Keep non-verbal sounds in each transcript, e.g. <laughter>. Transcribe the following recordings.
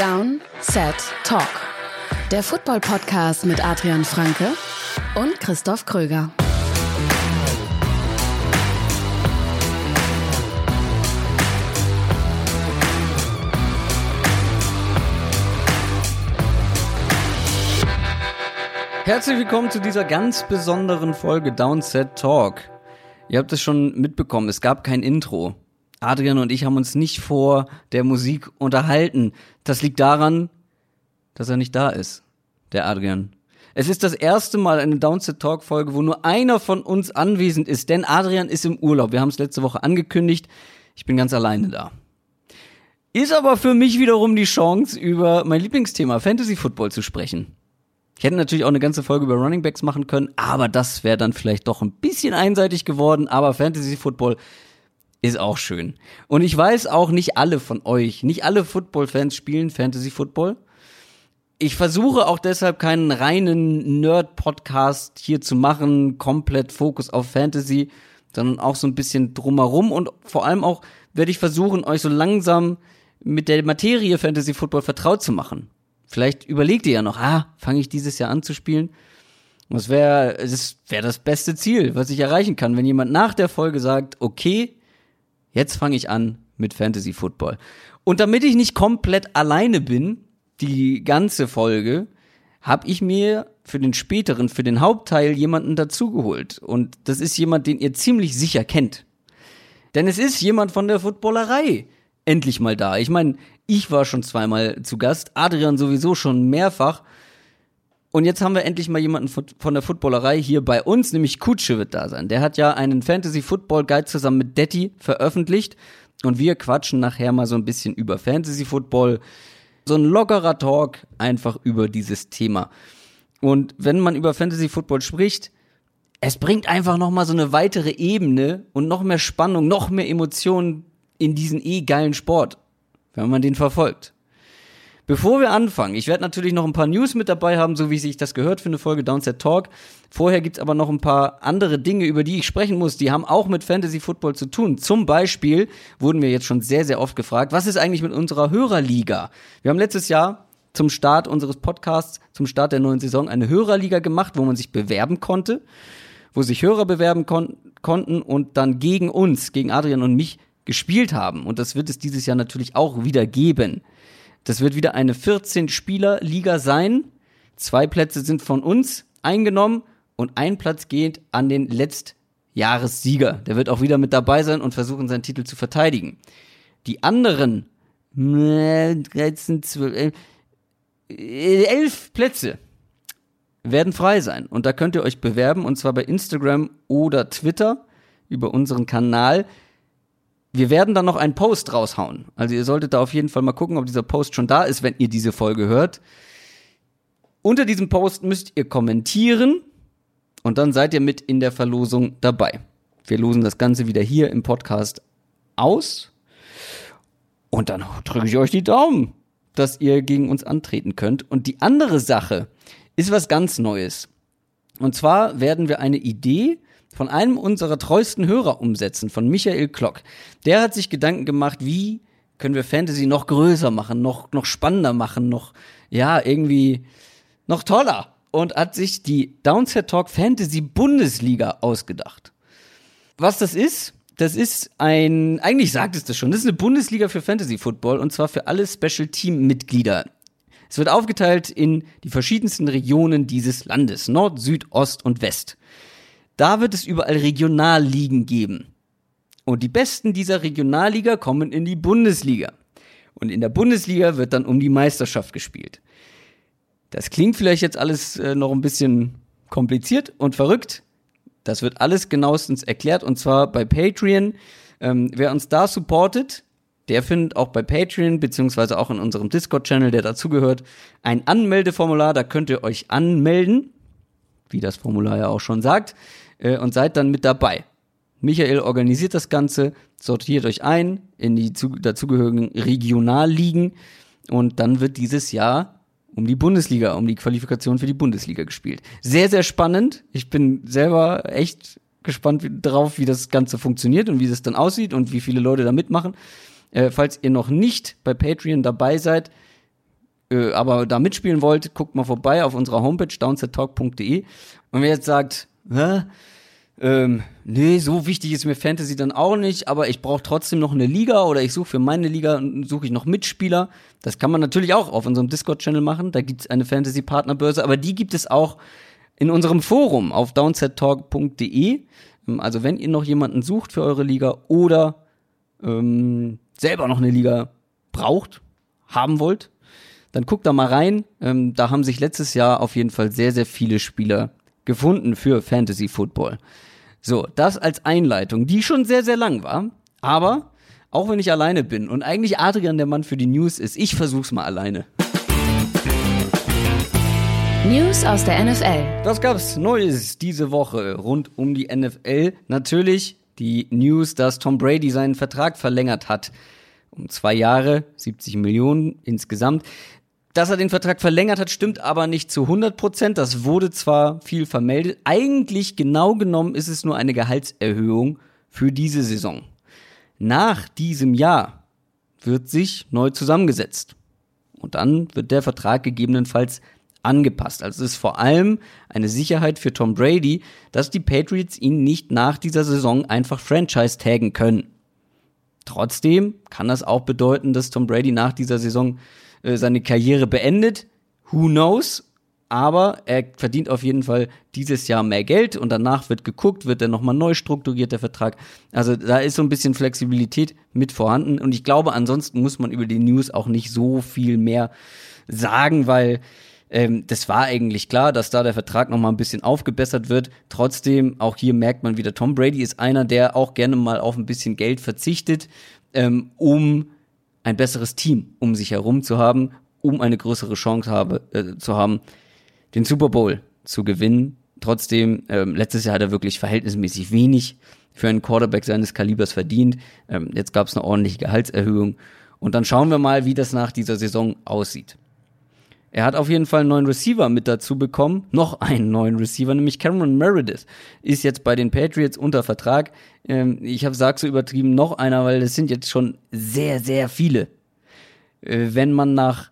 Down, Set, Talk. Der Football-Podcast mit Adrian Franke und Christoph Kröger. Herzlich willkommen zu dieser ganz besonderen Folge Downset Talk. Ihr habt es schon mitbekommen, es gab kein Intro. Adrian und ich haben uns nicht vor der Musik unterhalten. Das liegt daran, dass er nicht da ist, der Adrian. Es ist das erste Mal eine Downset Talk Folge, wo nur einer von uns anwesend ist, denn Adrian ist im Urlaub. Wir haben es letzte Woche angekündigt. Ich bin ganz alleine da. Ist aber für mich wiederum die Chance, über mein Lieblingsthema Fantasy Football zu sprechen. Ich hätte natürlich auch eine ganze Folge über Running Backs machen können, aber das wäre dann vielleicht doch ein bisschen einseitig geworden. Aber Fantasy Football ist auch schön. Und ich weiß auch nicht alle von euch, nicht alle Football-Fans spielen Fantasy Football. Ich versuche auch deshalb keinen reinen Nerd-Podcast hier zu machen, komplett Fokus auf Fantasy, sondern auch so ein bisschen drumherum und vor allem auch werde ich versuchen, euch so langsam mit der Materie Fantasy Football vertraut zu machen. Vielleicht überlegt ihr ja noch, ah, fange ich dieses Jahr an zu spielen? Das wäre das, wär das beste Ziel, was ich erreichen kann, wenn jemand nach der Folge sagt, okay, Jetzt fange ich an mit Fantasy Football. Und damit ich nicht komplett alleine bin, die ganze Folge, habe ich mir für den späteren, für den Hauptteil jemanden dazugeholt. Und das ist jemand, den ihr ziemlich sicher kennt. Denn es ist jemand von der Footballerei endlich mal da. Ich meine, ich war schon zweimal zu Gast, Adrian sowieso schon mehrfach. Und jetzt haben wir endlich mal jemanden von der Footballerei hier bei uns, nämlich Kutsche wird da sein. Der hat ja einen Fantasy Football Guide zusammen mit Detti veröffentlicht. Und wir quatschen nachher mal so ein bisschen über Fantasy Football. So ein lockerer Talk einfach über dieses Thema. Und wenn man über Fantasy Football spricht, es bringt einfach nochmal so eine weitere Ebene und noch mehr Spannung, noch mehr Emotionen in diesen eh geilen Sport, wenn man den verfolgt. Bevor wir anfangen, ich werde natürlich noch ein paar News mit dabei haben, so wie sich das gehört für eine Folge Downset Talk. Vorher gibt's aber noch ein paar andere Dinge, über die ich sprechen muss, die haben auch mit Fantasy Football zu tun. Zum Beispiel wurden wir jetzt schon sehr, sehr oft gefragt, was ist eigentlich mit unserer Hörerliga? Wir haben letztes Jahr zum Start unseres Podcasts, zum Start der neuen Saison eine Hörerliga gemacht, wo man sich bewerben konnte, wo sich Hörer bewerben kon konnten und dann gegen uns, gegen Adrian und mich gespielt haben. Und das wird es dieses Jahr natürlich auch wieder geben. Das wird wieder eine 14-Spieler-Liga sein. Zwei Plätze sind von uns eingenommen und ein Platz geht an den Letztjahressieger. Der wird auch wieder mit dabei sein und versuchen, seinen Titel zu verteidigen. Die anderen 13, 12, 11 Plätze werden frei sein. Und da könnt ihr euch bewerben, und zwar bei Instagram oder Twitter über unseren Kanal wir werden dann noch einen Post raushauen. Also ihr solltet da auf jeden Fall mal gucken, ob dieser Post schon da ist, wenn ihr diese Folge hört. Unter diesem Post müsst ihr kommentieren und dann seid ihr mit in der Verlosung dabei. Wir losen das Ganze wieder hier im Podcast aus und dann drücke ich euch die Daumen, dass ihr gegen uns antreten könnt. Und die andere Sache ist was ganz Neues. Und zwar werden wir eine Idee von einem unserer treuesten Hörer umsetzen, von Michael Klock. Der hat sich Gedanken gemacht, wie können wir Fantasy noch größer machen, noch, noch spannender machen, noch, ja, irgendwie noch toller. Und hat sich die Downset Talk Fantasy Bundesliga ausgedacht. Was das ist, das ist ein, eigentlich sagt es das schon, das ist eine Bundesliga für Fantasy Football und zwar für alle Special Team Mitglieder. Es wird aufgeteilt in die verschiedensten Regionen dieses Landes, Nord, Süd, Ost und West. Da wird es überall Regionalligen geben. Und die Besten dieser Regionalliga kommen in die Bundesliga. Und in der Bundesliga wird dann um die Meisterschaft gespielt. Das klingt vielleicht jetzt alles äh, noch ein bisschen kompliziert und verrückt. Das wird alles genauestens erklärt und zwar bei Patreon. Ähm, wer uns da supportet, der findet auch bei Patreon beziehungsweise auch in unserem Discord-Channel, der dazugehört, ein Anmeldeformular. Da könnt ihr euch anmelden, wie das Formular ja auch schon sagt äh, und seid dann mit dabei. Michael organisiert das Ganze, sortiert euch ein in die zu, dazugehörigen Regionalligen und dann wird dieses Jahr um die Bundesliga, um die Qualifikation für die Bundesliga gespielt. Sehr, sehr spannend. Ich bin selber echt gespannt drauf, wie das Ganze funktioniert und wie das dann aussieht und wie viele Leute da mitmachen. Äh, falls ihr noch nicht bei Patreon dabei seid, äh, aber da mitspielen wollt, guckt mal vorbei auf unserer Homepage downsettalk.de. Und wer jetzt sagt, Hä? Ähm, nee, so wichtig ist mir Fantasy dann auch nicht, aber ich brauche trotzdem noch eine Liga oder ich suche für meine Liga suche ich noch Mitspieler. Das kann man natürlich auch auf unserem Discord-Channel machen. Da gibt es eine Fantasy-Partnerbörse, aber die gibt es auch in unserem Forum auf downsettalk.de. Ähm, also wenn ihr noch jemanden sucht für eure Liga oder ähm, selber noch eine Liga braucht, haben wollt, dann guckt da mal rein. Ähm, da haben sich letztes Jahr auf jeden Fall sehr, sehr viele Spieler gefunden für Fantasy Football. So, das als Einleitung, die schon sehr, sehr lang war. Aber auch wenn ich alleine bin und eigentlich Adrian der Mann für die News ist, ich versuch's mal alleine. News aus der NFL. Was gab's Neues diese Woche rund um die NFL? Natürlich die News, dass Tom Brady seinen Vertrag verlängert hat. Um zwei Jahre, 70 Millionen insgesamt. Dass er den Vertrag verlängert hat, stimmt aber nicht zu 100 Prozent. Das wurde zwar viel vermeldet. Eigentlich genau genommen ist es nur eine Gehaltserhöhung für diese Saison. Nach diesem Jahr wird sich neu zusammengesetzt. Und dann wird der Vertrag gegebenenfalls angepasst. Also es ist vor allem eine Sicherheit für Tom Brady, dass die Patriots ihn nicht nach dieser Saison einfach Franchise taggen können. Trotzdem kann das auch bedeuten, dass Tom Brady nach dieser Saison äh, seine Karriere beendet. Who knows? Aber er verdient auf jeden Fall dieses Jahr mehr Geld und danach wird geguckt, wird er nochmal neu strukturiert, der Vertrag. Also da ist so ein bisschen Flexibilität mit vorhanden und ich glaube, ansonsten muss man über die News auch nicht so viel mehr sagen, weil ähm, das war eigentlich klar, dass da der Vertrag nochmal ein bisschen aufgebessert wird. Trotzdem, auch hier merkt man wieder, Tom Brady ist einer, der auch gerne mal auf ein bisschen Geld verzichtet, ähm, um ein besseres Team um sich herum zu haben, um eine größere Chance habe, äh, zu haben, den Super Bowl zu gewinnen. Trotzdem, ähm, letztes Jahr hat er wirklich verhältnismäßig wenig für einen Quarterback seines Kalibers verdient. Ähm, jetzt gab es eine ordentliche Gehaltserhöhung. Und dann schauen wir mal, wie das nach dieser Saison aussieht. Er hat auf jeden Fall einen neuen Receiver mit dazu bekommen. Noch einen neuen Receiver, nämlich Cameron Meredith. Ist jetzt bei den Patriots unter Vertrag. Ähm, ich habe gesagt so übertrieben noch einer, weil es sind jetzt schon sehr, sehr viele. Äh, wenn man nach,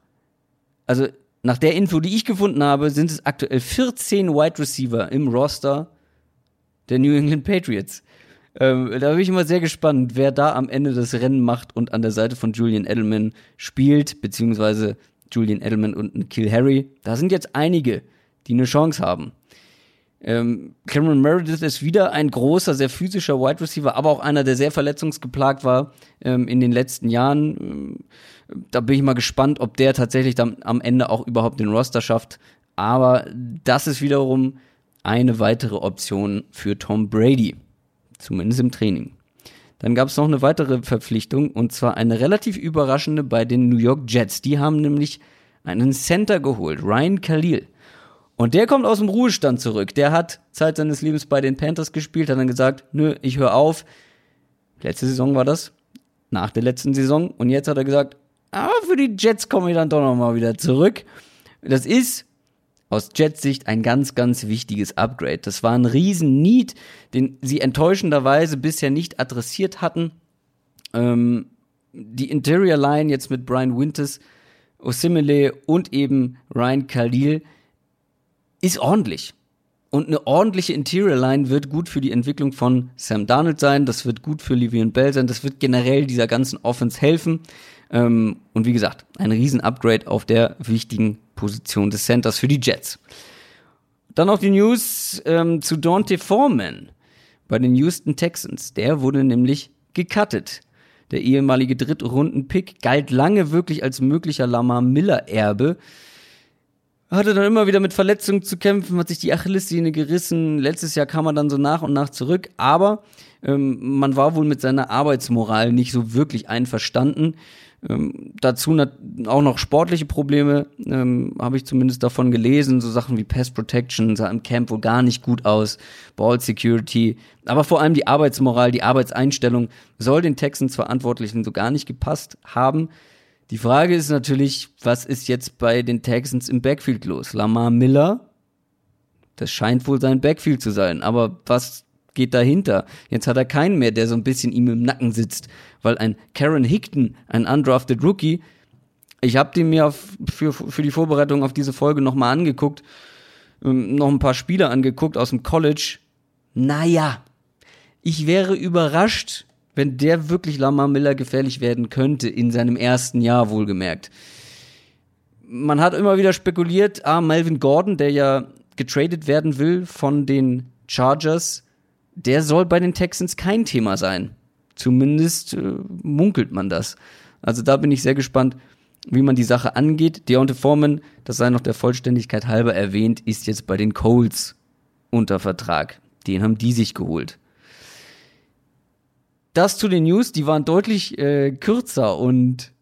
also nach der Info, die ich gefunden habe, sind es aktuell 14 Wide Receiver im Roster der New England Patriots. Ähm, da bin ich immer sehr gespannt, wer da am Ende das Rennen macht und an der Seite von Julian Edelman spielt, beziehungsweise Julian Edelman und Kill Harry. Da sind jetzt einige, die eine Chance haben. Ähm, Cameron Meredith ist wieder ein großer, sehr physischer Wide Receiver, aber auch einer, der sehr verletzungsgeplagt war ähm, in den letzten Jahren. Ähm, da bin ich mal gespannt, ob der tatsächlich dann am Ende auch überhaupt den Roster schafft. Aber das ist wiederum eine weitere Option für Tom Brady. Zumindest im Training. Dann gab es noch eine weitere Verpflichtung und zwar eine relativ überraschende bei den New York Jets. Die haben nämlich einen Center geholt, Ryan Khalil. Und der kommt aus dem Ruhestand zurück. Der hat Zeit seines Lebens bei den Panthers gespielt, hat dann gesagt, nö, ich höre auf. Letzte Saison war das, nach der letzten Saison. Und jetzt hat er gesagt, aber für die Jets komme ich dann doch nochmal wieder zurück. Das ist aus Jets Sicht ein ganz, ganz wichtiges Upgrade. Das war ein riesen Need, den sie enttäuschenderweise bisher nicht adressiert hatten. Ähm, die Interior Line jetzt mit Brian Winters, Osimile und eben Ryan Khalil ist ordentlich. Und eine ordentliche Interior Line wird gut für die Entwicklung von Sam Darnold sein, das wird gut für Livian Bell sein, das wird generell dieser ganzen Offense helfen. Ähm, und wie gesagt, ein riesen Upgrade auf der wichtigen Position des Centers für die Jets. Dann noch die News ähm, zu Dante Foreman bei den Houston Texans. Der wurde nämlich gecuttet. Der ehemalige Drittrunden-Pick galt lange wirklich als möglicher Lamar Miller-Erbe. Hatte dann immer wieder mit Verletzungen zu kämpfen, hat sich die Achillessehne gerissen. Letztes Jahr kam er dann so nach und nach zurück, aber ähm, man war wohl mit seiner Arbeitsmoral nicht so wirklich einverstanden. Ähm, dazu auch noch sportliche Probleme, ähm, habe ich zumindest davon gelesen. So Sachen wie Pest Protection sah im Camp wohl gar nicht gut aus, Ball Security, aber vor allem die Arbeitsmoral, die Arbeitseinstellung soll den Texans Verantwortlichen so gar nicht gepasst haben. Die Frage ist natürlich, was ist jetzt bei den Texans im Backfield los? Lamar Miller, das scheint wohl sein Backfield zu sein, aber was geht dahinter. Jetzt hat er keinen mehr, der so ein bisschen ihm im Nacken sitzt, weil ein Karen Hickton, ein undrafted Rookie, Ich habe die mir auf, für, für die Vorbereitung auf diese Folge nochmal angeguckt, ähm, noch ein paar Spiele angeguckt aus dem College. Naja, ich wäre überrascht, wenn der wirklich Lamar Miller gefährlich werden könnte, in seinem ersten Jahr wohlgemerkt. Man hat immer wieder spekuliert, ah, Melvin Gordon, der ja getradet werden will von den Chargers, der soll bei den Texans kein Thema sein. Zumindest äh, munkelt man das. Also da bin ich sehr gespannt, wie man die Sache angeht. Deontay Foreman, das sei noch der Vollständigkeit halber erwähnt, ist jetzt bei den Colts unter Vertrag. Den haben die sich geholt. Das zu den News, die waren deutlich äh, kürzer und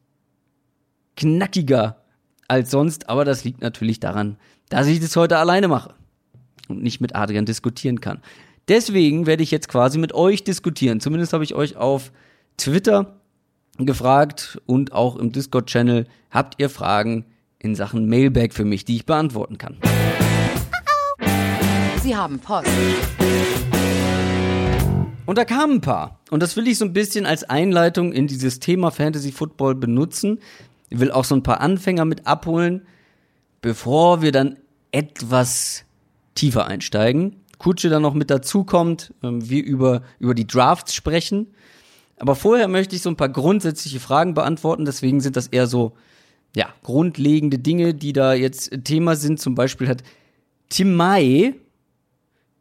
knackiger als sonst, aber das liegt natürlich daran, dass ich das heute alleine mache und nicht mit Adrian diskutieren kann. Deswegen werde ich jetzt quasi mit euch diskutieren. Zumindest habe ich euch auf Twitter gefragt und auch im Discord-Channel. Habt ihr Fragen in Sachen Mailback für mich, die ich beantworten kann? Sie haben Post. Und da kamen ein paar. Und das will ich so ein bisschen als Einleitung in dieses Thema Fantasy Football benutzen. Ich will auch so ein paar Anfänger mit abholen, bevor wir dann etwas tiefer einsteigen. Kutsche dann noch mit dazukommt, ähm, wir über, über die Drafts sprechen. Aber vorher möchte ich so ein paar grundsätzliche Fragen beantworten, deswegen sind das eher so, ja, grundlegende Dinge, die da jetzt Thema sind. Zum Beispiel hat Tim Mai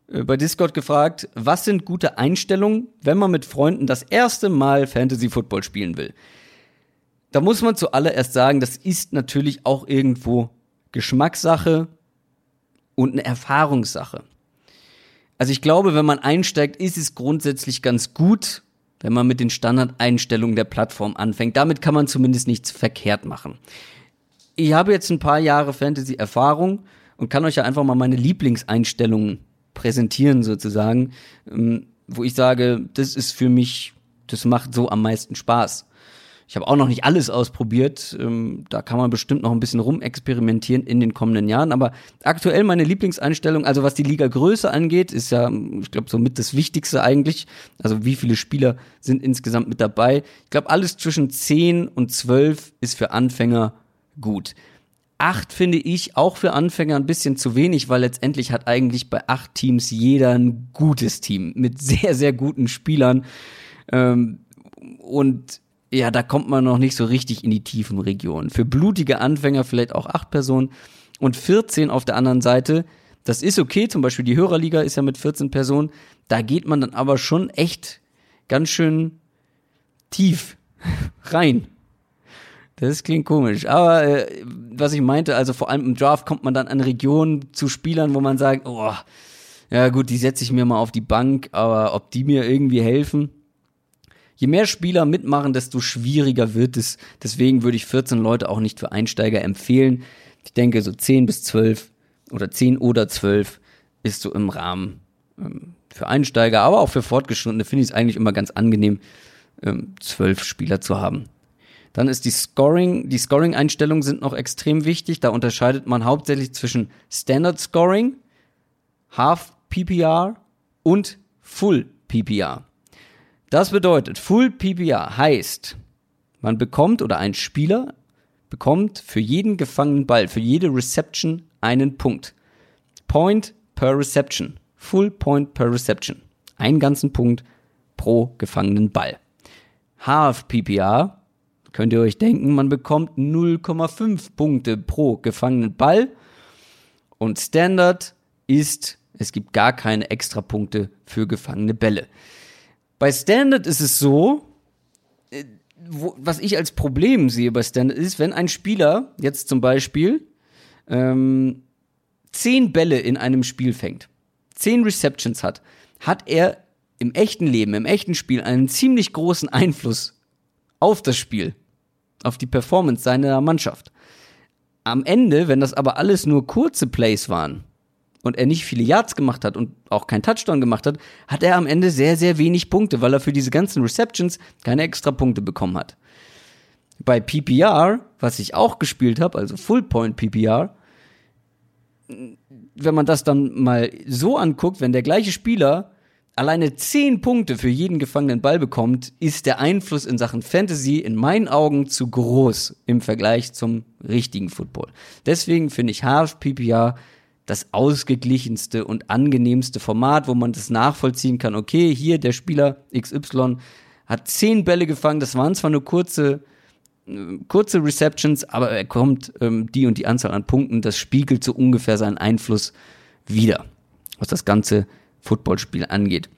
äh, bei Discord gefragt, was sind gute Einstellungen, wenn man mit Freunden das erste Mal Fantasy Football spielen will? Da muss man zuallererst sagen, das ist natürlich auch irgendwo Geschmackssache und eine Erfahrungssache. Also ich glaube, wenn man einsteigt, ist es grundsätzlich ganz gut, wenn man mit den Standardeinstellungen der Plattform anfängt. Damit kann man zumindest nichts verkehrt machen. Ich habe jetzt ein paar Jahre Fantasy-Erfahrung und kann euch ja einfach mal meine Lieblingseinstellungen präsentieren sozusagen, ähm, wo ich sage, das ist für mich, das macht so am meisten Spaß. Ich habe auch noch nicht alles ausprobiert. Ähm, da kann man bestimmt noch ein bisschen rumexperimentieren in den kommenden Jahren. Aber aktuell meine Lieblingseinstellung, also was die Liga-Größe angeht, ist ja, ich glaube, somit das Wichtigste eigentlich. Also wie viele Spieler sind insgesamt mit dabei? Ich glaube, alles zwischen 10 und 12 ist für Anfänger gut. Acht finde ich auch für Anfänger ein bisschen zu wenig, weil letztendlich hat eigentlich bei acht Teams jeder ein gutes Team mit sehr, sehr guten Spielern. Ähm, und ja, da kommt man noch nicht so richtig in die tiefen Regionen. Für blutige Anfänger vielleicht auch acht Personen und 14 auf der anderen Seite. Das ist okay, zum Beispiel die Hörerliga ist ja mit 14 Personen. Da geht man dann aber schon echt ganz schön tief <laughs> rein. Das klingt komisch. Aber äh, was ich meinte, also vor allem im Draft kommt man dann an Regionen zu Spielern, wo man sagt, oh, ja gut, die setze ich mir mal auf die Bank, aber ob die mir irgendwie helfen, je mehr Spieler mitmachen, desto schwieriger wird es. Deswegen würde ich 14 Leute auch nicht für Einsteiger empfehlen. Ich denke, so 10 bis 12 oder 10 oder 12 ist so im Rahmen ähm, für Einsteiger, aber auch für Fortgeschrittene finde ich es eigentlich immer ganz angenehm, ähm, 12 Spieler zu haben. Dann ist die Scoring, die Scoring-Einstellungen sind noch extrem wichtig. Da unterscheidet man hauptsächlich zwischen Standard Scoring, Half PPR und Full PPR. Das bedeutet, Full PPR heißt, man bekommt oder ein Spieler bekommt für jeden gefangenen Ball, für jede Reception einen Punkt. Point per Reception. Full Point per Reception. Einen ganzen Punkt pro gefangenen Ball. Half PPR könnt ihr euch denken, man bekommt 0,5 Punkte pro gefangenen Ball. Und Standard ist, es gibt gar keine extra Punkte für gefangene Bälle. Bei Standard ist es so, äh, wo, was ich als Problem sehe bei Standard ist, wenn ein Spieler jetzt zum Beispiel ähm, zehn Bälle in einem Spiel fängt, zehn Receptions hat, hat er im echten Leben, im echten Spiel einen ziemlich großen Einfluss auf das Spiel, auf die Performance seiner Mannschaft. Am Ende, wenn das aber alles nur kurze Plays waren, und er nicht viele Yards gemacht hat und auch kein Touchdown gemacht hat, hat er am Ende sehr, sehr wenig Punkte, weil er für diese ganzen Receptions keine extra Punkte bekommen hat. Bei PPR, was ich auch gespielt habe, also Full Point PPR, wenn man das dann mal so anguckt, wenn der gleiche Spieler alleine 10 Punkte für jeden gefangenen Ball bekommt, ist der Einfluss in Sachen Fantasy in meinen Augen zu groß im Vergleich zum richtigen Football. Deswegen finde ich Half PPR das ausgeglichenste und angenehmste Format, wo man das nachvollziehen kann. Okay, hier der Spieler XY hat 10 Bälle gefangen, das waren zwar nur kurze äh, kurze Receptions, aber er kommt ähm, die und die Anzahl an Punkten, das spiegelt so ungefähr seinen Einfluss wieder, was das ganze Footballspiel angeht.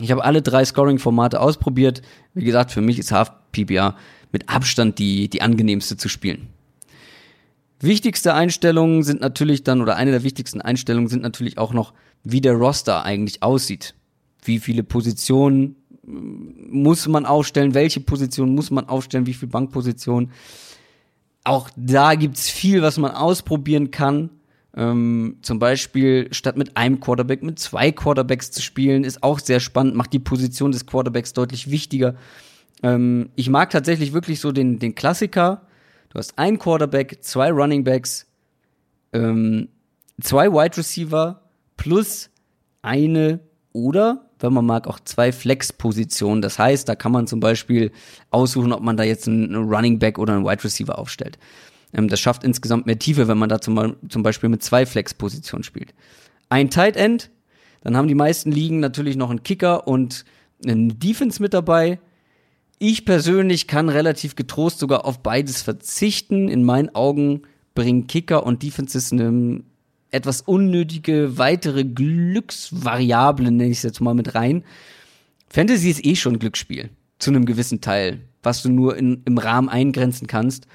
Ich habe alle drei Scoring-Formate ausprobiert. Wie gesagt, für mich ist Half PPR mit Abstand die, die angenehmste zu spielen. Wichtigste Einstellungen sind natürlich dann, oder eine der wichtigsten Einstellungen sind natürlich auch noch, wie der Roster eigentlich aussieht. Wie viele Positionen muss man aufstellen, welche Position muss man aufstellen, wie viel Bankpositionen. Auch da gibt's viel, was man ausprobieren kann. Ähm, zum Beispiel statt mit einem Quarterback mit zwei Quarterbacks zu spielen, ist auch sehr spannend, macht die Position des Quarterbacks deutlich wichtiger. Ähm, ich mag tatsächlich wirklich so den, den Klassiker. Du hast einen Quarterback, zwei Running Backs, ähm, zwei Wide Receiver plus eine oder, wenn man mag, auch zwei Flex-Positionen. Das heißt, da kann man zum Beispiel aussuchen, ob man da jetzt einen Running Back oder einen Wide Receiver aufstellt. Ähm, das schafft insgesamt mehr Tiefe, wenn man da zum, zum Beispiel mit zwei Flex-Positionen spielt. Ein Tight End, dann haben die meisten Ligen natürlich noch einen Kicker und einen Defense mit dabei. Ich persönlich kann relativ getrost sogar auf beides verzichten. In meinen Augen bringen Kicker und Defenses eine etwas unnötige weitere Glücksvariable, nenne ich es jetzt mal mit rein. Fantasy ist eh schon ein Glücksspiel. Zu einem gewissen Teil. Was du nur in, im Rahmen eingrenzen kannst.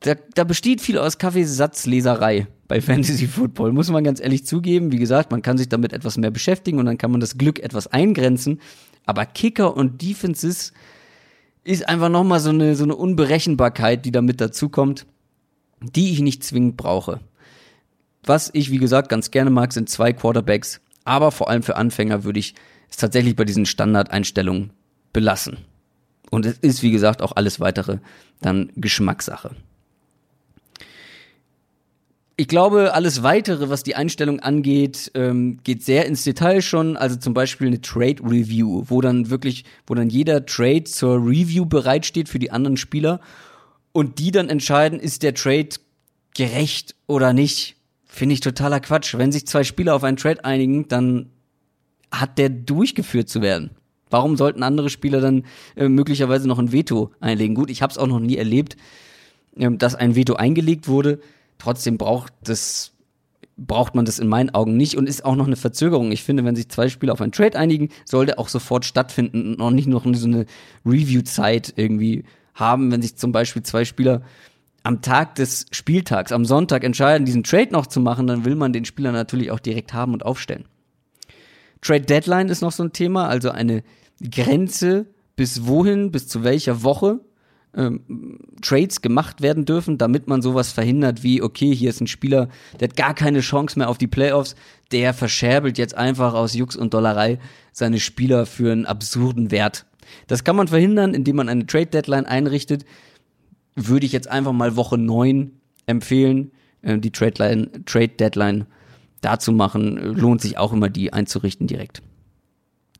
Da, da besteht viel aus Kaffeesatzleserei bei Fantasy Football, muss man ganz ehrlich zugeben. Wie gesagt, man kann sich damit etwas mehr beschäftigen und dann kann man das Glück etwas eingrenzen. Aber Kicker und Defenses ist einfach nochmal so eine, so eine Unberechenbarkeit, die damit dazukommt, die ich nicht zwingend brauche. Was ich, wie gesagt, ganz gerne mag, sind zwei Quarterbacks. Aber vor allem für Anfänger würde ich es tatsächlich bei diesen Standardeinstellungen belassen. Und es ist, wie gesagt, auch alles weitere dann Geschmackssache. Ich glaube, alles weitere, was die Einstellung angeht, ähm, geht sehr ins Detail schon. Also zum Beispiel eine Trade Review, wo dann wirklich, wo dann jeder Trade zur Review bereitsteht für die anderen Spieler und die dann entscheiden, ist der Trade gerecht oder nicht. Finde ich totaler Quatsch. Wenn sich zwei Spieler auf einen Trade einigen, dann hat der durchgeführt zu werden. Warum sollten andere Spieler dann äh, möglicherweise noch ein Veto einlegen? Gut, ich habe es auch noch nie erlebt, äh, dass ein Veto eingelegt wurde. Trotzdem braucht das braucht man das in meinen Augen nicht und ist auch noch eine Verzögerung. Ich finde, wenn sich zwei Spieler auf einen Trade einigen, sollte auch sofort stattfinden und noch nicht noch so eine Review-Zeit irgendwie haben, wenn sich zum Beispiel zwei Spieler am Tag des Spieltags, am Sonntag entscheiden, diesen Trade noch zu machen, dann will man den Spieler natürlich auch direkt haben und aufstellen. Trade Deadline ist noch so ein Thema, also eine Grenze, bis wohin, bis zu welcher Woche ähm, Trades gemacht werden dürfen, damit man sowas verhindert wie, okay, hier ist ein Spieler, der hat gar keine Chance mehr auf die Playoffs, der verscherbelt jetzt einfach aus Jux und Dollerei seine Spieler für einen absurden Wert. Das kann man verhindern, indem man eine Trade Deadline einrichtet, würde ich jetzt einfach mal Woche 9 empfehlen, äh, die Trade, Line, Trade Deadline dazu machen. Lohnt sich auch immer, die einzurichten direkt.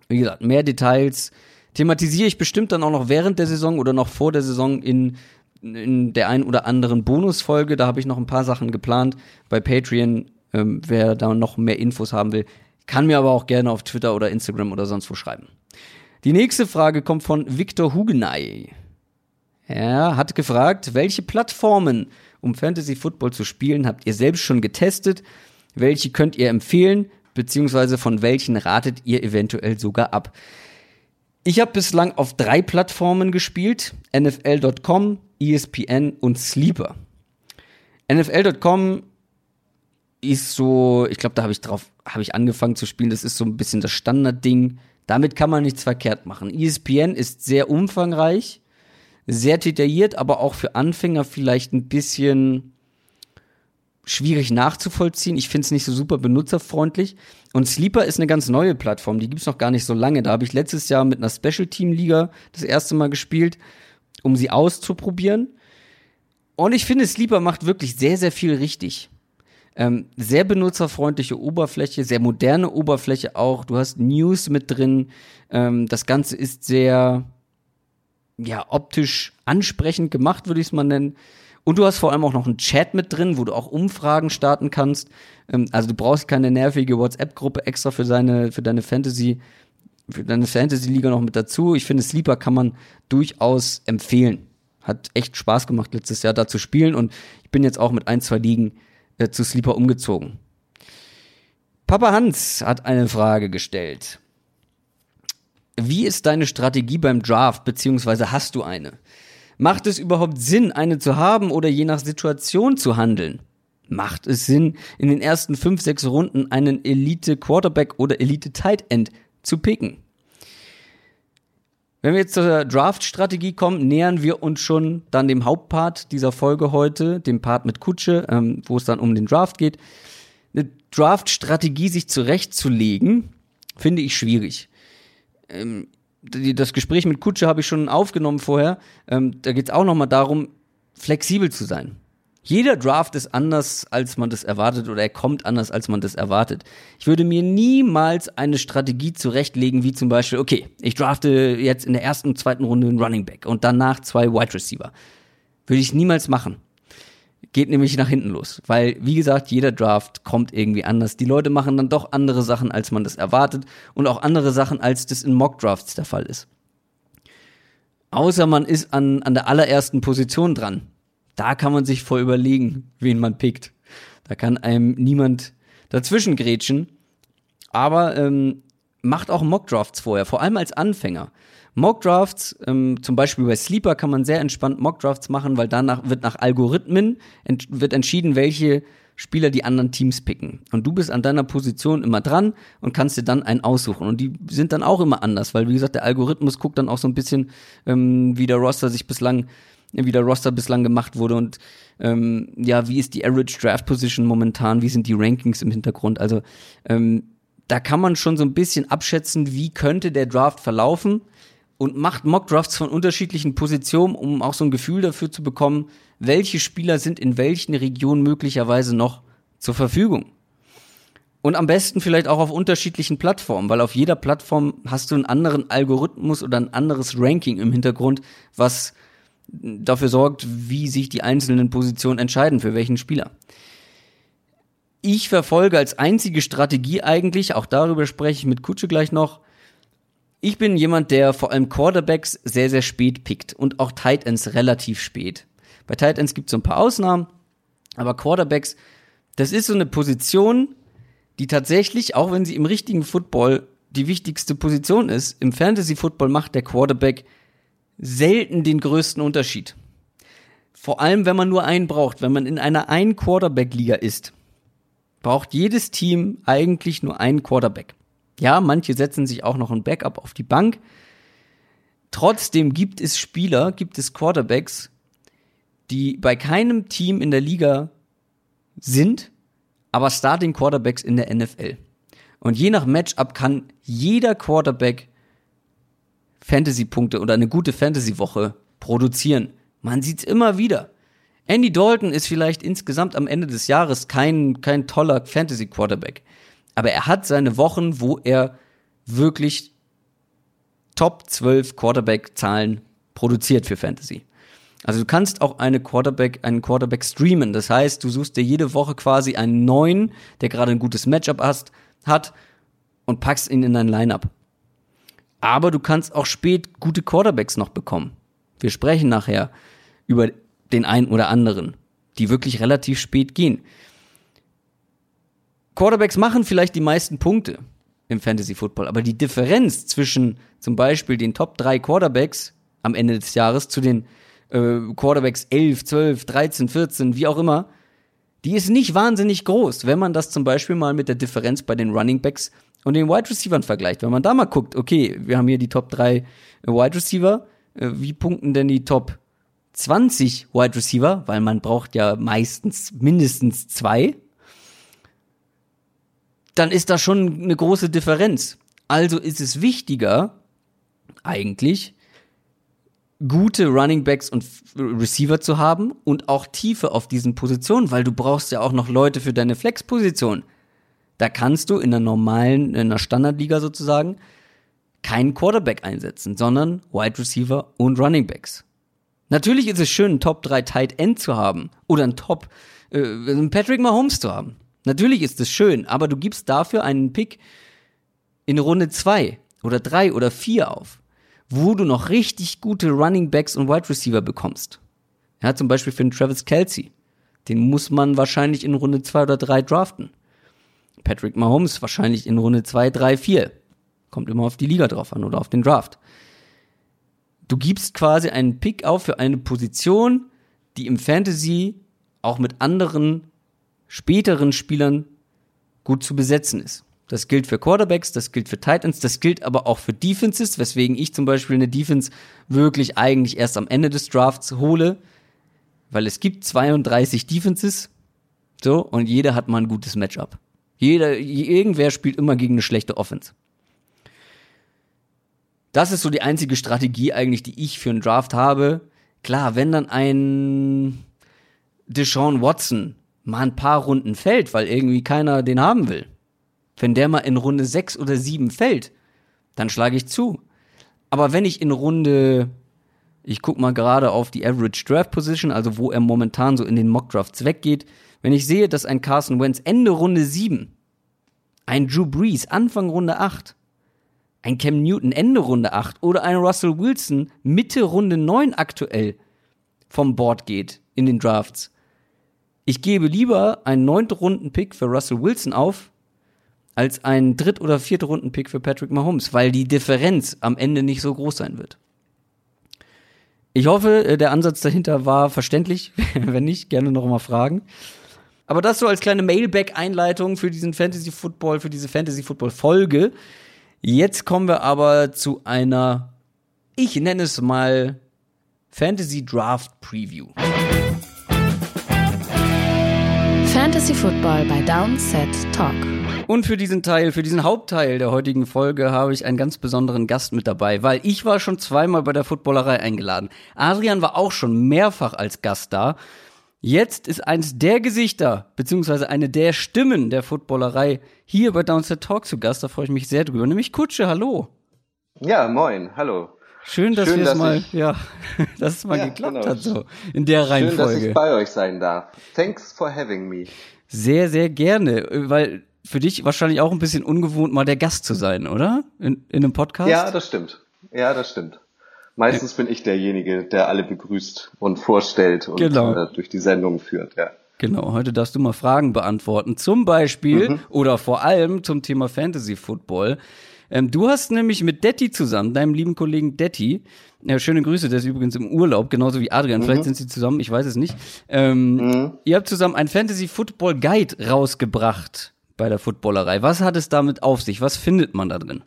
Wie gesagt, mehr Details thematisiere ich bestimmt dann auch noch während der Saison oder noch vor der Saison in, in der ein oder anderen Bonusfolge. Da habe ich noch ein paar Sachen geplant bei Patreon. Ähm, wer da noch mehr Infos haben will, kann mir aber auch gerne auf Twitter oder Instagram oder sonst wo schreiben. Die nächste Frage kommt von Victor Hugenay. Er hat gefragt, welche Plattformen, um Fantasy Football zu spielen, habt ihr selbst schon getestet? Welche könnt ihr empfehlen? Beziehungsweise von welchen ratet ihr eventuell sogar ab? Ich habe bislang auf drei Plattformen gespielt: NFL.com, ESPN und Sleeper. NFL.com ist so, ich glaube, da habe ich drauf, habe ich angefangen zu spielen. Das ist so ein bisschen das Standardding. Damit kann man nichts verkehrt machen. ESPN ist sehr umfangreich sehr detailliert, aber auch für Anfänger vielleicht ein bisschen schwierig nachzuvollziehen. Ich finde es nicht so super benutzerfreundlich. Und Sleeper ist eine ganz neue Plattform, die gibt's noch gar nicht so lange. Da habe ich letztes Jahr mit einer Special Team Liga das erste Mal gespielt, um sie auszuprobieren. Und ich finde, Sleeper macht wirklich sehr, sehr viel richtig. Ähm, sehr benutzerfreundliche Oberfläche, sehr moderne Oberfläche auch. Du hast News mit drin. Ähm, das Ganze ist sehr, ja, optisch ansprechend gemacht, würde ich es mal nennen. Und du hast vor allem auch noch einen Chat mit drin, wo du auch Umfragen starten kannst. Ähm, also du brauchst keine nervige WhatsApp-Gruppe extra für seine, für deine Fantasy, für deine Fantasy-Liga noch mit dazu. Ich finde, Sleeper kann man durchaus empfehlen. Hat echt Spaß gemacht, letztes Jahr da zu spielen. Und ich bin jetzt auch mit ein, zwei Ligen äh, zu Sleeper umgezogen. Papa Hans hat eine Frage gestellt. Wie ist deine Strategie beim Draft, beziehungsweise hast du eine? Macht es überhaupt Sinn, eine zu haben oder je nach Situation zu handeln? Macht es Sinn, in den ersten fünf, sechs Runden einen Elite Quarterback oder Elite Tight End zu picken? Wenn wir jetzt zur Draft-Strategie kommen, nähern wir uns schon dann dem Hauptpart dieser Folge heute, dem Part mit Kutsche, ähm, wo es dann um den Draft geht. Eine Draft-Strategie sich zurechtzulegen, finde ich schwierig. Ähm, das Gespräch mit Kutsche habe ich schon aufgenommen vorher. Ähm, da geht es auch nochmal darum, flexibel zu sein. Jeder Draft ist anders, als man das erwartet, oder er kommt anders, als man das erwartet. Ich würde mir niemals eine Strategie zurechtlegen, wie zum Beispiel, okay, ich drafte jetzt in der ersten und zweiten Runde einen Running Back und danach zwei Wide Receiver. Würde ich niemals machen. Geht nämlich nach hinten los. Weil, wie gesagt, jeder Draft kommt irgendwie anders. Die Leute machen dann doch andere Sachen, als man das erwartet und auch andere Sachen, als das in Mock Drafts der Fall ist. Außer man ist an, an der allerersten Position dran da kann man sich voll überlegen, wen man pickt. Da kann einem niemand dazwischen grätschen. Aber ähm, macht auch Mockdrafts vorher, vor allem als Anfänger. Mockdrafts, ähm, zum Beispiel bei Sleeper kann man sehr entspannt Mockdrafts machen, weil danach wird nach Algorithmen ent wird entschieden, welche Spieler die anderen Teams picken. Und du bist an deiner Position immer dran und kannst dir dann einen aussuchen. Und die sind dann auch immer anders, weil wie gesagt, der Algorithmus guckt dann auch so ein bisschen, ähm, wie der Roster sich bislang wie der Roster bislang gemacht wurde und ähm, ja, wie ist die Average Draft Position momentan, wie sind die Rankings im Hintergrund. Also ähm, da kann man schon so ein bisschen abschätzen, wie könnte der Draft verlaufen und macht Mock-Drafts von unterschiedlichen Positionen, um auch so ein Gefühl dafür zu bekommen, welche Spieler sind in welchen Regionen möglicherweise noch zur Verfügung. Und am besten vielleicht auch auf unterschiedlichen Plattformen, weil auf jeder Plattform hast du einen anderen Algorithmus oder ein anderes Ranking im Hintergrund, was dafür sorgt, wie sich die einzelnen Positionen entscheiden, für welchen Spieler. Ich verfolge als einzige Strategie eigentlich, auch darüber spreche ich mit Kutsche gleich noch, ich bin jemand, der vor allem Quarterbacks sehr, sehr spät pickt und auch Tight Ends relativ spät. Bei Tight Ends gibt es so ein paar Ausnahmen, aber Quarterbacks, das ist so eine Position, die tatsächlich, auch wenn sie im richtigen Football die wichtigste Position ist, im Fantasy Football macht der Quarterback selten den größten Unterschied. Vor allem, wenn man nur einen braucht, wenn man in einer Ein-Quarterback-Liga ist, braucht jedes Team eigentlich nur einen Quarterback. Ja, manche setzen sich auch noch ein Backup auf die Bank. Trotzdem gibt es Spieler, gibt es Quarterbacks, die bei keinem Team in der Liga sind, aber Starting Quarterbacks in der NFL. Und je nach Matchup kann jeder Quarterback Fantasy-Punkte oder eine gute Fantasy-Woche produzieren. Man sieht's immer wieder. Andy Dalton ist vielleicht insgesamt am Ende des Jahres kein, kein toller Fantasy-Quarterback. Aber er hat seine Wochen, wo er wirklich Top 12 Quarterback-Zahlen produziert für Fantasy. Also du kannst auch eine Quarterback, einen Quarterback streamen. Das heißt, du suchst dir jede Woche quasi einen neuen, der gerade ein gutes Matchup hast, hat und packst ihn in dein Lineup. Aber du kannst auch spät gute Quarterbacks noch bekommen. Wir sprechen nachher über den einen oder anderen, die wirklich relativ spät gehen. Quarterbacks machen vielleicht die meisten Punkte im Fantasy Football, aber die Differenz zwischen zum Beispiel den Top 3 Quarterbacks am Ende des Jahres zu den äh, Quarterbacks 11, 12, 13, 14, wie auch immer, die ist nicht wahnsinnig groß, wenn man das zum Beispiel mal mit der Differenz bei den Running Backs und den Wide Receivers vergleicht. Wenn man da mal guckt, okay, wir haben hier die Top 3 Wide Receiver, äh, wie punkten denn die Top 20 Wide Receiver? Weil man braucht ja meistens mindestens zwei. Dann ist da schon eine große Differenz. Also ist es wichtiger, eigentlich, gute Running Backs und Receiver zu haben und auch Tiefe auf diesen Positionen, weil du brauchst ja auch noch Leute für deine Flex-Position. Da kannst du in der normalen, in der Standardliga sozusagen, keinen Quarterback einsetzen, sondern Wide Receiver und Running Backs. Natürlich ist es schön, einen Top 3 Tight End zu haben oder einen Top äh, einen Patrick Mahomes zu haben. Natürlich ist es schön, aber du gibst dafür einen Pick in Runde 2 oder 3 oder 4 auf, wo du noch richtig gute Running Backs und Wide Receiver bekommst. Ja, zum Beispiel für den Travis Kelsey. Den muss man wahrscheinlich in Runde 2 oder 3 draften. Patrick Mahomes wahrscheinlich in Runde 2, 3, 4. Kommt immer auf die Liga drauf an oder auf den Draft. Du gibst quasi einen Pick auf für eine Position, die im Fantasy auch mit anderen späteren Spielern gut zu besetzen ist. Das gilt für Quarterbacks, das gilt für Titans, das gilt aber auch für Defenses, weswegen ich zum Beispiel eine Defense wirklich eigentlich erst am Ende des Drafts hole, weil es gibt 32 Defenses, so, und jeder hat mal ein gutes Matchup. Jeder, irgendwer spielt immer gegen eine schlechte Offense. Das ist so die einzige Strategie eigentlich, die ich für einen Draft habe. Klar, wenn dann ein Deshaun Watson mal ein paar Runden fällt, weil irgendwie keiner den haben will, wenn der mal in Runde 6 oder 7 fällt, dann schlage ich zu. Aber wenn ich in Runde, ich guck mal gerade auf die Average Draft Position, also wo er momentan so in den Mock Drafts weggeht, wenn ich sehe, dass ein Carson Wentz Ende Runde 7, ein Drew Brees Anfang Runde 8, ein Cam Newton Ende Runde 8 oder ein Russell Wilson Mitte Runde 9 aktuell vom Board geht in den Drafts. Ich gebe lieber einen neunten Runden-Pick für Russell Wilson auf, als einen dritt- oder vierten Runden-Pick für Patrick Mahomes, weil die Differenz am Ende nicht so groß sein wird. Ich hoffe, äh, der Ansatz dahinter war verständlich. <laughs> Wenn nicht, gerne noch mal fragen. Aber das so als kleine Mailback-Einleitung für diesen Fantasy Football, für diese Fantasy Football Folge. Jetzt kommen wir aber zu einer, ich nenne es mal Fantasy Draft Preview. Fantasy Football bei Downset Talk. Und für diesen Teil, für diesen Hauptteil der heutigen Folge habe ich einen ganz besonderen Gast mit dabei, weil ich war schon zweimal bei der Footballerei eingeladen. Adrian war auch schon mehrfach als Gast da. Jetzt ist eins der Gesichter, beziehungsweise eine der Stimmen der Footballerei hier bei Downset Talk zu Gast. Da freue ich mich sehr drüber. Nämlich Kutsche, hallo. Ja, moin, hallo. Schön, dass wir es mal, ich, ja, <laughs> dass es mal ja, geklappt genau. hat, so in der Reihenfolge. Schön, dass ich bei euch sein darf. Thanks for having me. Sehr, sehr gerne, weil für dich wahrscheinlich auch ein bisschen ungewohnt, mal der Gast zu sein, oder? In, in einem Podcast? Ja, das stimmt. Ja, das stimmt. Meistens bin ich derjenige, der alle begrüßt und vorstellt und genau. äh, durch die Sendung führt, ja. Genau, heute darfst du mal Fragen beantworten. Zum Beispiel mhm. oder vor allem zum Thema Fantasy Football. Ähm, du hast nämlich mit Detti zusammen, deinem lieben Kollegen Detti, ja, schöne Grüße, der ist übrigens im Urlaub, genauso wie Adrian. Mhm. Vielleicht sind sie zusammen, ich weiß es nicht. Ähm, mhm. Ihr habt zusammen ein Fantasy Football Guide rausgebracht bei der Footballerei. Was hat es damit auf sich? Was findet man da drin?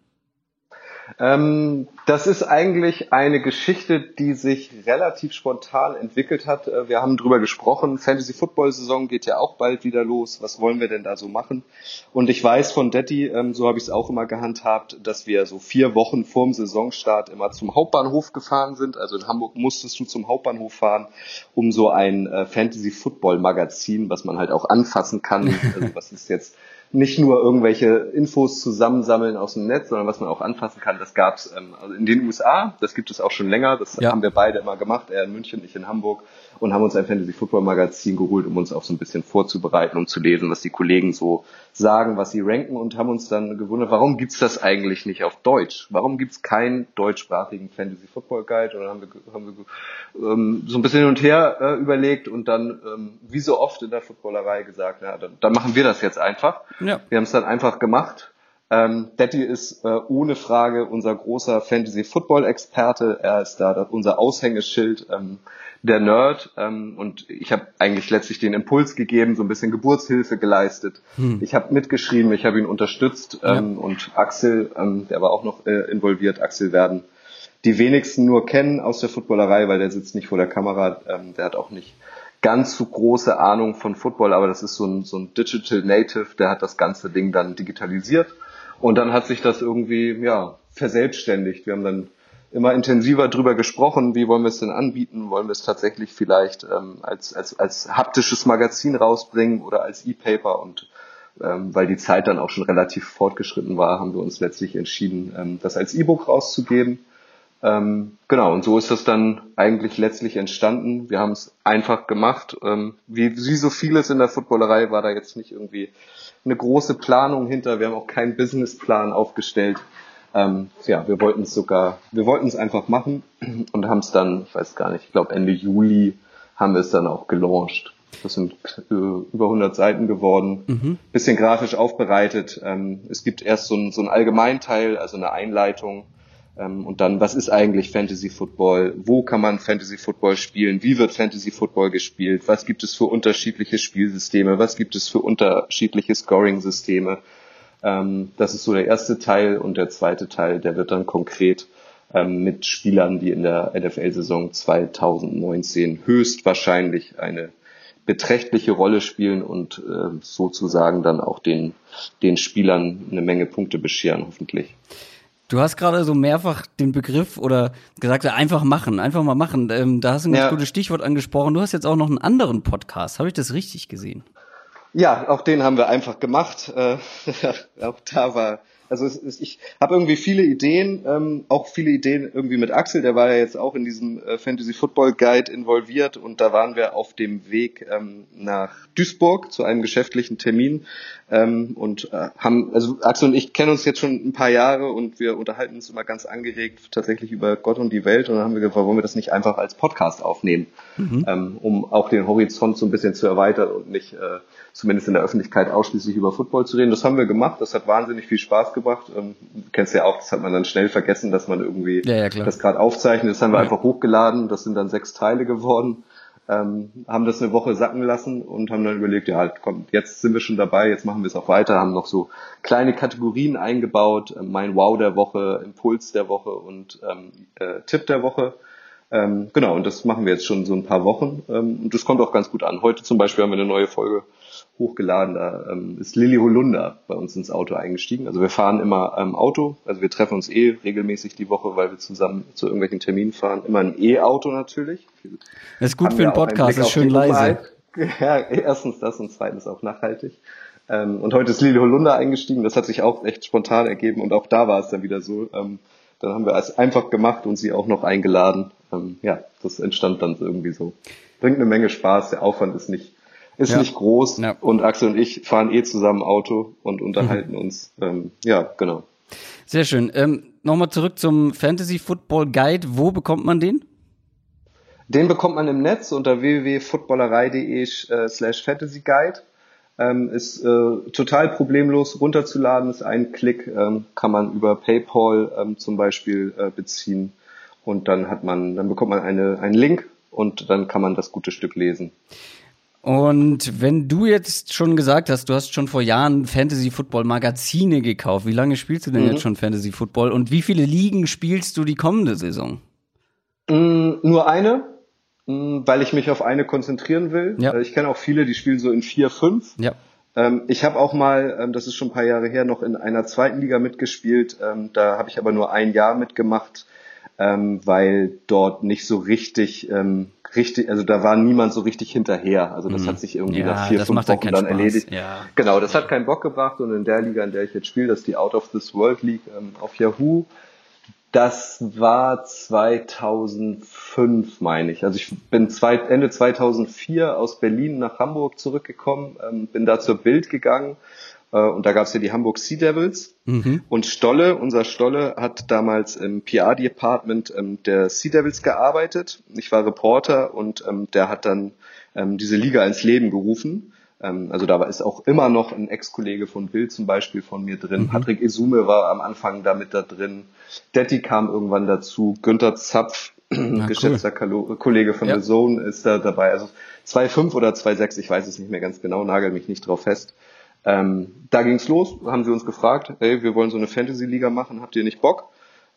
Ähm, das ist eigentlich eine Geschichte, die sich relativ spontan entwickelt hat. Äh, wir haben drüber gesprochen. Fantasy Football Saison geht ja auch bald wieder los. Was wollen wir denn da so machen? Und ich weiß von Detti, ähm, so habe ich es auch immer gehandhabt, dass wir so vier Wochen vorm Saisonstart immer zum Hauptbahnhof gefahren sind. Also in Hamburg musstest du zum Hauptbahnhof fahren, um so ein äh, Fantasy Football Magazin, was man halt auch anfassen kann. <laughs> Also was ist jetzt nicht nur irgendwelche Infos zusammensammeln aus dem Netz, sondern was man auch anfassen kann. Das gab es ähm, also in den USA, das gibt es auch schon länger, das ja. haben wir beide immer gemacht, er in München, ich in Hamburg und haben uns ein Fantasy Football Magazin geholt, um uns auch so ein bisschen vorzubereiten, um zu lesen, was die Kollegen so sagen, was sie ranken und haben uns dann gewundert, warum gibt's das eigentlich nicht auf Deutsch? Warum gibt's keinen deutschsprachigen Fantasy Football Guide? Und dann haben wir, haben wir ähm, so ein bisschen hin und her äh, überlegt und dann, ähm, wie so oft in der Footballerei gesagt, ja, dann, dann machen wir das jetzt einfach. Ja. Wir haben es dann einfach gemacht. Ähm, Detti ist äh, ohne Frage unser großer Fantasy Football Experte. Er ist da unser Aushängeschild. Ähm, der Nerd ähm, und ich habe eigentlich letztlich den Impuls gegeben, so ein bisschen Geburtshilfe geleistet. Hm. Ich habe mitgeschrieben, ich habe ihn unterstützt ähm, ja. und Axel, ähm, der war auch noch äh, involviert, Axel werden die wenigsten nur kennen aus der Footballerei, weil der sitzt nicht vor der Kamera, ähm, der hat auch nicht ganz so große Ahnung von Football, aber das ist so ein, so ein Digital Native, der hat das ganze Ding dann digitalisiert und dann hat sich das irgendwie ja verselbstständigt. Wir haben dann immer intensiver drüber gesprochen, wie wollen wir es denn anbieten, wollen wir es tatsächlich vielleicht ähm, als, als, als haptisches Magazin rausbringen oder als E-Paper und ähm, weil die Zeit dann auch schon relativ fortgeschritten war, haben wir uns letztlich entschieden, ähm, das als E-Book rauszugeben. Ähm, genau, und so ist das dann eigentlich letztlich entstanden. Wir haben es einfach gemacht. Ähm, wie, wie so vieles in der Footballerei war da jetzt nicht irgendwie eine große Planung hinter. Wir haben auch keinen Businessplan aufgestellt. Ähm, ja, wir wollten es sogar, wir wollten es einfach machen <clears throat> und haben es dann, ich weiß gar nicht, ich glaube Ende Juli haben wir es dann auch gelauncht. Das sind äh, über 100 Seiten geworden, mhm. bisschen grafisch aufbereitet. Ähm, es gibt erst so ein, so ein Allgemeinteil, also eine Einleitung. Ähm, und dann, was ist eigentlich Fantasy Football? Wo kann man Fantasy Football spielen? Wie wird Fantasy Football gespielt? Was gibt es für unterschiedliche Spielsysteme? Was gibt es für unterschiedliche Scoring-Systeme? Ähm, das ist so der erste Teil. Und der zweite Teil, der wird dann konkret ähm, mit Spielern, die in der NFL-Saison 2019 höchstwahrscheinlich eine beträchtliche Rolle spielen und äh, sozusagen dann auch den, den Spielern eine Menge Punkte bescheren, hoffentlich. Du hast gerade so mehrfach den Begriff oder gesagt, einfach machen, einfach mal machen. Ähm, da hast du ein ganz ja. gutes Stichwort angesprochen. Du hast jetzt auch noch einen anderen Podcast. Habe ich das richtig gesehen? Ja, auch den haben wir einfach gemacht. Äh, <laughs> auch da war also es, es, ich habe irgendwie viele Ideen, ähm, auch viele Ideen irgendwie mit Axel, der war ja jetzt auch in diesem äh, Fantasy Football Guide involviert und da waren wir auf dem Weg ähm, nach Duisburg zu einem geschäftlichen Termin ähm, und äh, haben, also Axel und ich kennen uns jetzt schon ein paar Jahre und wir unterhalten uns immer ganz angeregt tatsächlich über Gott und die Welt und dann haben wir gefragt, wollen wir das nicht einfach als Podcast aufnehmen, mhm. ähm, um auch den Horizont so ein bisschen zu erweitern und nicht äh, zumindest in der Öffentlichkeit ausschließlich über Football zu reden. Das haben wir gemacht, das hat wahnsinnig viel Spaß gebracht. Ähm, du kennst ja auch, das hat man dann schnell vergessen, dass man irgendwie ja, ja, das gerade aufzeichnet. Das haben wir ja. einfach hochgeladen, das sind dann sechs Teile geworden. Ähm, haben das eine Woche sacken lassen und haben dann überlegt, ja, halt, komm, jetzt sind wir schon dabei, jetzt machen wir es auch weiter, haben noch so kleine Kategorien eingebaut, äh, mein Wow der Woche, Impuls der Woche und ähm, äh, Tipp der Woche. Ähm, genau, und das machen wir jetzt schon so ein paar Wochen ähm, und das kommt auch ganz gut an. Heute zum Beispiel haben wir eine neue Folge hochgeladen. Da ähm, ist Lilly Holunder bei uns ins Auto eingestiegen. Also wir fahren immer im Auto, also wir treffen uns eh regelmäßig die Woche, weil wir zusammen zu irgendwelchen Terminen fahren. Immer ein E-Auto natürlich. Das ist gut für einen Podcast, ist schön leise. <laughs> Ja, erstens das und zweitens auch nachhaltig. Ähm, und heute ist Lilly Holunder eingestiegen. Das hat sich auch echt spontan ergeben und auch da war es dann wieder so. Ähm, dann haben wir es einfach gemacht und sie auch noch eingeladen. Ähm, ja, das entstand dann irgendwie so. Bringt eine Menge Spaß. Der Aufwand ist nicht ist ja. nicht groß ja. und Axel und ich fahren eh zusammen Auto und unterhalten mhm. uns. Ähm, ja, genau. Sehr schön. Ähm, Nochmal zurück zum Fantasy Football Guide. Wo bekommt man den? Den bekommt man im Netz unter www.footballerei.de äh, slash fantasy guide. Ähm, ist äh, total problemlos runterzuladen, ist ein Klick, ähm, kann man über PayPal ähm, zum Beispiel äh, beziehen und dann hat man, dann bekommt man eine, einen Link und dann kann man das gute Stück lesen. Und wenn du jetzt schon gesagt hast, du hast schon vor Jahren Fantasy Football Magazine gekauft, wie lange spielst du denn mhm. jetzt schon Fantasy Football und wie viele Ligen spielst du die kommende Saison? Mm, nur eine, mm, weil ich mich auf eine konzentrieren will. Ja. Äh, ich kenne auch viele, die spielen so in vier, fünf. Ja. Ähm, ich habe auch mal, ähm, das ist schon ein paar Jahre her, noch in einer zweiten Liga mitgespielt. Ähm, da habe ich aber nur ein Jahr mitgemacht weil dort nicht so richtig, richtig, also da war niemand so richtig hinterher. Also das mhm. hat sich irgendwie ja, nach vier, fünf Wochen dann Spaß. erledigt. Ja. Genau, das hat keinen Bock gebracht und in der Liga, in der ich jetzt spiele, das ist die Out of This World League ähm, auf Yahoo. Das war 2005, meine ich. Also ich bin zwei, Ende 2004 aus Berlin nach Hamburg zurückgekommen, ähm, bin da zur Bild gegangen und da gab es ja die Hamburg Sea Devils. Mhm. Und Stolle, unser Stolle, hat damals im PR-Department ähm, der Sea Devils gearbeitet. Ich war Reporter und ähm, der hat dann ähm, diese Liga ins Leben gerufen. Ähm, also da ist auch immer noch ein Ex-Kollege von Bill zum Beispiel von mir drin. Mhm. Patrick Isume war am Anfang damit da drin. Detti kam irgendwann dazu. Günther Zapf, ah, <clears throat> geschätzter cool. Kollege von ja. The Zone, ist da dabei. Also 2,5 oder 2,6, ich weiß es nicht mehr ganz genau, nagel mich nicht drauf fest. Ähm, da ging's los, haben sie uns gefragt, ey, wir wollen so eine Fantasy-Liga machen, habt ihr nicht Bock?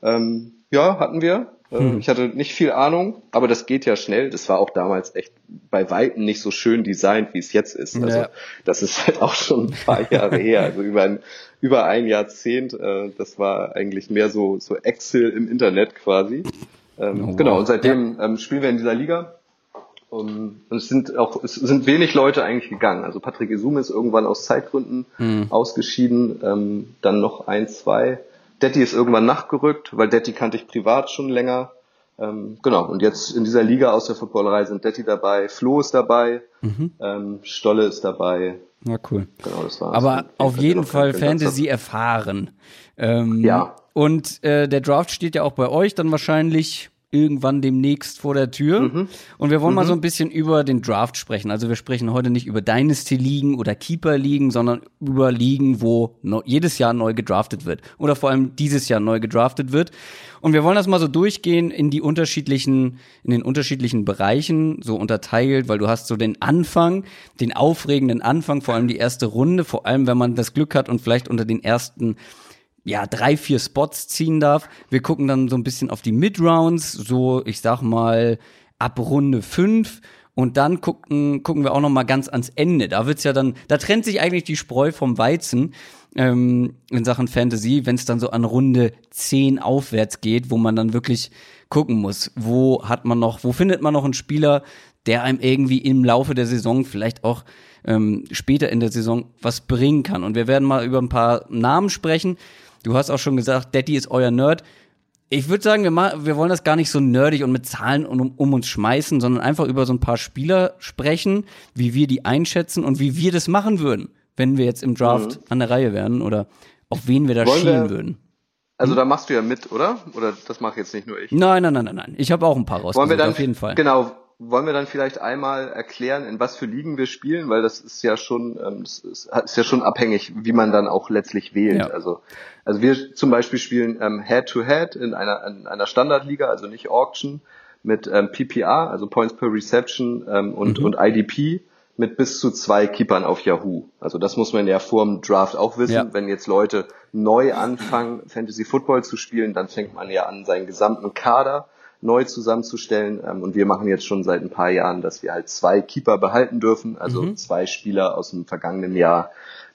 Ähm, ja, hatten wir. Ähm, hm. Ich hatte nicht viel Ahnung, aber das geht ja schnell. Das war auch damals echt bei Weitem nicht so schön designt, wie es jetzt ist. Also ja. das ist halt auch schon ein paar <laughs> Jahre her, also über ein, über ein Jahrzehnt. Äh, das war eigentlich mehr so, so Excel im Internet quasi. Ähm, oh, wow. Genau, und seitdem ja. ähm, spielen wir in dieser Liga. Um, und es sind auch, es sind wenig Leute eigentlich gegangen. Also Patrick Isume ist irgendwann aus Zeitgründen mhm. ausgeschieden, ähm, dann noch ein, zwei. Detti ist irgendwann nachgerückt, weil Detti kannte ich privat schon länger. Ähm, genau, und jetzt in dieser Liga aus der Footballerei sind Detti dabei, Flo ist dabei, mhm. ähm, Stolle ist dabei. Ja, cool. Genau, das war's. Aber auf jeden Fall Fantasy erfahren. Ähm, ja. Und äh, der Draft steht ja auch bei euch dann wahrscheinlich irgendwann demnächst vor der Tür. Mhm. Und wir wollen mhm. mal so ein bisschen über den Draft sprechen. Also wir sprechen heute nicht über Dynasty-Ligen oder Keeper-Ligen, sondern über Ligen, wo no jedes Jahr neu gedraftet wird. Oder vor allem dieses Jahr neu gedraftet wird. Und wir wollen das mal so durchgehen in die unterschiedlichen, in den unterschiedlichen Bereichen, so unterteilt, weil du hast so den Anfang, den aufregenden Anfang, vor allem die erste Runde, vor allem wenn man das Glück hat und vielleicht unter den ersten ja, drei, vier Spots ziehen darf. Wir gucken dann so ein bisschen auf die Mid-Rounds, so, ich sag mal, ab Runde fünf und dann gucken, gucken wir auch noch mal ganz ans Ende. Da wird's ja dann, da trennt sich eigentlich die Spreu vom Weizen ähm, in Sachen Fantasy, wenn es dann so an Runde zehn aufwärts geht, wo man dann wirklich gucken muss, wo hat man noch, wo findet man noch einen Spieler, der einem irgendwie im Laufe der Saison vielleicht auch ähm, später in der Saison was bringen kann. Und wir werden mal über ein paar Namen sprechen. Du hast auch schon gesagt, Daddy ist euer Nerd. Ich würde sagen, wir, mal, wir wollen das gar nicht so nerdig und mit Zahlen um, um, uns schmeißen, sondern einfach über so ein paar Spieler sprechen, wie wir die einschätzen und wie wir das machen würden, wenn wir jetzt im Draft mhm. an der Reihe wären oder auf wen wir da wollen schielen wir, würden. Also hm? da machst du ja mit, oder? Oder das mache jetzt nicht nur ich? Nein, nein, nein, nein, nein. Ich habe auch ein paar rausgesucht, wollen wir dann, auf jeden Fall. Genau, wollen wir dann vielleicht einmal erklären, in was für Ligen wir spielen, weil das ist ja schon, ähm, das ist, ja schon abhängig, wie man dann auch letztlich wählt. Ja. Also, also wir zum Beispiel spielen ähm, Head-to-Head in einer, in einer Standardliga, also nicht Auction, mit ähm, PPR, also Points per Reception ähm, und, mhm. und IDP mit bis zu zwei Keepern auf Yahoo. Also das muss man ja vor dem Draft auch wissen. Ja. Wenn jetzt Leute neu anfangen, Fantasy Football zu spielen, dann fängt man ja an, seinen gesamten Kader neu zusammenzustellen. Ähm, und wir machen jetzt schon seit ein paar Jahren, dass wir halt zwei Keeper behalten dürfen. Also mhm. zwei Spieler aus dem vergangenen Jahr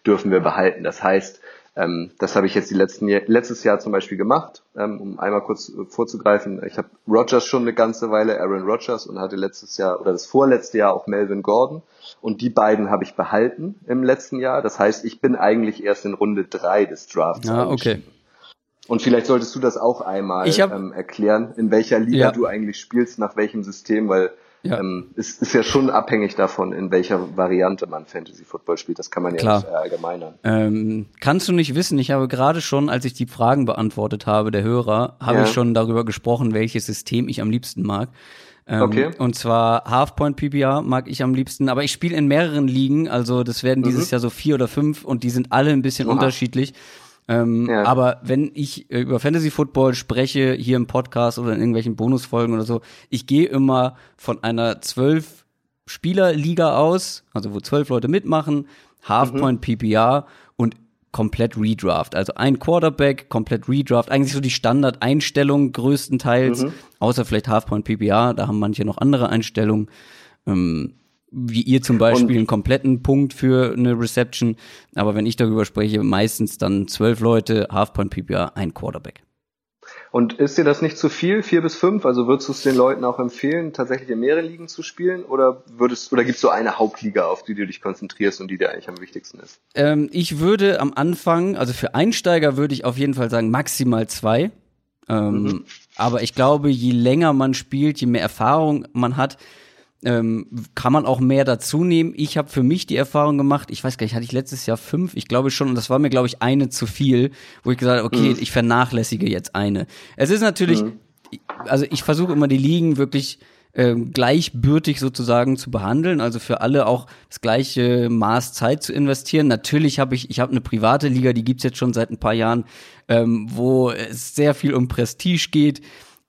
dürfen wir behalten. Das heißt, ähm, das habe ich jetzt die letzten letztes Jahr zum Beispiel gemacht, ähm, um einmal kurz äh, vorzugreifen. Ich habe Rogers schon eine ganze Weile, Aaron Rogers und hatte letztes Jahr oder das vorletzte Jahr auch Melvin Gordon. Und die beiden habe ich behalten im letzten Jahr. Das heißt, ich bin eigentlich erst in Runde drei des Drafts. Ah, okay. Und vielleicht solltest du das auch einmal hab, ähm, erklären, in welcher Liga ja. du eigentlich spielst, nach welchem System, weil ja. ähm, es ist ja schon abhängig davon, in welcher Variante man Fantasy Football spielt. Das kann man ja Klar. nicht allgemeinern. Ähm, kannst du nicht wissen, ich habe gerade schon, als ich die Fragen beantwortet habe, der Hörer, habe ja. ich schon darüber gesprochen, welches System ich am liebsten mag. Ähm, okay. Und zwar Halfpoint PPR mag ich am liebsten, aber ich spiele in mehreren Ligen, also das werden dieses mhm. Jahr so vier oder fünf und die sind alle ein bisschen Oha. unterschiedlich. Ähm, ja. Aber wenn ich äh, über Fantasy Football spreche, hier im Podcast oder in irgendwelchen Bonusfolgen oder so, ich gehe immer von einer zwölf Spieler-Liga aus, also wo zwölf Leute mitmachen, Halfpoint mhm. PPR und komplett Redraft. Also ein Quarterback, komplett Redraft. Eigentlich so die Standardeinstellung größtenteils, mhm. außer vielleicht Halfpoint PPR, da haben manche noch andere Einstellungen. Ähm, wie ihr zum Beispiel und, einen kompletten Punkt für eine Reception. Aber wenn ich darüber spreche, meistens dann zwölf Leute, Halfpoint PPR, ein Quarterback. Und ist dir das nicht zu viel, vier bis fünf? Also würdest du es den Leuten auch empfehlen, tatsächlich in mehreren Ligen zu spielen? Oder würdest, oder gibt es so eine Hauptliga, auf die du dich konzentrierst und die dir eigentlich am wichtigsten ist? Ähm, ich würde am Anfang, also für Einsteiger würde ich auf jeden Fall sagen, maximal zwei. Ähm, mhm. Aber ich glaube, je länger man spielt, je mehr Erfahrung man hat, ähm, kann man auch mehr dazu nehmen. Ich habe für mich die Erfahrung gemacht, ich weiß gar nicht, hatte ich letztes Jahr fünf, ich glaube schon, und das war mir, glaube ich, eine zu viel, wo ich gesagt habe, okay, mhm. ich vernachlässige jetzt eine. Es ist natürlich, mhm. also ich versuche immer die Ligen wirklich ähm, gleichbürtig sozusagen zu behandeln, also für alle auch das gleiche Maß Zeit zu investieren. Natürlich habe ich, ich habe eine private Liga, die gibt's jetzt schon seit ein paar Jahren, ähm, wo es sehr viel um Prestige geht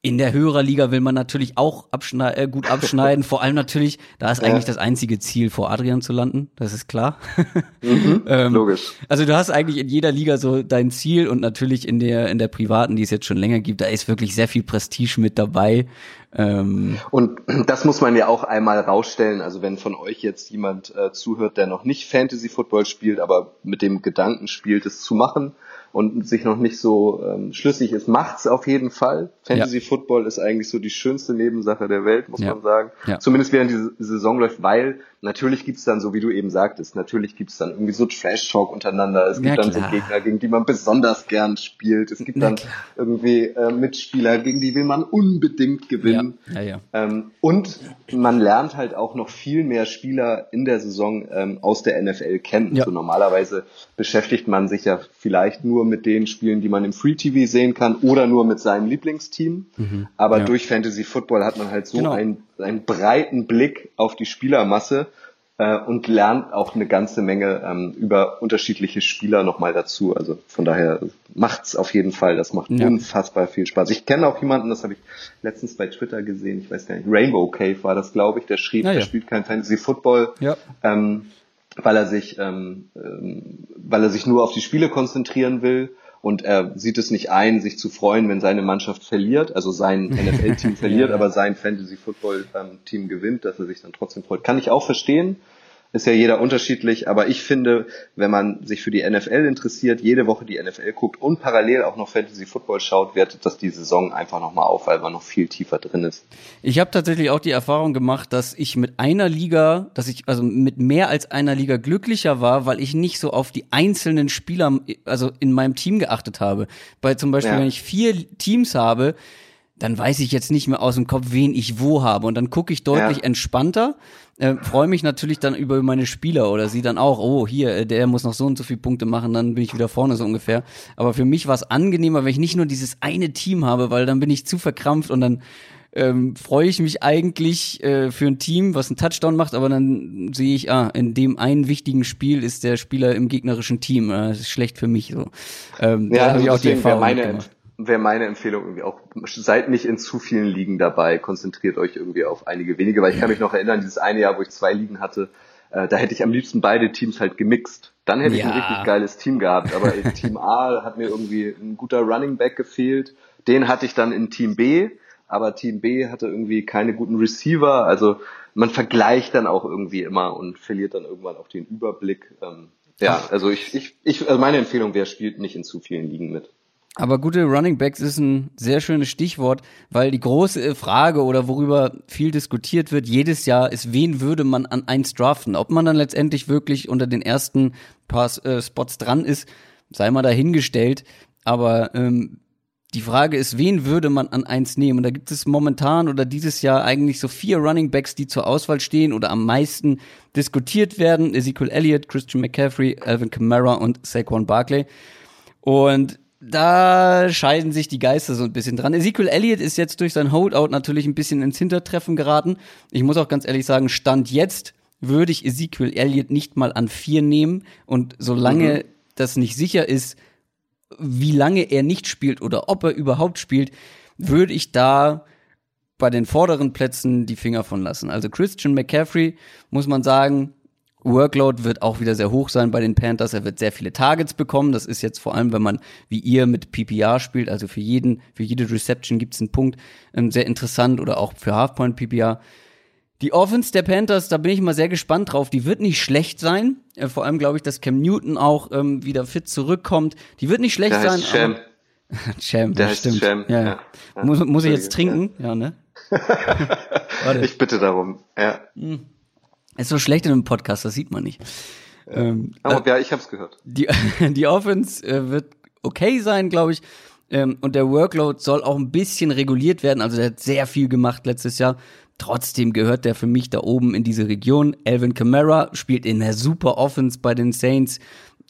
in der Hörerliga will man natürlich auch abschneid äh, gut <laughs> abschneiden. Vor allem natürlich, da ist eigentlich das einzige Ziel, vor Adrian zu landen. Das ist klar. <laughs> Mhm, <laughs> ähm, logisch. Also du hast eigentlich in jeder Liga so dein Ziel und natürlich in der in der privaten, die es jetzt schon länger gibt, da ist wirklich sehr viel Prestige mit dabei. Ähm, und <clears throat> das muss man ja auch einmal rausstellen. Also wenn von euch jetzt jemand äh, zuhört, der noch nicht Fantasy Football spielt, aber mit dem Gedanken spielt, es zu machen und sich noch nicht so ähm, schlüssig ist, macht's auf jeden Fall. Fantasy ja. Football ist eigentlich so die schönste Nebensache der Welt, muss ja. man sagen. Ja. Zumindest während die Saison läuft, weil Natürlich gibt's dann, so wie du eben sagtest, natürlich gibt's dann irgendwie so Trash-Talk untereinander. Es gibt dann so Gegner, gegen die man besonders gern spielt. Es gibt Na, dann klar. irgendwie äh, Mitspieler, gegen die will man unbedingt gewinnen. Ähm, und man lernt halt auch noch viel mehr Spieler in der Saison ähm, aus der NFL kennen. So normalerweise beschäftigt man sich ja vielleicht nur mit den Spielen, die man im Free TV sehen kann oder nur mit seinem Lieblingsteam. Mhm. Aber ja. durch Fantasy Football hat man halt so genau. einen, einen breiten Blick auf die Spielermasse äh, und lernt auch eine ganze Menge ähm, über unterschiedliche Spieler nochmal dazu. Also von daher macht's auf jeden Fall. Das macht ja. unfassbar viel Spaß. Ich kenne auch jemanden, das habe ich letztens bei Twitter gesehen, ich weiß gar nicht, Rainbow Cave war das, glaube ich, der schrieb, ja. er spielt kein Fantasy Football. Ja. Ähm, weil er sich, ähm, ähm, weil er sich nur auf die Spiele konzentrieren will und er sieht es nicht ein, sich zu freuen, wenn seine Mannschaft verliert, also sein <laughs> NFL-Team verliert, ja. aber sein Fantasy-Football-Team gewinnt, dass er sich dann trotzdem freut. Kann ich auch verstehen ist ja jeder unterschiedlich, aber ich finde, wenn man sich für die NFL interessiert, jede Woche die NFL guckt und parallel auch noch Fantasy Football schaut, wertet das die Saison einfach nochmal auf, weil man noch viel tiefer drin ist. Ich habe tatsächlich auch die Erfahrung gemacht, dass ich mit einer Liga, dass ich also mit mehr als einer Liga glücklicher war, weil ich nicht so auf die einzelnen Spieler, also in meinem Team geachtet habe. Weil zum Beispiel, ja. wenn ich vier Teams habe, dann weiß ich jetzt nicht mehr aus dem Kopf, wen ich wo habe. Und dann gucke ich deutlich ja. entspannter, äh, freue mich natürlich dann über meine Spieler oder sie dann auch, oh, hier, äh, der muss noch so und so viele Punkte machen, dann bin ich wieder vorne so ungefähr. Aber für mich war es angenehmer, wenn ich nicht nur dieses eine Team habe, weil dann bin ich zu verkrampft und dann ähm, freue ich mich eigentlich äh, für ein Team, was einen Touchdown macht, aber dann sehe ich, ah, in dem einen wichtigen Spiel ist der Spieler im gegnerischen Team. Äh, das ist schlecht für mich so. Ähm, ja, da also ich auch die Erfahrung meine, gemacht wäre meine Empfehlung irgendwie auch, seid nicht in zu vielen Ligen dabei, konzentriert euch irgendwie auf einige wenige, weil ich kann mich noch erinnern, dieses eine Jahr, wo ich zwei Ligen hatte, äh, da hätte ich am liebsten beide Teams halt gemixt. Dann hätte ja. ich ein richtig geiles Team gehabt, aber in <laughs> Team A hat mir irgendwie ein guter Running Back gefehlt, den hatte ich dann in Team B, aber Team B hatte irgendwie keine guten Receiver, also man vergleicht dann auch irgendwie immer und verliert dann irgendwann auch den Überblick. Ähm, ja, also ich, ich, ich, also meine Empfehlung wäre, spielt nicht in zu vielen Ligen mit. Aber gute Running Backs ist ein sehr schönes Stichwort, weil die große Frage oder worüber viel diskutiert wird jedes Jahr ist, wen würde man an eins draften? Ob man dann letztendlich wirklich unter den ersten paar äh, Spots dran ist, sei mal dahingestellt. Aber ähm, die Frage ist, wen würde man an eins nehmen? Und da gibt es momentan oder dieses Jahr eigentlich so vier Running Backs, die zur Auswahl stehen oder am meisten diskutiert werden. Ezekiel Elliott, Christian McCaffrey, Alvin Kamara und Saquon Barkley. Und da scheiden sich die Geister so ein bisschen dran. Ezekiel Elliott ist jetzt durch sein Holdout natürlich ein bisschen ins Hintertreffen geraten. Ich muss auch ganz ehrlich sagen, Stand jetzt würde ich Ezekiel Elliott nicht mal an vier nehmen. Und solange mhm. das nicht sicher ist, wie lange er nicht spielt oder ob er überhaupt spielt, würde ich da bei den vorderen Plätzen die Finger von lassen. Also Christian McCaffrey, muss man sagen, Workload wird auch wieder sehr hoch sein bei den Panthers. Er wird sehr viele Targets bekommen. Das ist jetzt vor allem, wenn man wie ihr mit PPR spielt, also für jeden, für jede Reception gibt es einen Punkt, ähm, sehr interessant oder auch für Halfpoint PPR. Die Offense der Panthers, da bin ich mal sehr gespannt drauf. Die wird nicht schlecht sein. Äh, vor allem glaube ich, dass Cam Newton auch ähm, wieder fit zurückkommt. Die wird nicht schlecht der sein. Cham. Cham, das stimmt. Cham. Ja, ja. ja. Muss, muss ich jetzt trinken? Ja, ja ne? <laughs> ich bitte darum. Ja. Hm. Ist so schlecht in einem Podcast, das sieht man nicht. Ähm, Aber äh, ja, ich hab's gehört. Die, <laughs> die Offense äh, wird okay sein, glaube ich. Ähm, und der Workload soll auch ein bisschen reguliert werden. Also der hat sehr viel gemacht letztes Jahr. Trotzdem gehört der für mich da oben in diese Region. Alvin Kamara spielt in der super Offense bei den Saints.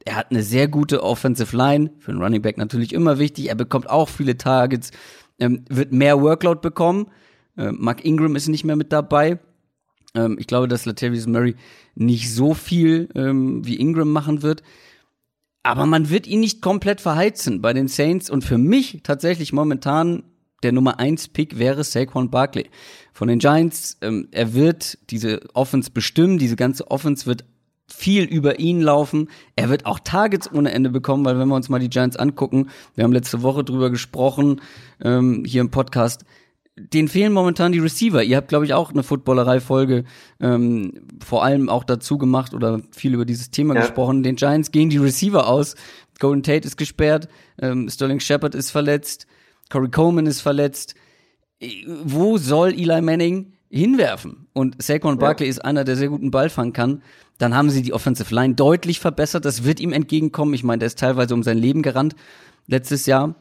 Er hat eine sehr gute Offensive Line. Für einen Running Back natürlich immer wichtig. Er bekommt auch viele Targets. Ähm, wird mehr Workload bekommen. Äh, Mark Ingram ist nicht mehr mit dabei. Ähm, ich glaube, dass Latavius Murray nicht so viel ähm, wie Ingram machen wird. Aber man wird ihn nicht komplett verheizen bei den Saints. Und für mich tatsächlich momentan der Nummer 1 Pick wäre Saquon Barkley von den Giants. Ähm, er wird diese Offense bestimmen, diese ganze Offense wird viel über ihn laufen. Er wird auch Targets ohne Ende bekommen, weil wenn wir uns mal die Giants angucken, wir haben letzte Woche drüber gesprochen, ähm, hier im Podcast, den fehlen momentan die Receiver. Ihr habt, glaube ich, auch eine Footballerei-Folge ähm, vor allem auch dazu gemacht oder viel über dieses Thema ja. gesprochen. Den Giants gehen die Receiver aus. Golden Tate ist gesperrt, ähm, Sterling Shepard ist verletzt, Corey Coleman ist verletzt. Wo soll Eli Manning hinwerfen? Und Saquon Barkley ja. ist einer, der sehr guten Ball fangen kann. Dann haben sie die Offensive Line deutlich verbessert. Das wird ihm entgegenkommen. Ich meine, der ist teilweise um sein Leben gerannt letztes Jahr.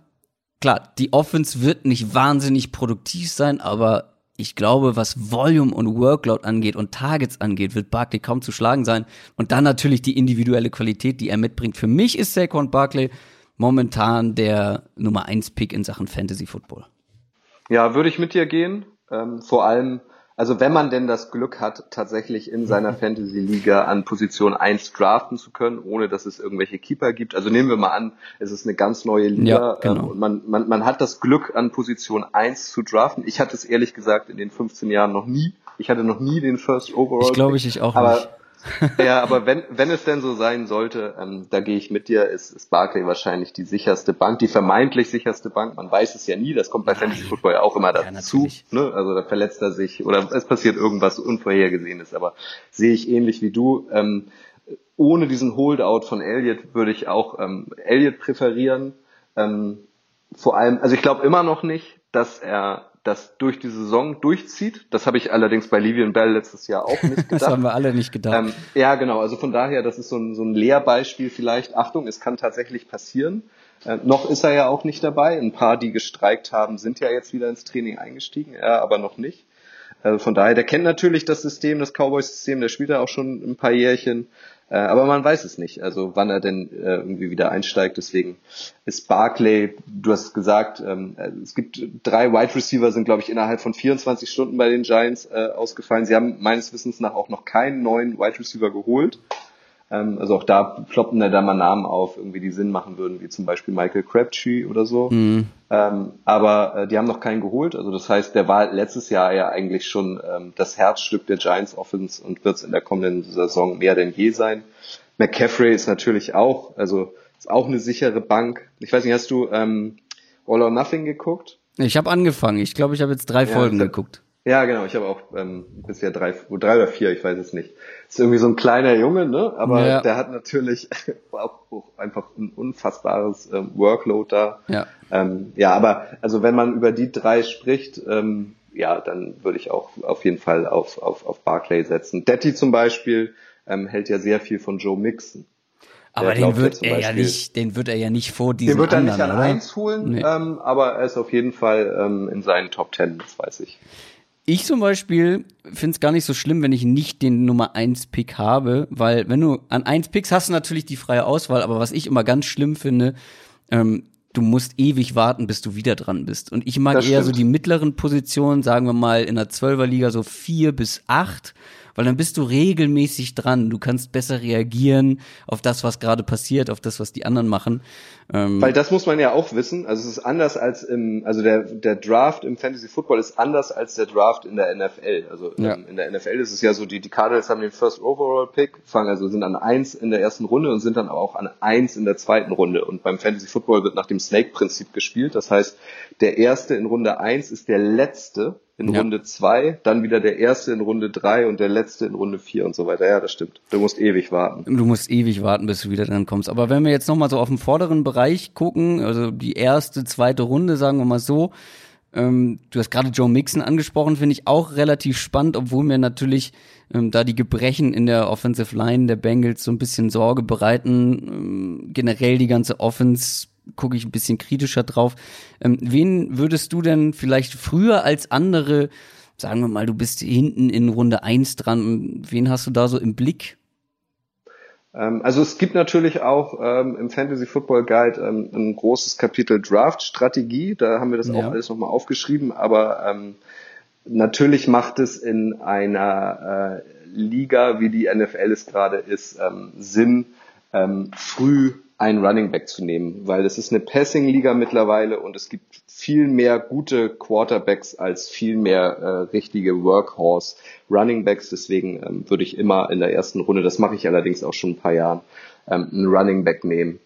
Klar, die Offense wird nicht wahnsinnig produktiv sein, aber ich glaube, was Volume und Workload angeht und Targets angeht, wird Barkley kaum zu schlagen sein. Und dann natürlich die individuelle Qualität, die er mitbringt. Für mich ist Saquon Barkley momentan der Nummer 1 Pick in Sachen Fantasy Football. Ja, würde ich mit dir gehen. Ähm, vor allem, also wenn man denn das Glück hat, tatsächlich in seiner <laughs> Fantasy-Liga an Position 1 draften zu können, ohne dass es irgendwelche Keeper gibt. Also nehmen wir mal an, es ist eine ganz neue Liga ja, genau. ähm, und man, man, man hat das Glück, an Position 1 zu draften. Ich hatte es ehrlich gesagt in den 15 Jahren noch nie. Ich hatte noch nie den First Overall. Ich glaube, ich auch aber, nicht. <laughs> ja, aber wenn, wenn es denn so sein sollte, ähm, da gehe ich mit dir, ist, ist Barclay wahrscheinlich die sicherste Bank, die vermeintlich sicherste Bank. Man weiß es ja nie, das kommt bei Fantasy Football ja auch immer dazu. Ja, ne? Also da verletzt er sich oder es passiert irgendwas Unvorhergesehenes. Aber sehe ich ähnlich wie du. Ähm, ohne diesen Holdout von Elliott würde ich auch ähm, Elliott präferieren. Ähm, vor allem, also ich glaube immer noch nicht, dass er das durch die Saison durchzieht. Das habe ich allerdings bei Livian Bell letztes Jahr auch nicht <laughs> gedacht. das haben wir alle nicht gedacht. Ähm, ja, genau. Also von daher, das ist so ein, so ein Lehrbeispiel vielleicht. Achtung, es kann tatsächlich passieren. Äh, noch ist er ja auch nicht dabei. Ein paar, die gestreikt haben, sind ja jetzt wieder ins Training eingestiegen, er aber noch nicht. Also von daher, der kennt natürlich das System, das Cowboys-System, der spielt ja auch schon ein paar Jährchen. Äh, aber man weiß es nicht, also wann er denn äh, irgendwie wieder einsteigt. Deswegen ist Barclay, du hast gesagt, ähm, es gibt drei Wide Receiver, sind glaube ich innerhalb von 24 Stunden bei den Giants äh, ausgefallen. Sie haben meines Wissens nach auch noch keinen neuen Wide Receiver geholt. Ähm, also auch da ploppen da mal Namen auf, irgendwie die Sinn machen würden, wie zum Beispiel Michael Crabtree oder so. Mhm. Ähm, aber äh, die haben noch keinen geholt. Also das heißt, der war letztes Jahr ja eigentlich schon ähm, das Herzstück der Giants Offense und wird es in der kommenden Saison mehr denn je sein. McCaffrey ist natürlich auch, also ist auch eine sichere Bank. Ich weiß nicht, hast du ähm, All or Nothing geguckt? Ich habe angefangen. Ich glaube, ich habe jetzt drei ja, Folgen geguckt. Ja, genau. Ich habe auch ähm, bisher drei, drei oder vier, ich weiß es nicht. Ist irgendwie so ein kleiner Junge, ne? Aber ja. der hat natürlich <laughs> auch, einfach ein unfassbares ähm, Workload da. Ja. Ähm, ja, aber also wenn man über die drei spricht, ähm, ja, dann würde ich auch auf jeden Fall auf, auf, auf Barclay setzen. Detti zum Beispiel ähm, hält ja sehr viel von Joe Mixon. Aber den wird er ja nicht, den wird er ja nicht vor diesem Den wird er nicht an oder? eins holen, nee. ähm, aber er ist auf jeden Fall ähm, in seinen Top Ten, das weiß ich. Ich zum Beispiel finde es gar nicht so schlimm, wenn ich nicht den Nummer 1 Pick habe, weil wenn du an 1 Picks hast du natürlich die freie Auswahl, aber was ich immer ganz schlimm finde, ähm, du musst ewig warten, bis du wieder dran bist. Und ich mag das eher stimmt. so die mittleren Positionen, sagen wir mal in der Zwölferliga so vier bis acht weil dann bist du regelmäßig dran. Du kannst besser reagieren auf das, was gerade passiert, auf das, was die anderen machen. Ähm weil das muss man ja auch wissen. Also es ist anders als im, also der, der Draft im Fantasy Football ist anders als der Draft in der NFL. Also ja. in der NFL ist es ja so, die, die Cardinals haben den First Overall Pick, fangen also sind an eins in der ersten Runde und sind dann auch an eins in der zweiten Runde. Und beim Fantasy Football wird nach dem Snake-Prinzip gespielt. Das heißt, der erste in Runde eins ist der letzte in ja. Runde zwei, dann wieder der erste in Runde drei und der letzte in Runde vier und so weiter. Ja, das stimmt. Du musst ewig warten. Du musst ewig warten, bis du wieder dran kommst. Aber wenn wir jetzt nochmal so auf den vorderen Bereich gucken, also die erste, zweite Runde, sagen wir mal so, ähm, du hast gerade Joe Mixon angesprochen, finde ich auch relativ spannend, obwohl mir natürlich ähm, da die Gebrechen in der Offensive Line der Bengals so ein bisschen Sorge bereiten. Ähm, generell die ganze Offense gucke ich ein bisschen kritischer drauf. Ähm, wen würdest du denn vielleicht früher als andere, sagen wir mal, du bist hinten in Runde eins dran, wen hast du da so im Blick? Ähm, also es gibt natürlich auch ähm, im Fantasy Football Guide ähm, ein großes Kapitel Draft Strategie. Da haben wir das ja. auch alles nochmal aufgeschrieben. Aber ähm, natürlich macht es in einer äh, Liga, wie die NFL es gerade ist, ähm, Sinn, ähm, früh einen Running Back zu nehmen, weil es ist eine Passing-Liga mittlerweile und es gibt viel mehr gute Quarterbacks als viel mehr äh, richtige Workhorse Running Backs. Deswegen ähm, würde ich immer in der ersten Runde, das mache ich allerdings auch schon ein paar Jahren, ähm, einen Running Back nehmen.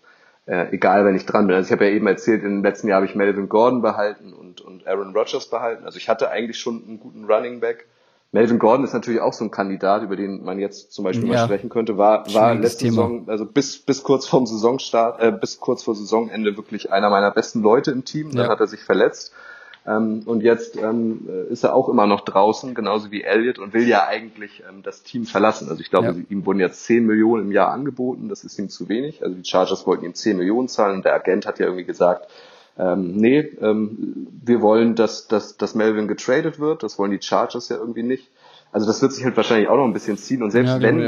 Äh, egal, wenn ich dran bin. Also ich habe ja eben erzählt, im letzten Jahr habe ich Melvin Gordon behalten und, und Aaron Rodgers behalten. Also ich hatte eigentlich schon einen guten Running Back. Melvin Gordon ist natürlich auch so ein Kandidat, über den man jetzt zum Beispiel ja. mal sprechen könnte. War, war letzte Thema. Saison, also bis, bis kurz vorm Saisonstart, äh, bis kurz vor Saisonende wirklich einer meiner besten Leute im Team. Dann ja. hat er sich verletzt. Ähm, und jetzt ähm, ist er auch immer noch draußen, genauso wie Elliott und will ja eigentlich ähm, das Team verlassen. Also ich glaube, ja. ihm wurden jetzt 10 Millionen im Jahr angeboten, das ist ihm zu wenig. Also die Chargers wollten ihm 10 Millionen zahlen und der Agent hat ja irgendwie gesagt, ähm, nee, ähm, wir wollen, dass, dass, dass Melvin getradet wird, das wollen die Chargers ja irgendwie nicht. Also das wird sich halt wahrscheinlich auch noch ein bisschen ziehen. Und selbst ja, wenn,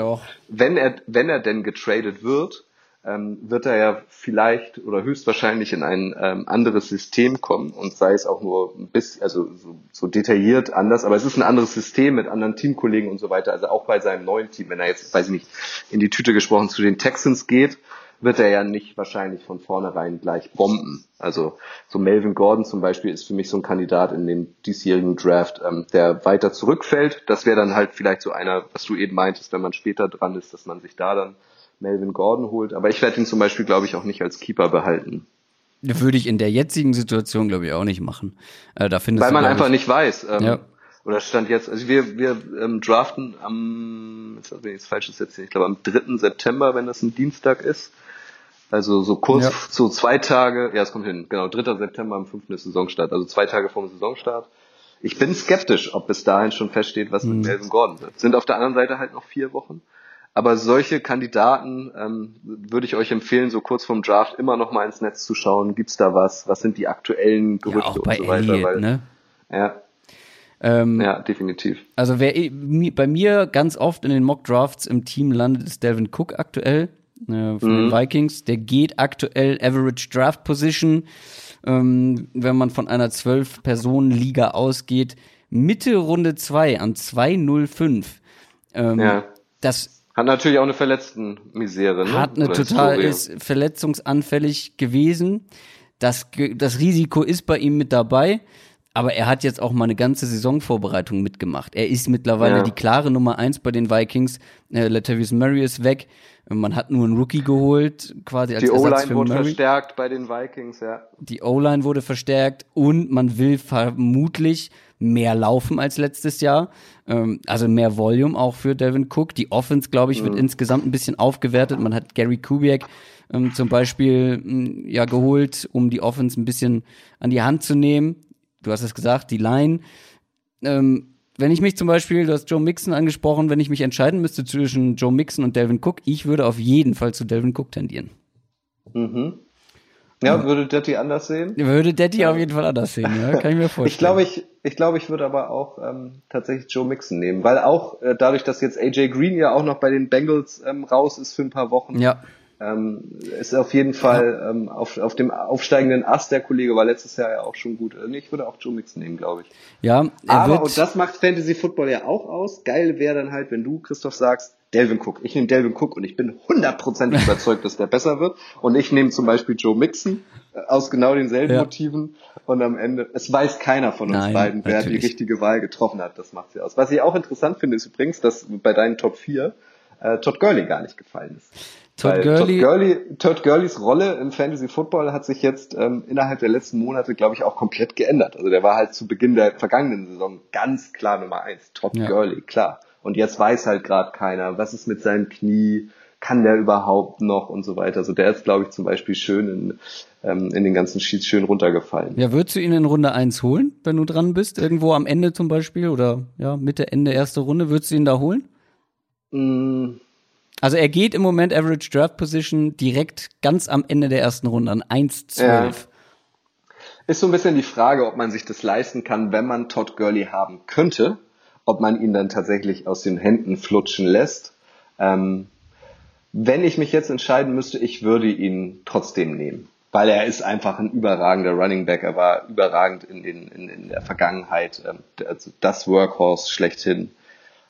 wenn er, wenn er denn getradet wird, ähm, wird er ja vielleicht oder höchstwahrscheinlich in ein ähm, anderes System kommen. Und sei es auch nur ein bisschen, also so, so detailliert anders, aber es ist ein anderes System mit anderen Teamkollegen und so weiter. Also auch bei seinem neuen Team, wenn er jetzt, weiß ich nicht, in die Tüte gesprochen zu den Texans geht, wird er ja nicht wahrscheinlich von vornherein gleich bomben. Also so Melvin Gordon zum Beispiel ist für mich so ein Kandidat in dem diesjährigen Draft, ähm, der weiter zurückfällt. Das wäre dann halt vielleicht so einer, was du eben meintest, wenn man später dran ist, dass man sich da dann Melvin Gordon holt. Aber ich werde ihn zum Beispiel, glaube ich, auch nicht als Keeper behalten. Würde ich in der jetzigen Situation, glaube ich, auch nicht machen. Äh, da findest Weil man du, einfach ich, nicht weiß. Ähm, ja. Oder stand jetzt, also wir, wir ähm, draften am, jetzt will ich jetzt falsches jetzt ich glaube am 3. September, wenn das ein Dienstag ist. Also so kurz, ja. so zwei Tage, ja, es kommt hin, genau, 3. September am 5. Saisonstart, also zwei Tage vor dem Saisonstart. Ich bin skeptisch, ob bis dahin schon feststeht, was mit mhm. Melvin Gordon wird. Sind auf der anderen Seite halt noch vier Wochen. Aber solche Kandidaten ähm, würde ich euch empfehlen, so kurz vorm Draft immer noch mal ins Netz zu schauen. Gibt's da was? Was sind die aktuellen Gerüchte ja, auch bei und so weiter? Elliot, weil, ne? Ja. Ähm, ja, definitiv. Also wer bei mir ganz oft in den Mock Drafts im Team landet, ist Delvin Cook aktuell äh, von mhm. den Vikings. Der geht aktuell Average Draft Position, ähm, wenn man von einer 12-Personen-Liga ausgeht, Mitte Runde 2 an 205. Ähm, ja. Das hat natürlich auch eine Verletzten-Misere, ne? Hat eine Oder total, Historie. ist verletzungsanfällig gewesen. Das, das Risiko ist bei ihm mit dabei. Aber er hat jetzt auch mal eine ganze Saisonvorbereitung mitgemacht. Er ist mittlerweile ja. die klare Nummer eins bei den Vikings. Äh, Latavius Murray ist weg. Man hat nur einen Rookie geholt, quasi als die für wurde Murray. verstärkt bei den Vikings, ja. Die O-Line wurde verstärkt und man will vermutlich mehr laufen als letztes Jahr. Ähm, also mehr Volume auch für Devin Cook. Die Offense, glaube ich, wird mhm. insgesamt ein bisschen aufgewertet. Man hat Gary Kubiak ähm, zum Beispiel mh, ja geholt, um die Offense ein bisschen an die Hand zu nehmen. Du hast es gesagt, die Line. Ähm, wenn ich mich zum Beispiel, du hast Joe Mixon angesprochen, wenn ich mich entscheiden müsste zwischen Joe Mixon und Delvin Cook, ich würde auf jeden Fall zu Delvin Cook tendieren. Mhm. Ja, würde Daddy anders sehen? Würde Daddy ja. auf jeden Fall anders sehen, ja, kann ich mir vorstellen. ich glaube, ich, ich glaube, ich würde aber auch ähm, tatsächlich Joe Mixon nehmen, weil auch äh, dadurch, dass jetzt AJ Green ja auch noch bei den Bengals ähm, raus ist für ein paar Wochen, ja. Ähm, ist auf jeden Fall ähm, auf, auf dem aufsteigenden Ast. Der Kollege war letztes Jahr ja auch schon gut. Äh, ich würde auch Joe Mixon nehmen, glaube ich. Ja, aber und das macht Fantasy Football ja auch aus. Geil wäre dann halt, wenn du Christoph sagst, Delvin Cook. Ich nehme Delvin Cook und ich bin hundertprozentig <laughs> überzeugt, dass der besser wird. Und ich nehme zum Beispiel Joe Mixon äh, aus genau denselben ja. Motiven. Und am Ende, es weiß keiner von uns Nein, beiden, wer natürlich. die richtige Wahl getroffen hat. Das macht sie aus. Was ich auch interessant finde, ist übrigens, dass bei deinen Top 4 äh, Todd Gurley gar nicht gefallen ist. Todd Gurley. Todd, Gurley, Todd Gurleys Rolle im Fantasy Football hat sich jetzt ähm, innerhalb der letzten Monate, glaube ich, auch komplett geändert. Also der war halt zu Beginn der vergangenen Saison ganz klar Nummer eins. Todd ja. Gurley, klar. Und jetzt weiß halt gerade keiner, was ist mit seinem Knie, kann der überhaupt noch und so weiter. Also der ist, glaube ich, zum Beispiel schön in, ähm, in den ganzen Sheets schön runtergefallen. Ja, würdest du ihn in Runde eins holen, wenn du dran bist? Irgendwo am Ende zum Beispiel oder ja, Mitte, Ende erste Runde, würdest du ihn da holen? Mm. Also er geht im Moment Average Draft Position direkt ganz am Ende der ersten Runde an 1,12. Ja. Ist so ein bisschen die Frage, ob man sich das leisten kann, wenn man Todd Gurley haben könnte ob man ihn dann tatsächlich aus den Händen flutschen lässt. Ähm, wenn ich mich jetzt entscheiden müsste, ich würde ihn trotzdem nehmen, weil er ist einfach ein überragender Running Back. Er war überragend in, den, in, in der Vergangenheit, ähm, also das Workhorse schlechthin.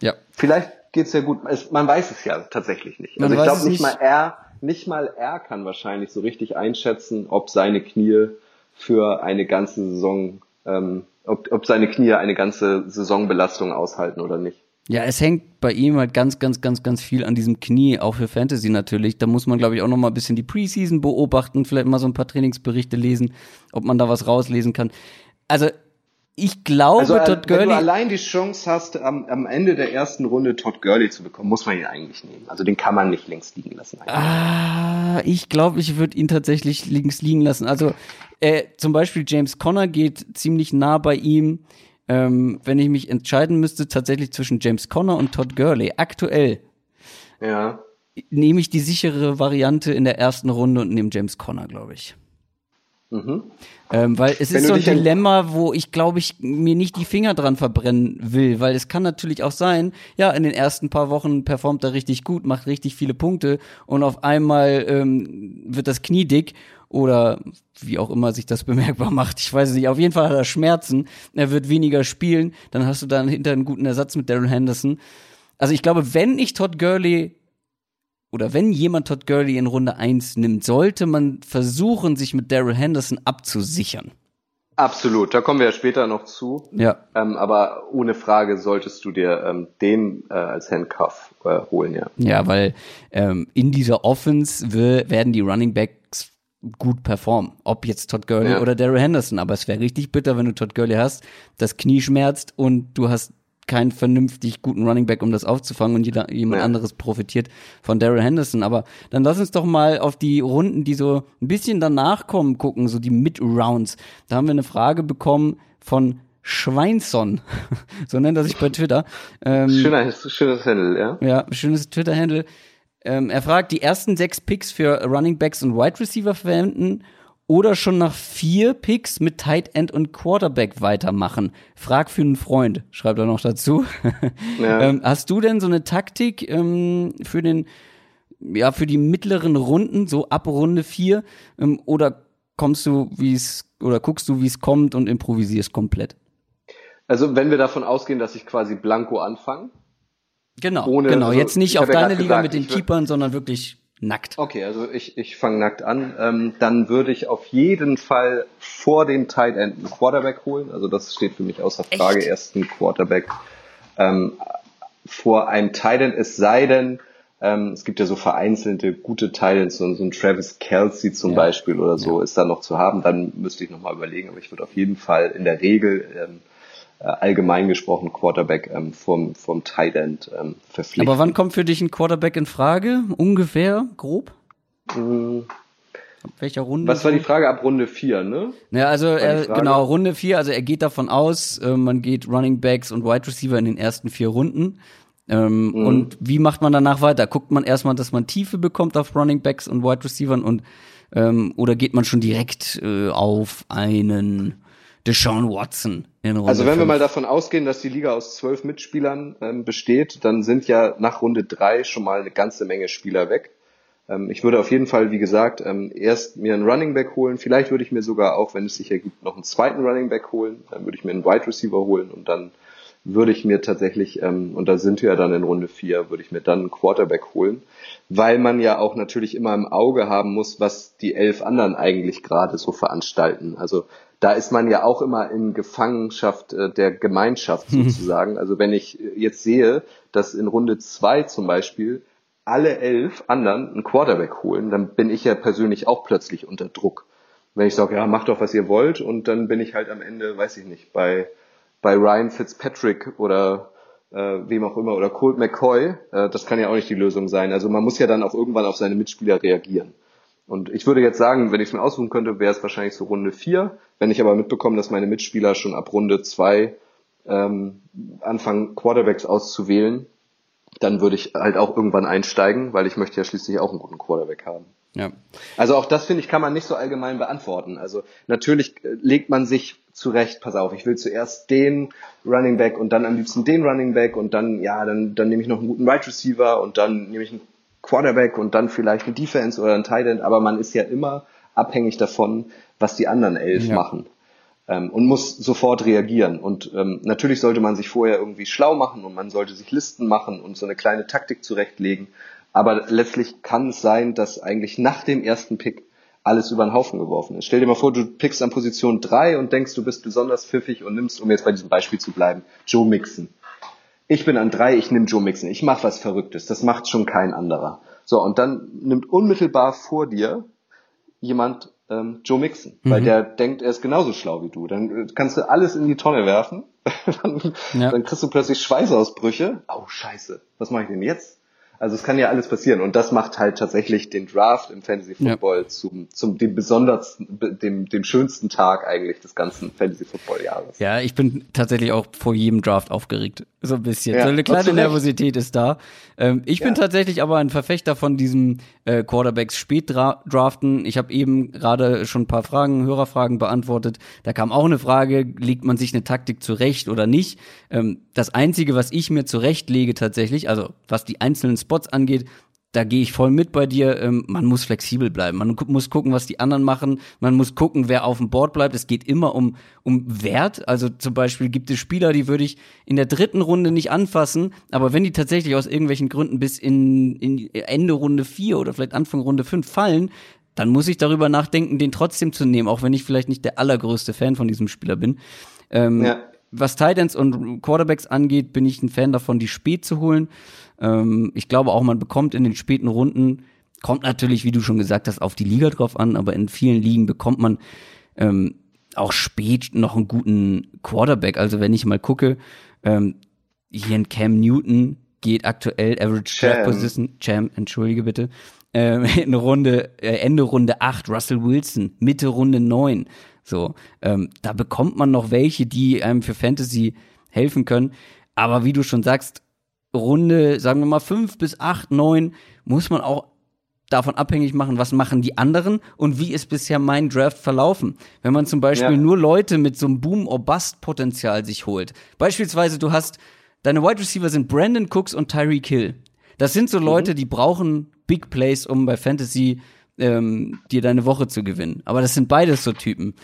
Ja. Vielleicht geht's ja gut. Es, man weiß es ja tatsächlich nicht. Man also ich glaube nicht, mal er, nicht mal er kann wahrscheinlich so richtig einschätzen, ob seine Knie für eine ganze Saison, ähm, ob, ob seine Knie eine ganze Saisonbelastung aushalten oder nicht. Ja, es hängt bei ihm halt ganz, ganz, ganz, ganz viel an diesem Knie, auch für Fantasy natürlich. Da muss man, glaube ich, auch noch mal ein bisschen die Preseason beobachten, vielleicht mal so ein paar Trainingsberichte lesen, ob man da was rauslesen kann. Also ich glaube, also, äh, Todd wenn Gurley. du allein die Chance hast, am, am Ende der ersten Runde Todd Gurley zu bekommen, muss man ihn eigentlich nehmen. Also den kann man nicht links liegen lassen. Eigentlich. Ah, ich glaube, ich würde ihn tatsächlich links liegen lassen. Also äh, zum Beispiel James Conner geht ziemlich nah bei ihm. Ähm, wenn ich mich entscheiden müsste, tatsächlich zwischen James Conner und Todd Gurley, aktuell Ja. nehme ich die sichere Variante in der ersten Runde und nehme James Conner, glaube ich. Mhm. Ähm, weil es Wenn ist so ein Dilemma, wo ich glaube ich mir nicht die Finger dran verbrennen will, weil es kann natürlich auch sein, ja, in den ersten paar Wochen performt er richtig gut, macht richtig viele Punkte und auf einmal ähm, wird das Knie dick oder wie auch immer sich das <laughs> bemerkbar macht. Ich weiß es nicht. Auf jeden Fall hat er Schmerzen. Er wird weniger spielen. Dann hast du dann hinter einen guten Ersatz mit Daryl Henderson. Also ich glaube, wenn ich Todd Gurley oder wenn jemand Todd Gurley in Runde 1 nimmt, sollte man versuchen, sich mit Daryl Henderson abzusichern. Absolut, da kommen wir ja später noch zu. Ja. Ähm, aber ohne Frage solltest du dir ähm, den äh, als Handcuff äh, holen, ja. Ja, weil ähm, in dieser Offense will, werden die Running Backs gut performen. Ob jetzt Todd Gurley Ja. oder Daryl Henderson. Aber es wäre richtig bitter, wenn du Todd Gurley hast, das Knie schmerzt und du hast keinen vernünftig guten Running Back, um das aufzufangen und jeder, jemand Ja. anderes profitiert von Daryl Henderson. Aber dann lass uns doch mal auf die Runden, die so ein bisschen danach kommen, gucken, so die Mid-Rounds. Da haben wir eine Frage bekommen von Schweinson, <laughs> so nennt er sich bei Twitter. Ähm, Schöner, schönes Handle, ja. ja, schönes Twitter-Handle. Ähm, er fragt, die ersten sechs Picks für Running Backs und Wide Receiver verwenden oder schon nach vier Picks mit Tight End und Quarterback weitermachen. Frag für einen Freund, schreibt er noch dazu. <laughs> Ja. ähm, hast du denn so eine Taktik ähm, für den, ja, für die mittleren Runden, so ab Runde vier, ähm, oder kommst du, wie es, oder guckst du, wie es kommt und improvisierst komplett? Also wenn wir davon ausgehen, dass ich quasi blanko anfange. Genau, Ohne- genau. also, Jetzt nicht ich auf deine Liga gesagt, mit den Keepern, sondern wirklich nackt. Okay, also ich, ich fange nackt an. Ähm, dann würde ich auf jeden Fall vor dem Tight End einen Quarterback holen. Also das steht für mich außer Frage. Echt? Erst einen Quarterback ähm, vor einem Tight End. Es sei denn, ähm, es gibt ja so vereinzelte gute Tight Ends, so, so ein Travis Kelsey zum Ja. Beispiel oder so ist da noch zu haben. Dann müsste ich nochmal überlegen. Aber ich würde auf jeden Fall in der Regel ähm, äh, allgemein gesprochen Quarterback ähm, vom, vom Tight End ähm, verpflichten. Aber wann kommt für dich ein Quarterback in Frage? Ungefähr, grob? Mm, Ab welcher Runde? Was war die Frage ab Runde 4, ne? Ja, also er, genau, Runde 4, also er geht davon aus, äh, man geht Running Backs und Wide Receiver in den ersten vier Runden. Ähm, Mhm. Und wie macht man danach weiter? Guckt man erstmal, dass man Tiefe bekommt auf Running Backs und Wide Receivern und ähm, oder geht man schon direkt äh, auf einen Deshaun Watson in Runde Also wenn wir fünf? mal davon ausgehen, dass die Liga aus zwölf Mitspielern ähm, besteht, dann sind ja nach Runde drei schon mal eine ganze Menge Spieler weg. Ähm, ich würde auf jeden Fall, wie gesagt, ähm, erst mir einen Running Back holen. Vielleicht würde ich mir sogar auch, wenn es sich ergibt, noch einen zweiten Running Back holen. Dann würde ich mir einen Wide Receiver holen und dann würde ich mir tatsächlich, ähm, und da sind wir ja dann in Runde vier, würde ich mir dann einen Quarterback holen, weil man ja auch natürlich immer im Auge haben muss, was die elf anderen eigentlich gerade so veranstalten. Also da ist man ja auch immer in Gefangenschaft äh, der Gemeinschaft sozusagen. Also wenn ich äh, jetzt sehe, dass in Runde zwei zum Beispiel alle elf anderen einen Quarterback holen, dann bin ich ja persönlich auch plötzlich unter Druck. Wenn ich sage, ja, macht doch, was ihr wollt, und dann bin ich halt am Ende, weiß ich nicht, bei, bei Ryan Fitzpatrick oder äh, wem auch immer oder Colt McCoy, äh, das kann ja auch nicht die Lösung sein. Also man muss ja dann auch irgendwann auf seine Mitspieler reagieren. Und ich würde jetzt sagen, wenn ich es mir aussuchen könnte, wäre es wahrscheinlich so Runde vier. Wenn ich aber mitbekomme, dass meine Mitspieler schon ab Runde zwei ähm, anfangen, Quarterbacks auszuwählen, dann würde ich halt auch irgendwann einsteigen, weil ich möchte ja schließlich auch einen guten Quarterback haben. ja. Also auch das finde ich kann man nicht so allgemein beantworten. Also natürlich äh, legt man sich zurecht, pass auf, ich will zuerst den Running Back und dann am liebsten den Running Back und dann ja, dann dann nehme ich noch einen guten Wide Receiver und dann nehme ich einen Quarterback und dann vielleicht eine Defense oder ein Tight End, aber man ist ja immer abhängig davon, was die anderen elf Ja. machen. Ähm, und muss sofort reagieren. Und ähm, natürlich sollte man sich vorher irgendwie schlau machen und man sollte sich Listen machen und so eine kleine Taktik zurechtlegen. Aber letztlich kann es sein, dass eigentlich nach dem ersten Pick alles über den Haufen geworfen ist. Stell dir mal vor, du pickst an Position drei und denkst, du bist besonders pfiffig und nimmst, um jetzt bei diesem Beispiel zu bleiben, Joe Mixon. Ich bin an drei, ich nehme Joe Mixon. Ich mache was Verrücktes. Das macht schon kein anderer. So, und dann nimmt unmittelbar vor dir jemand ähm, Joe Mixon, mhm. weil der denkt, er ist genauso schlau wie du. Dann äh, kannst du alles in die Tonne werfen, <laughs> dann, ja. dann kriegst du plötzlich Schweißausbrüche. Oh Scheiße, was mache ich denn jetzt? Also es kann ja alles passieren und das macht halt tatsächlich den Draft im Fantasy Football ja. zum, zum dem besondersten, dem, dem schönsten Tag eigentlich des ganzen Fantasy Football Jahres. Ja, ich bin tatsächlich auch vor jedem Draft aufgeregt. So ein bisschen. Ja, so eine kleine Nervosität ist da. Ähm, ich ja. bin tatsächlich aber ein Verfechter von diesem äh, Quarterbacks spät draften. Ich habe eben gerade schon ein paar Fragen, Hörerfragen beantwortet. Da kam auch eine Frage, legt man sich eine Taktik zurecht oder nicht? Ähm, das Einzige, was ich mir zurechtlege tatsächlich, also was die einzelnen Spots angeht, da gehe ich voll mit bei dir. Ähm, man muss flexibel bleiben. Man muss gucken, was die anderen machen. Man muss gucken, wer auf dem Board bleibt. Es geht immer um, um Wert. Also zum Beispiel gibt es Spieler, die würde ich in der dritten Runde nicht anfassen. Aber wenn die tatsächlich aus irgendwelchen Gründen bis in, in Ende Runde vier oder vielleicht Anfang Runde fünf fallen, dann muss ich darüber nachdenken, den trotzdem zu nehmen, auch wenn ich vielleicht nicht der allergrößte Fan von diesem Spieler bin. Ähm, ja. Was Titans und Quarterbacks angeht, bin ich ein Fan davon, die spät zu holen. Ähm, ich glaube auch, man bekommt in den späten Runden, kommt natürlich, wie du schon gesagt hast, auf die Liga drauf an, aber in vielen Ligen bekommt man ähm, auch spät noch einen guten Quarterback. Also wenn ich mal gucke, ähm, hier in Cam Newton geht aktuell Average Draft Position, Cham, entschuldige bitte, äh, <laughs> in Runde, äh, Ende Runde 8, Russell Wilson, Mitte Runde 9. So, ähm, da bekommt man noch welche, die einem für Fantasy helfen können. Aber wie du schon sagst, Runde, sagen wir mal, fünf bis acht, neun, muss man auch davon abhängig machen, was machen die anderen und wie ist bisher mein Draft verlaufen. Wenn man zum Beispiel ja. nur Leute mit so einem Boom-or-Bust-Potenzial sich holt. Beispielsweise, du hast, deine Wide Receiver sind Brandon Cooks und Tyreek Hill. Das sind so Leute, mhm. die brauchen Big Plays, um bei Fantasy ähm, dir deine Woche zu gewinnen. Aber das sind beides so Typen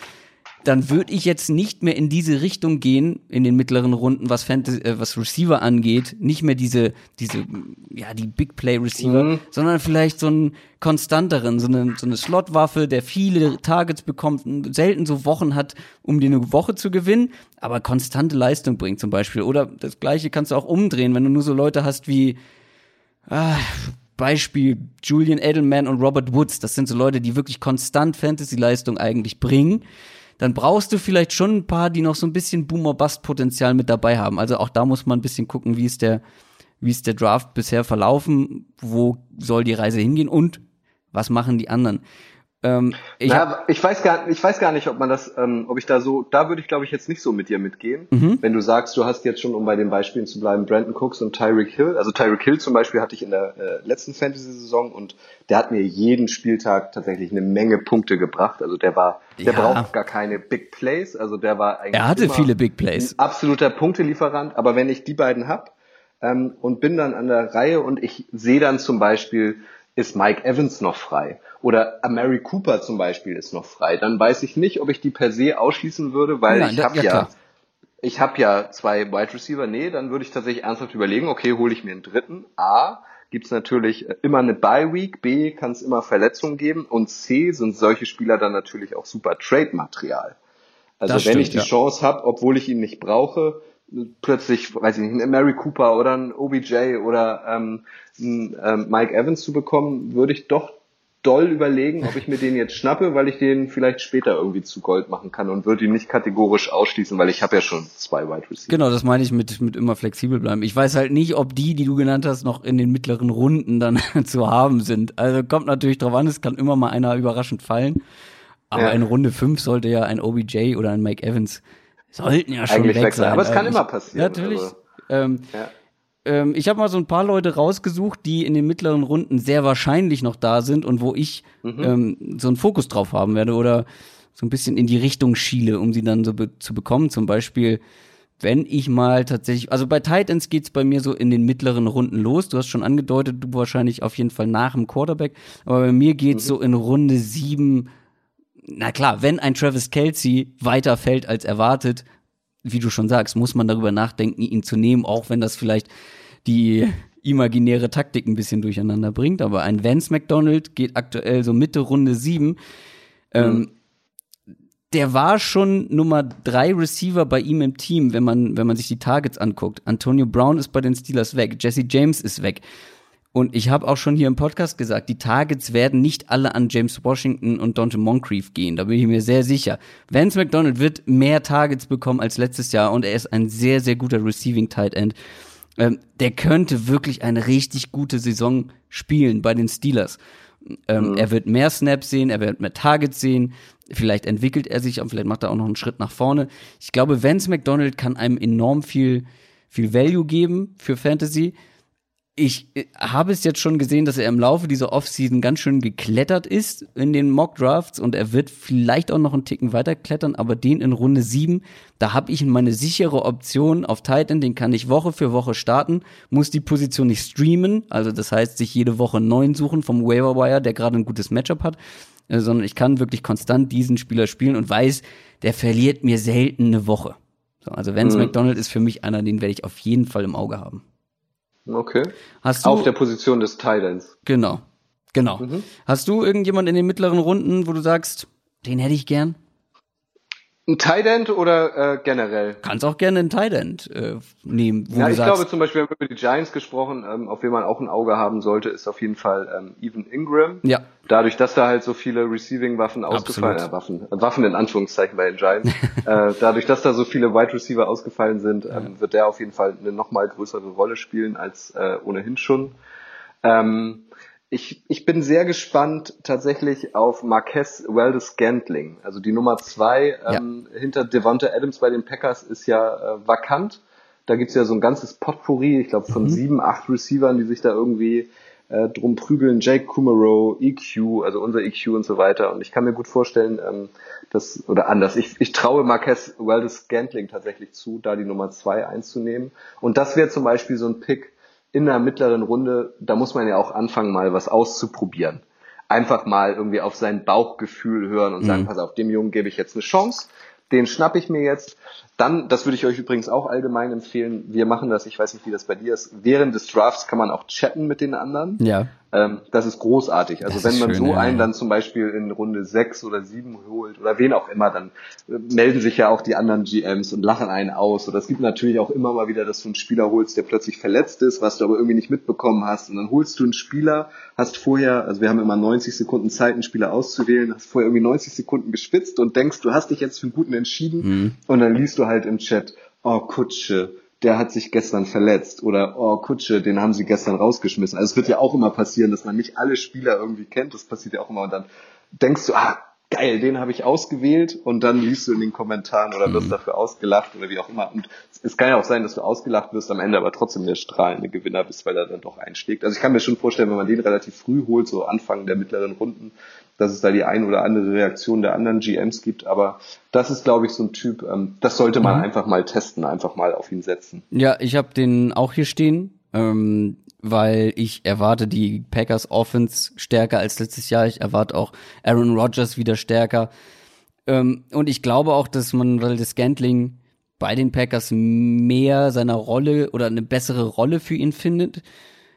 dann würde ich jetzt nicht mehr in diese Richtung gehen in den mittleren Runden, was Fantasy, äh, was Receiver angeht, nicht mehr diese diese ja die Big Play Receiver, mhm. sondern vielleicht so einen konstanteren, so eine so eine Slotwaffe, der viele Targets bekommt, selten so Wochen hat, um dir eine Woche zu gewinnen, aber konstante Leistung bringt zum Beispiel. Oder das Gleiche kannst du auch umdrehen, wenn du nur so Leute hast wie ah, Beispiel Julian Edelman und Robert Woods. Das sind so Leute, die wirklich konstant Fantasy-Leistung eigentlich bringen dann brauchst du vielleicht schon ein paar, die noch so ein bisschen Boomer-Bust-Potenzial mit dabei haben. Also auch da muss man ein bisschen gucken, wie ist der, wie ist der Draft bisher verlaufen, wo soll die Reise hingehen und was machen die anderen. Ähm, ich, Na, ich weiß gar, ich weiß gar nicht, ob man das, ähm, ob ich da so, da würde ich glaube ich jetzt nicht so mit dir mitgehen. Mhm. Wenn du sagst, du hast jetzt schon, um bei den Beispielen zu bleiben, Brandon Cooks und Tyreek Hill. Also Tyreek Hill zum Beispiel hatte ich in der äh, letzten Fantasy-Saison und der hat mir jeden Spieltag tatsächlich eine Menge Punkte gebracht. Also der war, der ja. braucht gar keine Big Plays. Also der war eigentlich er hatte viele Big Plays, absoluter Punktelieferant. Aber wenn ich die beiden hab ähm, und bin dann an der Reihe und ich sehe dann zum Beispiel ist Mike Evans noch frei oder Mary Cooper zum Beispiel ist noch frei, dann weiß ich nicht, ob ich die per se ausschließen würde, weil Nein, ich habe ja, ja ich habe ja zwei Wide Receiver, nee, dann würde ich tatsächlich ernsthaft überlegen, okay, hole ich mir einen dritten. A, gibt's natürlich immer eine Bye Week, B, kann es immer Verletzungen geben und C, sind solche Spieler dann natürlich auch super Trade-Material. Also das wenn stimmt, ich die ja. Chance habe, obwohl ich ihn nicht brauche, plötzlich, weiß ich nicht, einen Mary Cooper oder einen OBJ oder ähm, einen, ähm, Mike Evans zu bekommen, würde ich doch doll überlegen, ob ich mir den jetzt schnappe, weil ich den vielleicht später irgendwie zu Gold machen kann und würde ihn nicht kategorisch ausschließen, weil ich habe ja schon zwei Wide Receiver. Genau, das meine ich mit, mit immer flexibel bleiben. Ich weiß halt nicht, ob die, die du genannt hast, noch in den mittleren Runden dann <laughs> zu haben sind. Also kommt natürlich drauf an, es kann immer mal einer überraschend fallen. Aber ja. in Runde 5 sollte ja ein OBJ oder ein Mike Evans sollten ja schon Eigentlich weg sein. Aber es kann immer passieren. Natürlich. Also, ähm, ja. Ähm, ich habe mal so ein paar Leute rausgesucht, die in den mittleren Runden sehr wahrscheinlich noch da sind und wo ich mhm. ähm, so einen Fokus drauf haben werde oder so ein bisschen in die Richtung schiele, um sie dann so be zu bekommen. Zum Beispiel, wenn ich mal tatsächlich, also bei Titans geht's bei mir so in den mittleren Runden los. Du hast schon angedeutet, du wahrscheinlich auf jeden Fall nach dem Quarterback, aber bei mir geht's mhm. so in Runde sieben na klar, wenn ein Travis Kelsey weiter fällt als erwartet, wie du schon sagst, muss man darüber nachdenken, ihn zu nehmen, auch wenn das vielleicht die <laughs> imaginäre Taktik ein bisschen durcheinander bringt. Aber ein Vance McDonald geht aktuell so Mitte Runde sieben. Ähm, mhm. Der war schon Nummer drei Receiver bei ihm im Team, wenn man, wenn man sich die Targets anguckt. Antonio Brown ist bei den Steelers weg, Jesse James ist weg. Und ich habe auch schon hier im Podcast gesagt, die Targets werden nicht alle an James Washington und Dante Moncrief gehen. Da bin ich mir sehr sicher. Vance McDonald wird mehr Targets bekommen als letztes Jahr und er ist ein sehr, sehr guter Receiving Tight End. Ähm, der könnte wirklich eine richtig gute Saison spielen bei den Steelers. Ähm, mhm. Er wird mehr Snaps sehen, er wird mehr Targets sehen. Vielleicht entwickelt er sich und vielleicht macht er auch noch einen Schritt nach vorne. Ich glaube, Vance McDonald kann einem enorm viel, viel Value geben für Fantasy ich äh, habe es jetzt schon gesehen, dass er im Laufe dieser Offseason ganz schön geklettert ist in den Mock Drafts und er wird vielleicht auch noch einen Ticken weiter klettern, aber den in Runde 7, da habe ich meine sichere Option auf Titan, den kann ich Woche für Woche starten, muss die Position nicht streamen, also das heißt sich jede Woche einen neuen suchen vom Waiver Wire, der gerade ein gutes Matchup hat, äh, sondern ich kann wirklich konstant diesen Spieler spielen und weiß, der verliert mir selten eine Woche. So, also Vance mhm. McDonald ist für mich einer, den werde ich auf jeden Fall im Auge haben. Okay. Hast du, Auf der Position des Titans. Genau. Genau. Mhm. Hast du irgendjemand in den mittleren Runden, wo du sagst, den hätte ich gern? Ein Tight End oder äh, generell? Kannst auch gerne einen Tight End äh, nehmen. Wo ja, ich sagst, glaube zum Beispiel, wir haben über die Giants gesprochen, ähm, auf wen man auch ein Auge haben sollte, ist auf jeden Fall ähm, Evan Ingram. Ja. Dadurch, dass da halt so viele Receiving-Waffen ausgefallen, äh, Waffen, äh, Waffen in Anführungszeichen bei den Giants, <laughs> äh, dadurch, dass da so viele Wide Receiver ausgefallen sind, ähm, wird der auf jeden Fall eine nochmal größere Rolle spielen als äh, ohnehin schon. Ähm, ich, ich bin sehr gespannt tatsächlich auf Marquez Weldes Gantling. Also die Nummer zwei ähm, ja. hinter Devonta Adams bei den Packers ist ja äh, vakant. Da gibt's ja so ein ganzes Potpourri, ich glaube von mhm. sieben, acht Receivern, die sich da irgendwie äh, drum prügeln. Jake Kumaro, EQ, also unser EQ und so weiter. Und ich kann mir gut vorstellen, ähm, dass, oder anders, ich, ich traue Marquez Weldes Gantling tatsächlich zu, da die Nummer zwei einzunehmen. Und das wäre zum Beispiel so ein Pick, in der mittleren Runde, da muss man ja auch anfangen, mal was auszuprobieren. Einfach mal irgendwie auf sein Bauchgefühl hören und sagen, mhm. pass auf, dem Jungen gebe ich jetzt eine Chance, den schnapp ich mir jetzt. Dann, das würde ich euch übrigens auch allgemein empfehlen, wir machen das, ich weiß nicht, wie das bei dir ist, während des Drafts kann man auch chatten mit den anderen. Ja. Ähm, das ist großartig. Also das wenn man schön, so ja. einen dann zum Beispiel in Runde sechs oder sieben holt oder wen auch immer, dann äh, melden sich ja auch die anderen GMs und lachen einen aus. Oder es gibt natürlich auch immer mal wieder, dass du einen Spieler holst, der plötzlich verletzt ist, was du aber irgendwie nicht mitbekommen hast. Und dann holst du einen Spieler, hast vorher, also wir haben immer 90 Sekunden Zeit, einen Spieler auszuwählen, hast vorher irgendwie 90 Sekunden gespitzt und denkst, du hast dich jetzt für einen guten entschieden. Mhm. Und dann liest du halt im Chat, oh Kutsche, der hat sich gestern verletzt oder oh Kutsche, den haben sie gestern rausgeschmissen. Also es wird ja auch immer passieren, dass man nicht alle Spieler irgendwie kennt. Das passiert ja auch immer und dann denkst du, ah, geil, den habe ich ausgewählt und dann liest du in den Kommentaren oder wirst mhm. dafür ausgelacht oder wie auch immer. Und es kann ja auch sein, dass du ausgelacht wirst, am Ende aber trotzdem der strahlende Gewinner bist, weil er dann doch einschlägt. Also ich kann mir schon vorstellen, wenn man den relativ früh holt, so Anfang der mittleren Runden, dass es da die ein oder andere Reaktion der anderen GMs gibt. Aber das ist, glaube ich, so ein Typ, ähm, das sollte man mhm. einfach mal testen, einfach mal auf ihn setzen. Ja, ich habe den auch hier stehen. Ähm, weil ich erwarte die Packers Offense stärker als letztes Jahr. Ich erwarte auch Aaron Rodgers wieder stärker. Ähm, und ich glaube auch, dass man, weil das Scantling bei den Packers mehr seiner Rolle oder eine bessere Rolle für ihn findet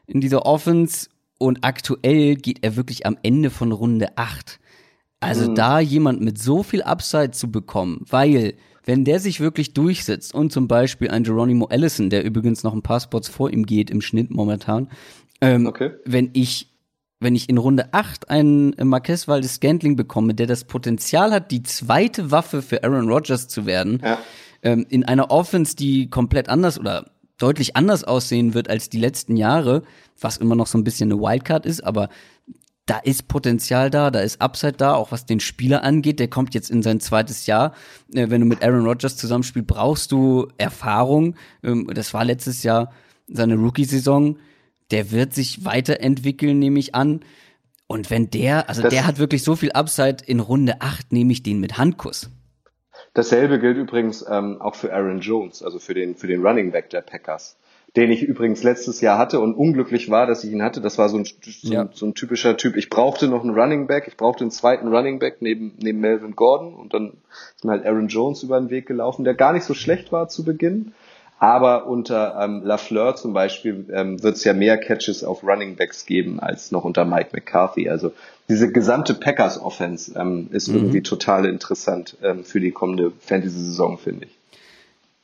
in dieser Offense. Und aktuell geht er wirklich am Ende von Runde 8. Also mhm. da jemand mit so viel Upside zu bekommen, weil wenn der sich wirklich durchsetzt und zum Beispiel ein Geronimo Allison, der übrigens noch ein paar Spots vor ihm geht im Schnitt momentan, ähm, okay. wenn ich wenn ich in Runde 8 einen Marquez Valdes Scantling bekomme, der das Potenzial hat, die zweite Waffe für Aaron Rodgers zu werden, ja. ähm, in einer Offense, die komplett anders oder deutlich anders aussehen wird als die letzten Jahre, was immer noch so ein bisschen eine Wildcard ist, aber da ist Potenzial da, da ist Upside da, auch was den Spieler angeht. Der kommt jetzt in sein zweites Jahr. Äh, wenn du mit Aaron Rodgers zusammenspielst, brauchst du Erfahrung. Ähm, das war letztes Jahr seine Rookie-Saison. Der wird sich weiterentwickeln, nehme ich an. Und wenn der, also das der hat wirklich so viel Upside in Runde 8, nehme ich den mit Handkuss. Dasselbe gilt übrigens ähm, auch für Aaron Jones, also für den, für den Running Back der Packers den ich übrigens letztes Jahr hatte und unglücklich war, dass ich ihn hatte. Das war so ein, so, ja. so ein typischer Typ. Ich brauchte noch einen Running Back, ich brauchte einen zweiten Running Back neben, neben Melvin Gordon und dann ist mir halt Aaron Jones über den Weg gelaufen, der gar nicht so schlecht war zu Beginn. Aber unter ähm, Lafleur zum Beispiel ähm, wird es ja mehr Catches auf Running Backs geben als noch unter Mike McCarthy. Also diese gesamte Packers Offense ähm, ist mhm. irgendwie total interessant ähm, für die kommende Fantasy-Saison, finde ich.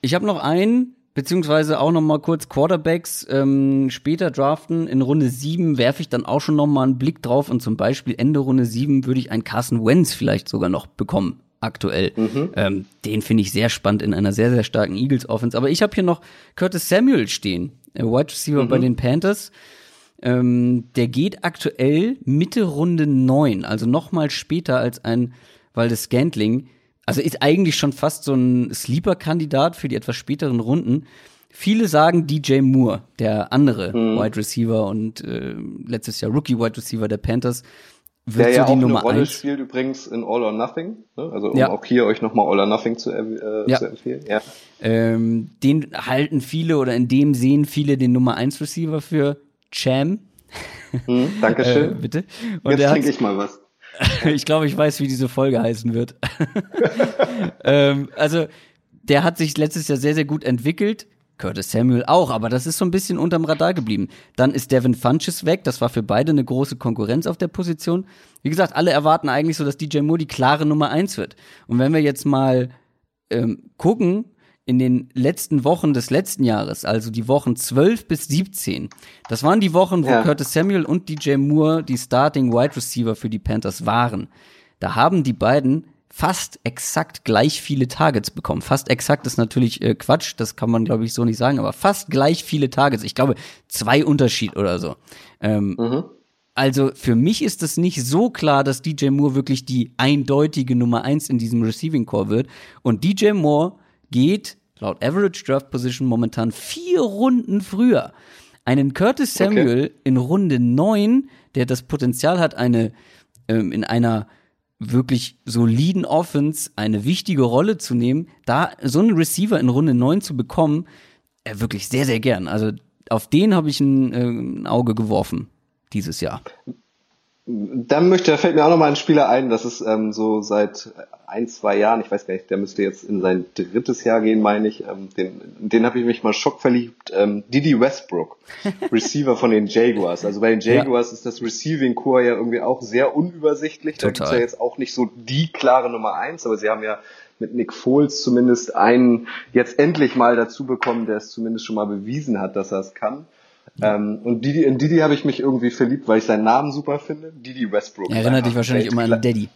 Ich habe noch einen, beziehungsweise auch noch mal kurz Quarterbacks ähm, später draften. In Runde 7 werfe ich dann auch schon noch mal einen Blick drauf und zum Beispiel Ende Runde 7 würde ich einen Carson Wentz vielleicht sogar noch bekommen aktuell. Mhm. Ähm, den finde ich sehr spannend in einer sehr, sehr starken Eagles-Offense. Aber ich habe hier noch Curtis Samuel stehen, äh, Wide Receiver mhm. bei den Panthers. Ähm, der geht aktuell Mitte Runde 9, also noch mal später als ein Waldes Scantling. Also ist eigentlich schon fast so ein Sleeper-Kandidat für die etwas späteren Runden. Viele sagen DJ Moore, der andere mhm. Wide Receiver und äh, letztes Jahr Rookie Wide Receiver der Panthers, wird der so ja die auch Nummer eine Rolle eins. spielt übrigens in All or Nothing. Ne? Also um ja. auch hier euch nochmal All or Nothing zu, äh, ja. zu empfehlen. Ja. Ähm, den halten viele oder in dem sehen viele den Nummer 1 Receiver für Cham. Hm, Dankeschön. <laughs> äh, bitte. Und Jetzt trinke ich mal was. <laughs> ich glaube, ich weiß, wie diese Folge heißen wird. <laughs> ähm, also, der hat sich letztes Jahr sehr, sehr gut entwickelt. Curtis Samuel auch, aber das ist so ein bisschen unterm Radar geblieben. Dann ist Devin Funches weg, das war für beide eine große Konkurrenz auf der Position. Wie gesagt, alle erwarten eigentlich so, dass DJ Moore die klare Nummer eins wird. Und wenn wir jetzt mal ähm, gucken, in den letzten Wochen des letzten Jahres, also die Wochen 12 bis 17, das waren die Wochen, wo ja. Curtis Samuel und DJ Moore die Starting Wide Receiver für die Panthers waren. Da haben die beiden fast exakt gleich viele Targets bekommen. Fast exakt ist natürlich äh, Quatsch, das kann man glaube ich so nicht sagen, aber fast gleich viele Targets. Ich glaube zwei Unterschied oder so. Ähm, mhm. Also für mich ist es nicht so klar, dass DJ Moore wirklich die eindeutige Nummer eins in diesem Receiving Core wird. Und DJ Moore geht laut Average Draft Position momentan vier Runden früher. Einen Curtis Samuel okay. in Runde neun, der das Potenzial hat, eine ähm, in einer wirklich soliden Offense eine wichtige Rolle zu nehmen, da so einen Receiver in Runde 9 zu bekommen, äh, wirklich sehr, sehr gern. Also auf den habe ich ein, äh, ein Auge geworfen dieses Jahr. Dann möchte, da fällt mir auch noch mal ein Spieler ein, das ist ähm, so seit ein, zwei Jahren, ich weiß gar nicht, der müsste jetzt in sein drittes Jahr gehen, meine ich. Ähm, den den habe ich mich mal schockverliebt. Ähm, Didi Westbrook, <laughs> Receiver von den Jaguars. Also bei den Jaguars ja. ist das Receiving Core ja irgendwie auch sehr unübersichtlich. Total. Da gibt's ja jetzt auch nicht so die klare Nummer eins, aber sie haben ja mit Nick Foles zumindest einen jetzt endlich mal dazu bekommen, der es zumindest schon mal bewiesen hat, dass er es kann. Ähm, und Didi, in Didi habe ich mich irgendwie verliebt, weil ich seinen Namen super finde. Didi Westbrook. Erinnert dich wahrscheinlich immer an Daddy.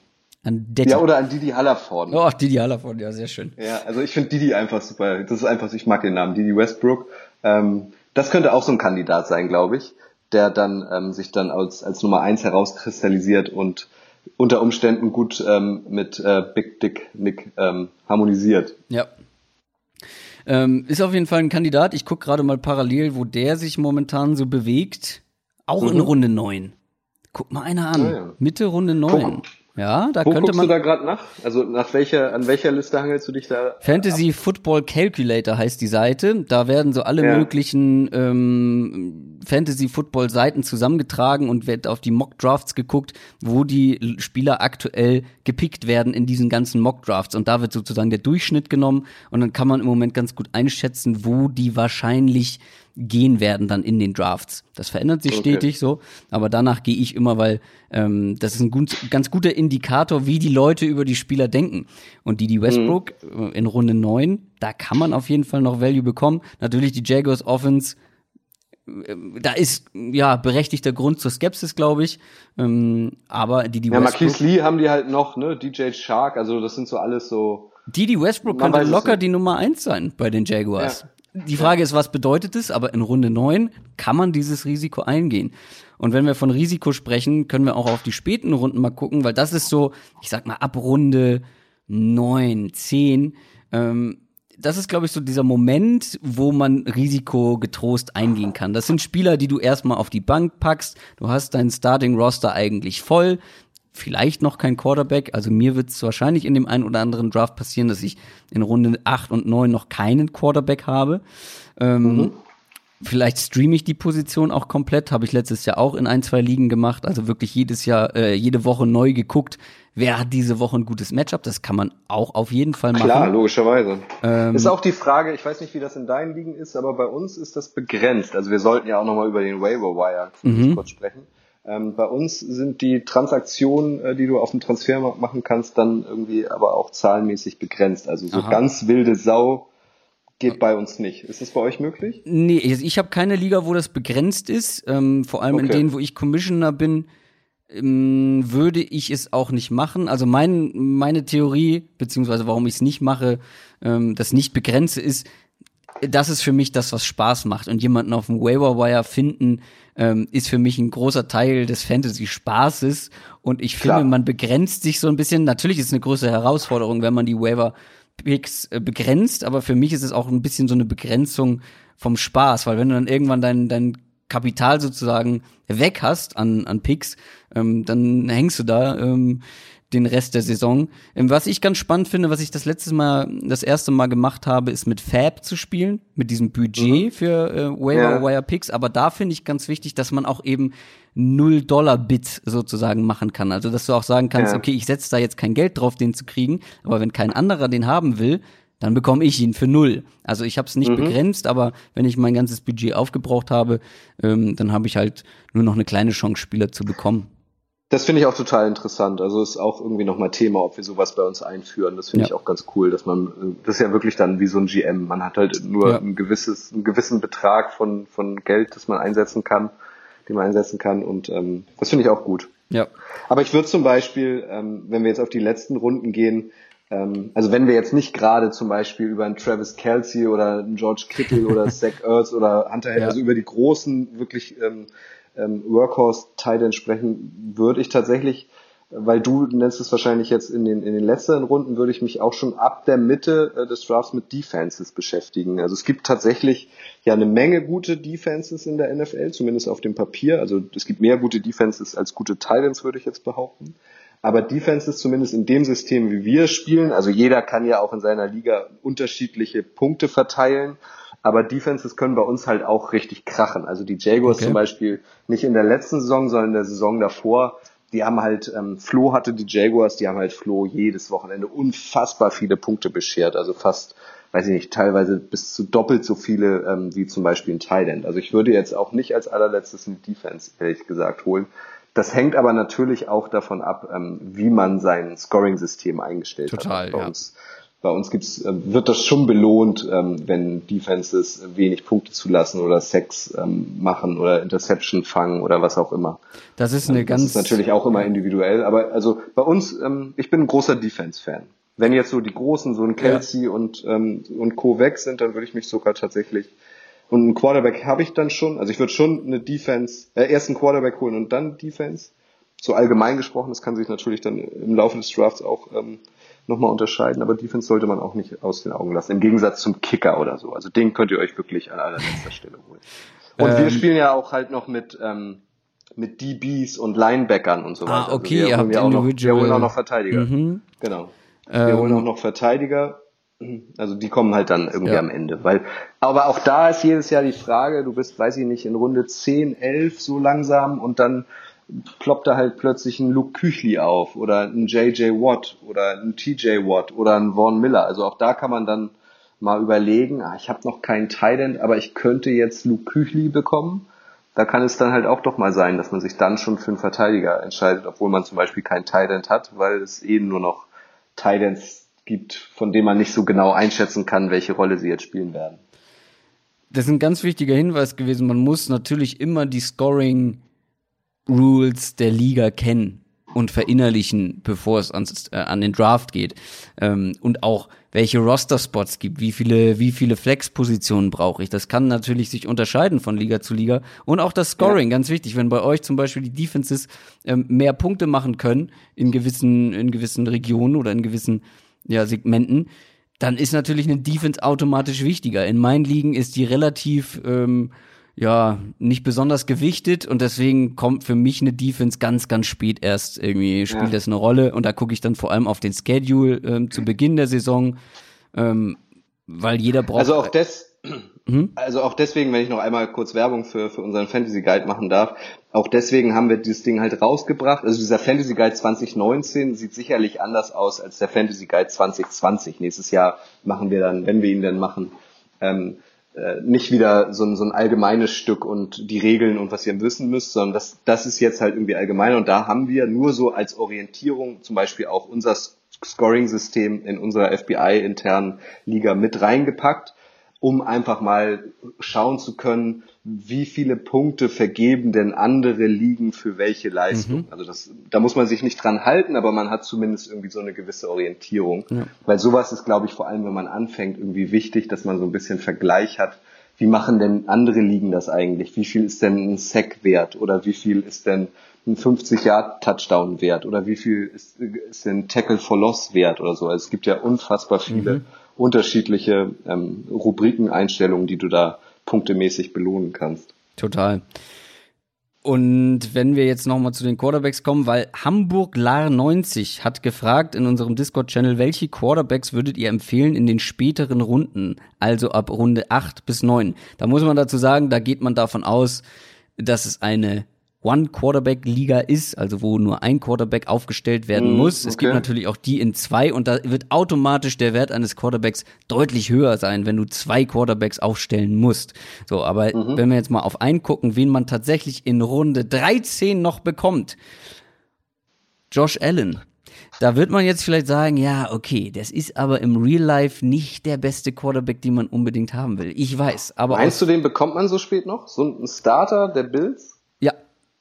An Daddy. Ja, oder an Didi Hallerford. Oh, Didi Hallerford, ja, sehr schön. Ja, also ich finde Didi einfach super. Das ist einfach, ich mag den Namen, Didi Westbrook. Ähm, das könnte auch so ein Kandidat sein, glaube ich, der dann ähm, sich dann als, als Nummer eins herauskristallisiert und unter Umständen gut ähm, mit äh, Big Dick Nick ähm, harmonisiert. Ja, ähm, ist auf jeden Fall ein Kandidat. Ich gucke gerade mal parallel, wo der sich momentan so bewegt. Auch mhm. in Runde 9. Guck mal einer an. Ja, ja. Mitte Runde 9. Guck. Ja, da Wo könnte man. du da gerade nach? Also nach welcher, an welcher Liste hangelst du dich da? Fantasy ab? Football Calculator heißt die Seite. Da werden so alle ja. möglichen ähm, Fantasy Football Seiten zusammengetragen und wird auf die Mock Drafts geguckt, wo die Spieler aktuell gepickt werden in diesen ganzen Mock Drafts. Und da wird sozusagen der Durchschnitt genommen und dann kann man im Moment ganz gut einschätzen, wo die wahrscheinlich gehen werden dann in den Drafts. Das verändert sich okay. stetig so, aber danach gehe ich immer, weil ähm, das ist ein gut, ganz guter Indikator, wie die Leute über die Spieler denken. Und die, die Westbrook mhm. in Runde 9, da kann man auf jeden Fall noch Value bekommen. Natürlich die Jaguars Offense, äh, da ist ja berechtigter Grund zur Skepsis, glaube ich. Ähm, aber die die ja, Westbrook, Marquise Lee haben die halt noch, ne? DJ Shark, also das sind so alles so. Die die Westbrook könnte locker die Nummer eins sein bei den Jaguars. Ja. Die Frage ist, was bedeutet es? Aber in Runde 9 kann man dieses Risiko eingehen. Und wenn wir von Risiko sprechen, können wir auch auf die späten Runden mal gucken, weil das ist so, ich sag mal, ab Runde 9, 10, ähm, das ist, glaube ich, so dieser Moment, wo man Risiko getrost eingehen kann. Das sind Spieler, die du erstmal auf die Bank packst. Du hast deinen Starting Roster eigentlich voll vielleicht noch kein Quarterback. Also mir wird es wahrscheinlich in dem einen oder anderen Draft passieren, dass ich in Runde 8 und 9 noch keinen Quarterback habe. Ähm, mhm. Vielleicht streame ich die Position auch komplett, habe ich letztes Jahr auch in ein, zwei Ligen gemacht, also wirklich jedes Jahr, äh, jede Woche neu geguckt, wer hat diese Woche ein gutes Matchup, das kann man auch auf jeden Fall machen. Klar, logischerweise. Ähm, ist auch die Frage, ich weiß nicht, wie das in deinen Ligen ist, aber bei uns ist das begrenzt. Also wir sollten ja auch nochmal über den Waiver Wire mhm. kurz sprechen. Ähm, bei uns sind die Transaktionen, äh, die du auf dem Transfermarkt machen kannst, dann irgendwie aber auch zahlenmäßig begrenzt. Also so Aha. ganz wilde Sau geht bei uns nicht. Ist das bei euch möglich? Nee, ich, ich habe keine Liga, wo das begrenzt ist. Ähm, vor allem okay. in denen, wo ich Commissioner bin, ähm, würde ich es auch nicht machen. Also mein, meine Theorie, beziehungsweise warum ich es nicht mache, ähm, das nicht begrenze, ist, das ist für mich das, was Spaß macht. Und jemanden auf dem Waiver Wire finden, ähm, ist für mich ein großer Teil des Fantasy-Spaßes. Und ich finde, Klar. man begrenzt sich so ein bisschen. Natürlich ist es eine größere Herausforderung, wenn man die Waiver Picks äh, begrenzt, aber für mich ist es auch ein bisschen so eine Begrenzung vom Spaß, weil wenn du dann irgendwann dein, dein Kapital sozusagen weg hast an, an Picks, ähm, dann hängst du da ähm, den Rest der Saison. Ähm, was ich ganz spannend finde, was ich das letzte Mal, das erste Mal gemacht habe, ist mit Fab zu spielen, mit diesem Budget mhm. für äh, Waiver Wire Picks. Aber da finde ich ganz wichtig, dass man auch eben null Dollar Bit sozusagen machen kann. Also dass du auch sagen kannst, ja. okay, ich setze da jetzt kein Geld drauf, den zu kriegen, aber wenn kein anderer den haben will, dann bekomme ich ihn für null. Also ich habe es nicht mhm. begrenzt, aber wenn ich mein ganzes Budget aufgebraucht habe, ähm, dann habe ich halt nur noch eine kleine Chance, Spieler zu bekommen. Das finde ich auch total interessant. Also ist auch irgendwie nochmal Thema, ob wir sowas bei uns einführen. Das finde ja. ich auch ganz cool, dass man, das ist ja wirklich dann wie so ein GM. Man hat halt nur ja. ein gewisses, einen gewissen Betrag von, von Geld, das man einsetzen kann, den man einsetzen kann und ähm, das finde ich auch gut. Ja. Aber ich würde zum Beispiel, ähm, wenn wir jetzt auf die letzten Runden gehen, ähm, also wenn wir jetzt nicht gerade zum Beispiel über einen Travis Kelsey oder einen George Kittle oder <laughs> Zach Ertz oder Hunter ja. also über die großen wirklich ähm, ähm, Workhorse-Teile entsprechen, würde ich tatsächlich, weil du nennst es wahrscheinlich jetzt in den, in den letzten Runden, würde ich mich auch schon ab der Mitte äh, des Drafts mit Defenses beschäftigen. Also es gibt tatsächlich ja eine Menge gute Defenses in der NFL, zumindest auf dem Papier. Also es gibt mehr gute Defenses als gute Titans, würde ich jetzt behaupten. Aber Defenses zumindest in dem System, wie wir spielen, also jeder kann ja auch in seiner Liga unterschiedliche Punkte verteilen aber Defenses können bei uns halt auch richtig krachen. Also die Jaguars okay. zum Beispiel nicht in der letzten Saison, sondern in der Saison davor. Die haben halt, ähm, Flo hatte die Jaguars, die haben halt Flo jedes Wochenende unfassbar viele Punkte beschert. Also fast, weiß ich nicht, teilweise bis zu doppelt so viele ähm, wie zum Beispiel ein Thailand. Also ich würde jetzt auch nicht als allerletztes eine Defense, ehrlich gesagt, holen. Das hängt aber natürlich auch davon ab, ähm, wie man sein Scoring-System eingestellt Total, hat. Bei ja. uns bei uns gibt's, äh, wird das schon belohnt, ähm, wenn Defenses wenig Punkte zulassen oder Sex ähm, machen oder Interception fangen oder was auch immer. Das ist eine das ganz. Ist natürlich auch immer individuell, aber also bei uns, ähm, ich bin ein großer Defense-Fan. Wenn jetzt so die Großen, so ein Kelsey ja. und, ähm, und Co. weg sind, dann würde ich mich sogar tatsächlich und einen Quarterback habe ich dann schon. Also ich würde schon eine Defense, äh, erst einen Quarterback holen und dann Defense. So allgemein gesprochen, das kann sich natürlich dann im Laufe des Drafts auch ähm, nochmal unterscheiden, aber Defense sollte man auch nicht aus den Augen lassen. Im Gegensatz zum Kicker oder so. Also den könnt ihr euch wirklich an allerletzter <laughs> Stelle holen. Und ähm, wir spielen ja auch halt noch mit, ähm, mit DBs und Linebackern und so ah, weiter. Ah, okay, also wir, habt ja auch noch, wir holen auch noch Verteidiger. Mhm. Genau. Wir ähm, holen auch noch Verteidiger. Also die kommen halt dann irgendwie ja. am Ende. Weil, aber auch da ist jedes Jahr die Frage, du bist, weiß ich nicht, in Runde 10, 11 so langsam und dann ploppt da halt plötzlich ein Luke Küchli auf oder ein JJ Watt oder ein TJ Watt oder ein Vaughn Miller. Also auch da kann man dann mal überlegen, ah, ich habe noch keinen Tident, aber ich könnte jetzt Luke Küchli bekommen. Da kann es dann halt auch doch mal sein, dass man sich dann schon für einen Verteidiger entscheidet, obwohl man zum Beispiel keinen Tident hat, weil es eben nur noch Tidents gibt, von denen man nicht so genau einschätzen kann, welche Rolle sie jetzt spielen werden. Das ist ein ganz wichtiger Hinweis gewesen. Man muss natürlich immer die Scoring Rules der Liga kennen und verinnerlichen, bevor es ans, äh, an den Draft geht. Ähm, und auch welche Roster-Spots gibt, wie viele, wie viele Flex-Positionen brauche ich. Das kann natürlich sich unterscheiden von Liga zu Liga. Und auch das Scoring, ja. ganz wichtig. Wenn bei euch zum Beispiel die Defenses ähm, mehr Punkte machen können in gewissen, in gewissen Regionen oder in gewissen ja, Segmenten, dann ist natürlich eine Defense automatisch wichtiger. In meinen Ligen ist die relativ ähm, ja, nicht besonders gewichtet und deswegen kommt für mich eine Defense ganz, ganz spät erst irgendwie spielt ja. das eine Rolle und da gucke ich dann vor allem auf den Schedule ähm, zu Beginn der Saison, ähm, weil jeder braucht. Also auch das, Mhm. Also auch deswegen, wenn ich noch einmal kurz Werbung für, für unseren Fantasy Guide machen darf, auch deswegen haben wir dieses Ding halt rausgebracht. Also dieser Fantasy Guide 2019 sieht sicherlich anders aus als der Fantasy Guide 2020. Nächstes Jahr machen wir dann, wenn wir ihn dann machen, ähm, äh, nicht wieder so ein, so ein allgemeines Stück und die Regeln und was ihr wissen müsst, sondern das, das ist jetzt halt irgendwie allgemein. Und da haben wir nur so als Orientierung zum Beispiel auch unser Scoring-System in unserer FBI-internen Liga mit reingepackt um einfach mal schauen zu können, wie viele Punkte vergeben denn andere Ligen für welche Leistung. Mhm. Also das, da muss man sich nicht dran halten, aber man hat zumindest irgendwie so eine gewisse Orientierung. Ja. Weil sowas ist, glaube ich, vor allem, wenn man anfängt, irgendwie wichtig, dass man so ein bisschen Vergleich hat. Wie machen denn andere Ligen das eigentlich? Wie viel ist denn ein Sack wert? Oder wie viel ist denn ein 50-Yard-Touchdown wert? Oder wie viel ist, ist denn Tackle for Loss wert oder so? Also es gibt ja unfassbar viele mhm unterschiedliche ähm, Rubrikeneinstellungen, die du da punktemäßig belohnen kannst. Total. Und wenn wir jetzt nochmal zu den Quarterbacks kommen, weil Hamburg Lar 90 hat gefragt in unserem Discord-Channel, welche Quarterbacks würdet ihr empfehlen in den späteren Runden, also ab Runde 8 bis 9? Da muss man dazu sagen, da geht man davon aus, dass es eine One-Quarterback-Liga ist, also wo nur ein Quarterback aufgestellt werden mm, muss. Okay. Es gibt natürlich auch die in zwei und da wird automatisch der Wert eines Quarterbacks deutlich höher sein, wenn du zwei Quarterbacks aufstellen musst. So, aber mhm. wenn wir jetzt mal auf einen gucken, wen man tatsächlich in Runde 13 noch bekommt. Josh Allen. Da wird man jetzt vielleicht sagen, ja, okay, das ist aber im Real Life nicht der beste Quarterback, den man unbedingt haben will. Ich weiß, aber. Meinst du, den bekommt man so spät noch? So ein Starter der Bills?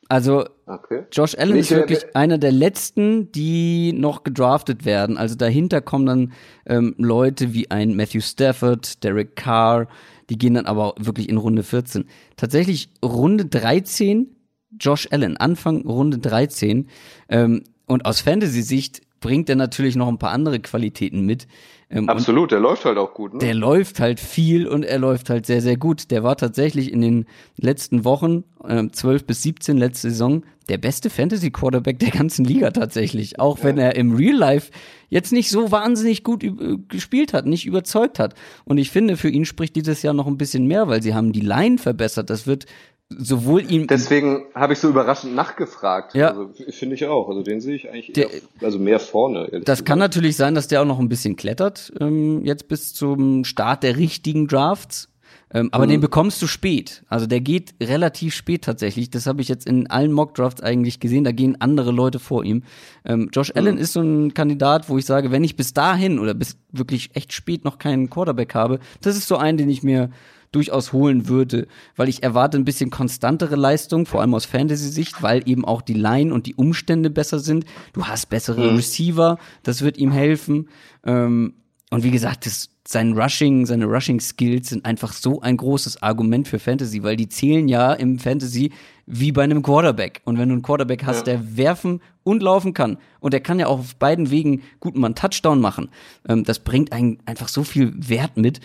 Also okay. Josh Allen ist wirklich einer der letzten, die noch gedraftet werden. Also dahinter kommen dann ähm, Leute wie ein Matthew Stafford, Derek Carr, die gehen dann aber wirklich in Runde 14. Tatsächlich Runde 13, Josh Allen, Anfang Runde 13. Ähm, und aus Fantasy-Sicht bringt er natürlich noch ein paar andere Qualitäten mit. Ähm, Absolut, der läuft halt auch gut. Ne? Der läuft halt viel und er läuft halt sehr, sehr gut. Der war tatsächlich in den letzten Wochen, äh, 12 bis 17 letzte Saison, der beste Fantasy-Quarterback der ganzen Liga tatsächlich. Auch ja. wenn er im Real Life jetzt nicht so wahnsinnig gut gespielt hat, nicht überzeugt hat. Und ich finde, für ihn spricht dieses Jahr noch ein bisschen mehr, weil sie haben die Line verbessert. Das wird sowohl ihm. Deswegen habe ich so überraschend nachgefragt. Ja. Also, finde ich auch. Also den sehe ich eigentlich der, eher, also mehr vorne. Das gesagt. kann natürlich sein, dass der auch noch ein bisschen klettert, ähm, jetzt bis zum Start der richtigen Drafts. Ähm, aber mhm. den bekommst du spät. Also der geht relativ spät tatsächlich. Das habe ich jetzt in allen Mock-Drafts eigentlich gesehen. Da gehen andere Leute vor ihm. Ähm, Josh mhm. Allen ist so ein Kandidat, wo ich sage, wenn ich bis dahin oder bis wirklich echt spät noch keinen Quarterback habe, das ist so ein, den ich mir durchaus holen würde, weil ich erwarte ein bisschen konstantere Leistung, vor allem aus Fantasy-Sicht, weil eben auch die Line und die Umstände besser sind. Du hast bessere mhm. Receiver, das wird ihm helfen. Ähm, und wie gesagt, das, sein Rushing, seine Rushing-Skills sind einfach so ein großes Argument für Fantasy, weil die zählen ja im Fantasy wie bei einem Quarterback. Und wenn du einen Quarterback hast, ja. der werfen und laufen kann, und der kann ja auch auf beiden Wegen gut mal einen Touchdown machen, ähm, das bringt einen einfach so viel Wert mit.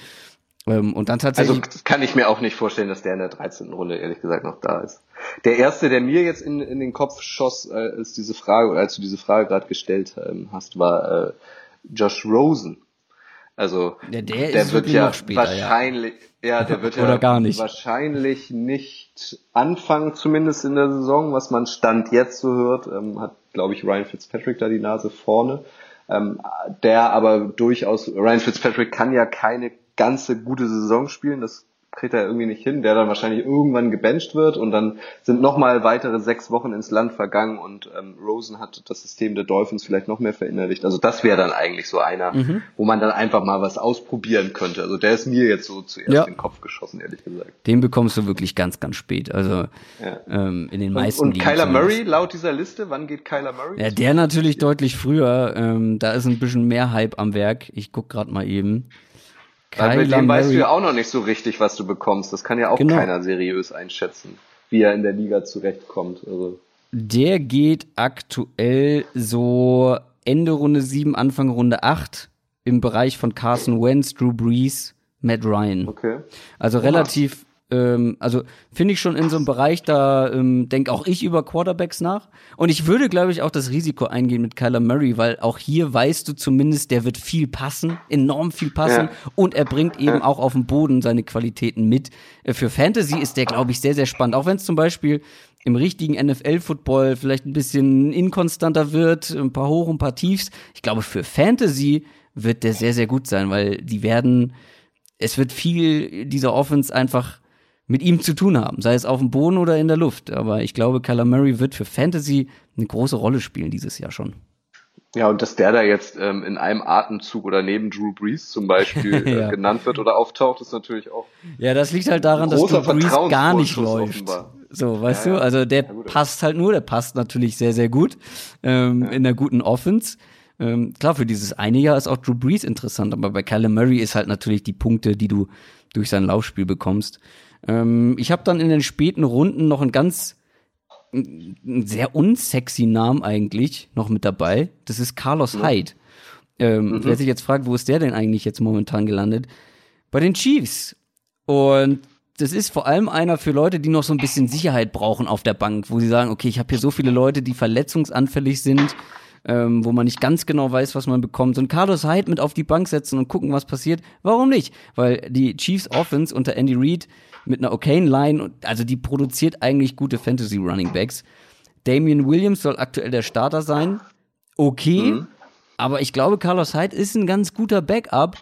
Ähm, und dann tatsächlich. Also kann ich mir auch nicht vorstellen, dass der in der 13. Runde ehrlich gesagt noch da ist. Der erste, der mir jetzt in, in den Kopf schoss, äh, als diese Frage, als du diese Frage gerade gestellt ähm, hast, war äh, Josh Rosen. Also ja, der, der wird ja später, wahrscheinlich, ja. ja. der wird <laughs> ja gar nicht. wahrscheinlich nicht anfangen, zumindest in der Saison, was man Stand jetzt so hört, ähm, hat, glaube ich, Ryan Fitzpatrick da die Nase vorne. Ähm, der aber durchaus, Ryan Fitzpatrick kann ja keine ganze gute Saison spielen. Das kriegt er irgendwie nicht hin, der dann wahrscheinlich irgendwann gebencht wird und dann sind nochmal weitere sechs Wochen ins Land vergangen und ähm, Rosen hat das System der Dolphins vielleicht noch mehr verinnerlicht. Also das wäre dann eigentlich so einer, mhm. wo man dann einfach mal was ausprobieren könnte. Also der ist mir jetzt so zuerst ja. in den Kopf geschossen, ehrlich gesagt. Den bekommst du wirklich ganz, ganz spät. Also ja. ähm, in den meisten Und, und Kyler Murray laut dieser Liste, wann geht Kyler Murray? Ja, der natürlich deutlich früher. Ähm, da ist ein bisschen mehr Hype am Werk. Ich guck gerade mal eben. Weil bei dem weißt du ja auch noch nicht so richtig, was du bekommst. Das kann ja auch genau. keiner seriös einschätzen, wie er in der Liga zurechtkommt. Also. Der geht aktuell so Ende Runde 7, Anfang Runde 8 im Bereich von Carson Wentz, Drew Brees, Matt Ryan. Okay. Also relativ, Ähm, also finde ich schon in so einem Bereich, da ähm, denke auch ich über Quarterbacks nach. Und ich würde, glaube ich, auch das Risiko eingehen mit Kyler Murray, weil auch hier weißt du zumindest, der wird viel passen, enorm viel passen ja. und er bringt eben auch auf dem Boden seine Qualitäten mit. Äh, für Fantasy ist der, glaube ich, sehr, sehr spannend. Auch wenn es zum Beispiel im richtigen NFL-Football vielleicht ein bisschen inkonstanter wird, ein paar Hoch und ein paar Tiefs. Ich glaube, für Fantasy wird der sehr, sehr gut sein, weil die werden, es wird viel dieser Offense einfach mit ihm zu tun haben, sei es auf dem Boden oder in der Luft. Aber ich glaube, Kyler Murray wird für Fantasy eine große Rolle spielen dieses Jahr schon. Ja, und dass der da jetzt ähm, in einem Atemzug oder neben Drew Brees zum Beispiel <laughs> äh, ja. genannt wird oder auftaucht, ist natürlich auch. Ja, das liegt halt daran, dass Drew Brees gar nicht läuft. Offenbar. So, weißt ja, du? Also der passt halt nur, der passt natürlich sehr, sehr gut ähm, in der guten Offense. Ähm, klar, für dieses eine Jahr ist auch Drew Brees interessant, aber bei Kyler Murray ist halt natürlich die Punkte, die du durch sein Laufspiel bekommst. Ähm, ich habe dann in den späten Runden noch einen ganz einen sehr unsexy Namen eigentlich noch mit dabei. Das ist Carlos ja. Hyde. Ähm, mhm. Wer sich jetzt fragt, wo ist der denn eigentlich jetzt momentan gelandet? Bei den Chiefs. Und das ist vor allem einer für Leute, die noch so ein bisschen Sicherheit brauchen auf der Bank, wo sie sagen, okay, ich habe hier so viele Leute, die verletzungsanfällig sind, ähm, wo man nicht ganz genau weiß, was man bekommt. Und Carlos Hyde mit auf die Bank setzen und gucken, was passiert. Warum nicht? Weil die Chiefs Offense unter Andy Reid mit einer okayen Line, also die produziert eigentlich gute Fantasy Running Backs. Damian Williams soll aktuell der Starter sein. Okay, mhm. aber ich glaube, Carlos Hyde ist ein ganz guter Backup.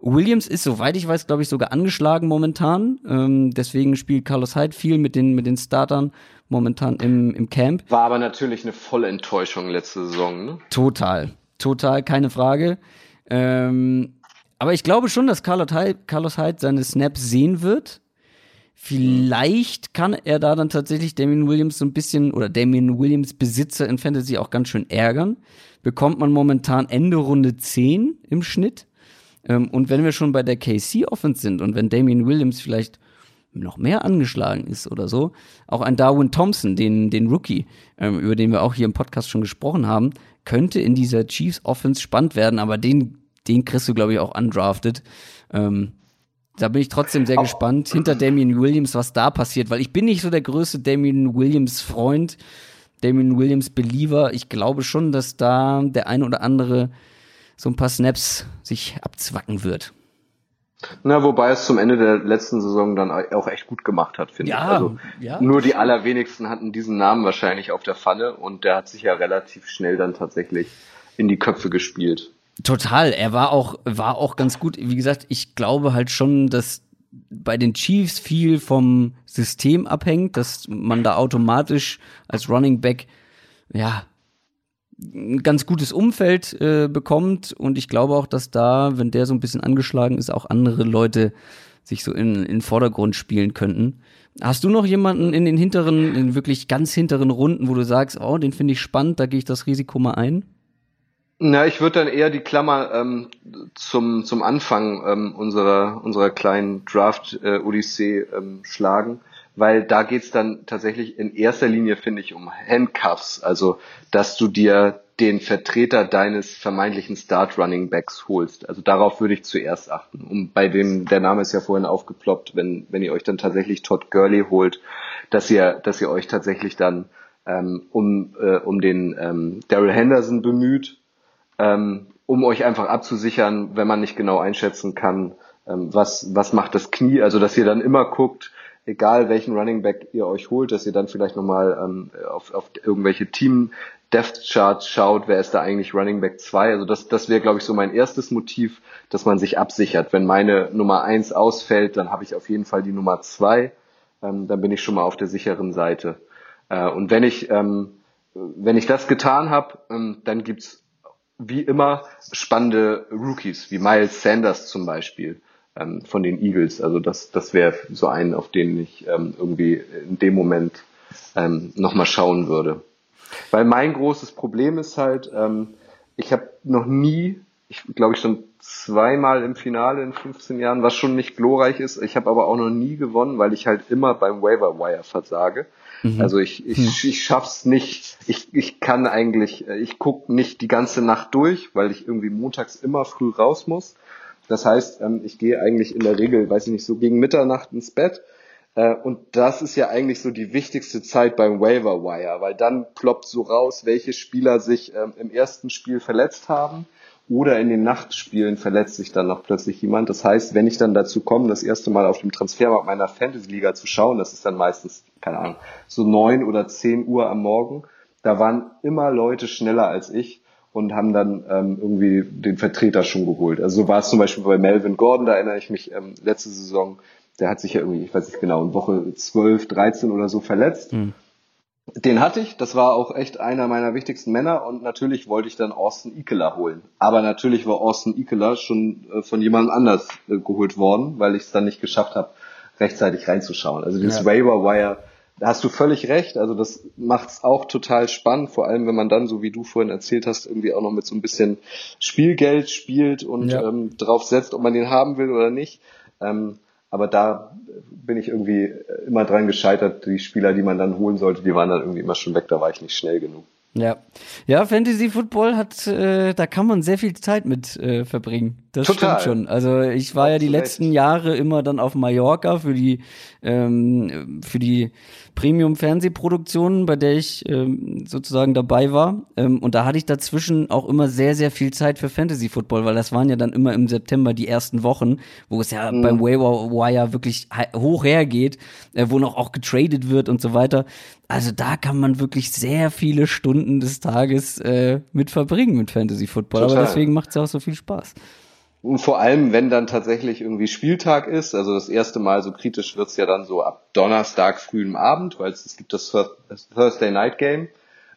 Williams ist, soweit ich weiß, glaube ich, sogar angeschlagen momentan. Ähm, deswegen spielt Carlos Hyde viel mit den, mit den Startern momentan im, im Camp. War aber natürlich eine volle Enttäuschung letzte Saison, ne? Total. Total, keine Frage. Ähm, aber ich glaube schon, dass Carlos Hyde, Carlos Hyde seine Snaps sehen wird. Vielleicht kann er da dann tatsächlich Damien Williams so ein bisschen oder Damien Williams Besitzer in Fantasy auch ganz schön ärgern. Bekommt man momentan Ende Runde 10 im Schnitt. Ähm, und wenn wir schon bei der KC Offense sind und wenn Damien Williams vielleicht noch mehr angeschlagen ist oder so, auch ein Darwin Thompson, den, den Rookie, ähm, über den wir auch hier im Podcast schon gesprochen haben, könnte in dieser Chiefs Offense spannend werden, aber den, den kriegst du, glaube ich, auch undrafted. Ähm, da bin ich trotzdem sehr gespannt hinter Damien Williams, was da passiert, weil ich bin nicht so der größte Damien Williams Freund, Damien Williams Believer. Ich glaube schon, dass da der eine oder andere so ein paar Snaps sich abzwacken wird. Na, wobei es zum Ende der letzten Saison dann auch echt gut gemacht hat, finde ja, ich. Also ja, nur die allerwenigsten hatten diesen Namen wahrscheinlich auf der Pfanne und der hat sich ja relativ schnell dann tatsächlich in die Köpfe gespielt. Total. Er war auch, war auch ganz gut. Wie gesagt, ich glaube halt schon, dass bei den Chiefs viel vom System abhängt, dass man da automatisch als Running Back, ja, ein ganz gutes Umfeld äh, bekommt und ich glaube auch, dass da, wenn der so ein bisschen angeschlagen ist, auch andere Leute sich so in, in Vordergrund spielen könnten. Hast du noch jemanden in den hinteren, in wirklich ganz hinteren Runden, wo du sagst, oh, den finde ich spannend, da gehe ich das Risiko mal ein? Na, ich würde dann eher die Klammer ähm, zum, zum Anfang ähm, unserer, unserer kleinen Draft-Odyssee äh, ähm, schlagen, weil da geht's dann tatsächlich in erster Linie, finde ich, um Handcuffs, also dass du dir den Vertreter deines vermeintlichen Start-Running-Backs holst. Also darauf würde ich zuerst achten. Und bei dem, der Name ist ja vorhin aufgeploppt, wenn, wenn ihr euch dann tatsächlich Todd Gurley holt, dass ihr, dass ihr euch tatsächlich dann ähm, um, äh, um den ähm, Daryl Henderson bemüht ähm, um euch einfach abzusichern, wenn man nicht genau einschätzen kann, ähm, was, was macht das Knie, also dass ihr dann immer guckt, egal welchen Running Back ihr euch holt, dass ihr dann vielleicht nochmal ähm, auf, auf irgendwelche Team Depth Charts schaut, wer ist da eigentlich Running Back 2. Also das, das wäre, glaube ich, so mein erstes Motiv, dass man sich absichert. Wenn meine Nummer 1 ausfällt, dann habe ich auf jeden Fall die Nummer 2. Ähm, dann bin ich schon mal auf der sicheren Seite. Äh, und wenn ich, ähm, wenn ich das getan habe, ähm, dann gibt's wie immer spannende Rookies, wie Miles Sanders zum Beispiel ähm, von den Eagles. Also das, das wäre so ein, auf den ich ähm, irgendwie in dem Moment ähm, nochmal schauen würde. Weil mein großes Problem ist halt, ähm, ich habe noch nie, ich glaube ich schon zweimal im Finale in 15 Jahren, was schon nicht glorreich ist. Ich habe aber auch noch nie gewonnen, weil ich halt immer beim Waiver Wire versage. Mhm. Also ich, ich, hm. ich schaff's nicht. Ich, ich kann eigentlich, äh, ich guck nicht die ganze Nacht durch, weil ich irgendwie montags immer früh raus muss. Das heißt, ähm, ich gehe eigentlich in der Regel, weiß ich nicht, so gegen Mitternacht ins Bett. Äh, und das ist ja eigentlich so die wichtigste Zeit beim Waiver Wire, weil dann ploppt so raus, welche Spieler sich ähm, im ersten Spiel verletzt haben oder in den Nachtspielen verletzt sich dann noch plötzlich jemand. Das heißt, wenn ich dann dazu komme, das erste Mal auf dem Transfermarkt meiner Fantasy-Liga zu schauen, das ist dann meistens, keine Ahnung, so neun oder zehn Uhr am Morgen, da waren immer Leute schneller als ich und haben dann ähm, irgendwie den Vertreter schon geholt. Also so war es zum Beispiel bei Melvin Gordon, da erinnere ich mich ähm, letzte Saison, der hat sich ja irgendwie, ich weiß nicht genau, in Woche 12, 13 oder so verletzt. Mhm. Den hatte ich, das war auch echt einer meiner wichtigsten Männer und natürlich wollte ich dann Austin Ekeler holen. Aber natürlich war Austin Ekeler schon äh, von jemand anders äh, geholt worden, weil ich es dann nicht geschafft habe, rechtzeitig reinzuschauen. Also dieses ja. Waiver Wire, da hast du völlig recht. Also das macht es auch total spannend, vor allem wenn man dann, so wie du vorhin erzählt hast, irgendwie auch noch mit so ein bisschen Spielgeld spielt und ja. ähm, drauf setzt, ob man den haben will oder nicht. Ähm, aber da bin ich irgendwie immer dran gescheitert. Die Spieler, die man dann holen sollte, die waren dann irgendwie immer schon weg. Da war ich nicht schnell genug. Ja, ja, Fantasy Football hat, äh, da kann man sehr viel Zeit mit äh, verbringen. Das Total. stimmt schon. Also ich war ja die letzten Jahre immer dann auf Mallorca für die ähm, für die Premium-Fernsehproduktionen, bei der ich ähm, sozusagen dabei war. Ähm, und da hatte ich dazwischen auch immer sehr, sehr viel Zeit für Fantasy Football, weil das waren ja dann immer im September die ersten Wochen, wo es ja mhm. beim Waiver Wire wirklich hoch hergeht, äh, wo noch auch getradet wird und so weiter. Also da kann man wirklich sehr viele Stunden des Tages äh, mit verbringen mit Fantasy Football. Total. Aber deswegen macht es ja auch so viel Spaß. Und vor allem, wenn dann tatsächlich irgendwie Spieltag ist, also das erste Mal so kritisch wird's ja dann so ab Donnerstag frühem Abend, weil es, gibt das Thursday Night Game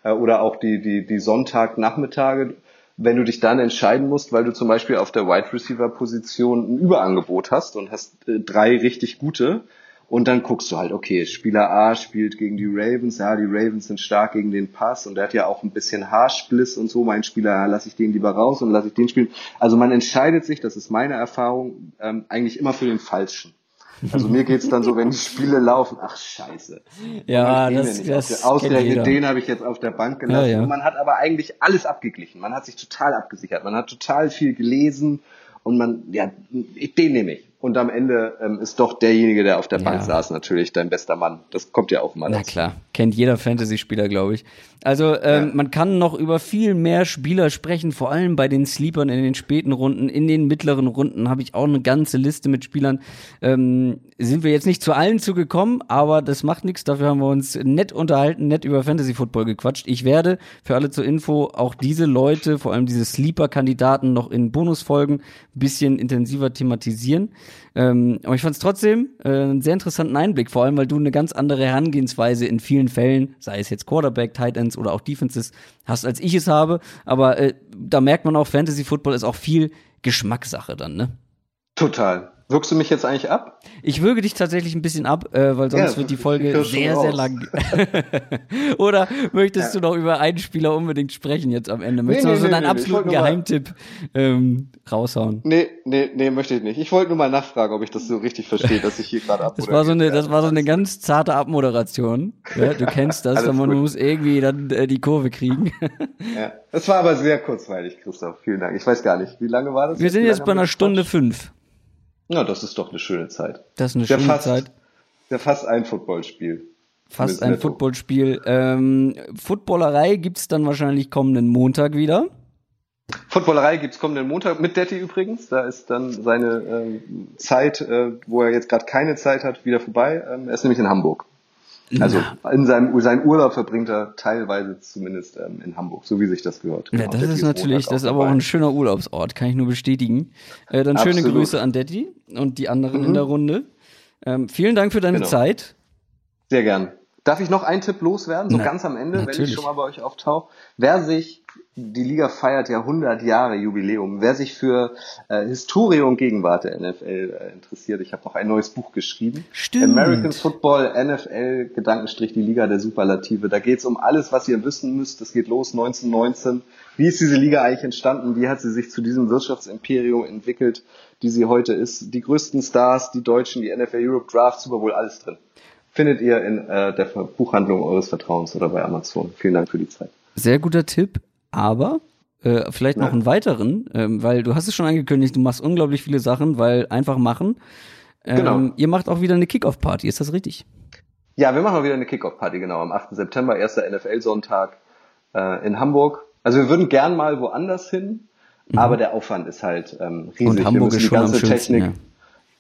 äh, oder auch die, die, die Sonntagnachmittage, wenn du dich dann entscheiden musst, weil du zum Beispiel auf der Wide Receiver Position ein Überangebot hast und hast äh, drei richtig gute und dann guckst du halt, okay, Spieler A spielt gegen die Ravens, ja, die Ravens sind stark gegen den Pass und der hat ja auch ein bisschen Haarspliss und so, mein Spieler, ja, lasse ich den lieber raus und lasse ich den spielen. Also man entscheidet sich, das ist meine Erfahrung, ähm, eigentlich immer für den Falschen. Also mir geht's dann so, wenn die Spiele laufen, ach scheiße. Ja, das, das Ausgerechnet den habe ich jetzt auf der Bank gelassen. Ja, ja. Man hat aber eigentlich alles abgeglichen. Man hat sich total abgesichert. Man hat total viel gelesen und man, ja, den nehme ich. Und am Ende ähm, ist doch derjenige, der auf der Bank ja. saß, natürlich dein bester Mann. Das kommt ja auch mal. Na klar, kennt jeder Fantasy-Spieler, glaube ich. Also ähm, ja. man kann noch über viel mehr Spieler sprechen, vor allem bei den Sleepern in den späten Runden. In den mittleren Runden habe ich auch eine ganze Liste mit Spielern. Ähm, sind wir jetzt nicht zu allen zugekommen, aber das macht nichts. Dafür haben wir uns nett unterhalten, nett über Fantasy Football gequatscht. Ich werde für alle zur Info auch diese Leute, vor allem diese Sleeper-Kandidaten, noch in Bonusfolgen ein bisschen intensiver thematisieren. Ähm, aber ich fand es trotzdem äh, einen sehr interessanten Einblick, vor allem weil du eine ganz andere Herangehensweise in vielen Fällen, sei es jetzt Quarterback, Tight Ends oder auch Defenses, hast, als ich es habe. Aber äh, da merkt man auch, Fantasy Football ist auch viel Geschmackssache dann, ne? Total. Wirkst du mich jetzt eigentlich ab? Ich würge dich tatsächlich ein bisschen ab, äh, weil sonst ja, wird die Folge sehr, sehr lang. <laughs> Oder möchtest ja. du noch über einen Spieler unbedingt sprechen jetzt am Ende? Möchtest nee, du nee, also nee, deinen absoluten Geheimtipp ähm, raushauen? Nee, nee, nee, möchte ich nicht. Ich wollte nur mal nachfragen, ob ich das so richtig verstehe, dass ich hier gerade ab. <laughs> Das war so eine, das war so eine ganz zarte Abmoderation. Ja, du kennst das, <laughs> aber man muss irgendwie dann äh, die Kurve kriegen. ja, es war aber sehr kurzweilig, Christoph. Vielen Dank. Ich weiß gar nicht, wie lange war das? Wir sind jetzt bei einer Stunde fünf. Na, das ist doch eine schöne Zeit. Das ist eine der schöne fast, Zeit. Der fast ein Footballspiel. Fast ein. Footballspiel. Ähm, Footballerei gibt's dann wahrscheinlich kommenden Montag wieder. Footballerei gibt's kommenden Montag mit Detti übrigens. Da ist dann seine äh, Zeit, äh, wo er jetzt gerade keine Zeit hat, wieder vorbei. Ähm, er ist nämlich in Hamburg. Also in seinem, seinen Urlaub verbringt er teilweise zumindest ähm, in Hamburg, so wie sich das gehört. Ja, das ist natürlich, das ist aber auch ein schöner Urlaubsort, kann ich nur bestätigen. Äh, dann Absolut. schöne Grüße an Detti und die anderen mhm. in der Runde. Ähm, vielen Dank für deine genau. Zeit. Sehr gern. Darf ich noch einen Tipp loswerden, so Na, ganz am Ende, natürlich. wenn ich schon mal bei euch auftauche? Wer sich die Liga feiert ja 100 Jahre Jubiläum. Wer sich für äh, Historie und Gegenwart der NFL äh, interessiert, ich habe noch ein neues Buch geschrieben. Stimmt. American Football, NFL, Gedankenstrich, die Liga der Superlative. Da geht's um alles, was ihr wissen müsst. Das geht los 1919. Wie ist diese Liga eigentlich entstanden? Wie hat sie sich zu diesem Wirtschaftsimperium entwickelt, die sie heute ist? Die größten Stars, die Deutschen, die NFL Europe Draft, Super Bowl, alles drin. Findet ihr in äh, der Buchhandlung eures Vertrauens oder bei Amazon. Vielen Dank für die Zeit. Sehr guter Tipp. Aber äh, vielleicht noch einen weiteren, ähm, weil du hast es schon angekündigt, du machst unglaublich viele Sachen, weil einfach machen. Ähm, Genau. Ihr macht auch wieder eine Kickoff-Party, ist das richtig? Ja, wir machen mal wieder eine Kickoff-Party, genau, am 8. September, erster NFL-Sonntag äh, in Hamburg. Also wir würden gern mal woanders hin, aber der Aufwand ist halt ähm, riesig. Mhm. Und Hamburg ist schon am schönsten, Technik,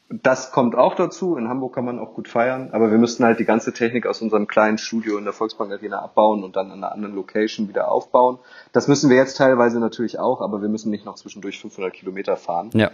das kommt auch dazu. In Hamburg kann man auch gut feiern, aber wir müssten halt die ganze Technik aus unserem kleinen Studio in der Volksbank Arena abbauen und dann an einer anderen Location wieder aufbauen. Das müssen wir jetzt teilweise natürlich auch, aber wir müssen nicht noch zwischendurch 500 Kilometer fahren. Ja.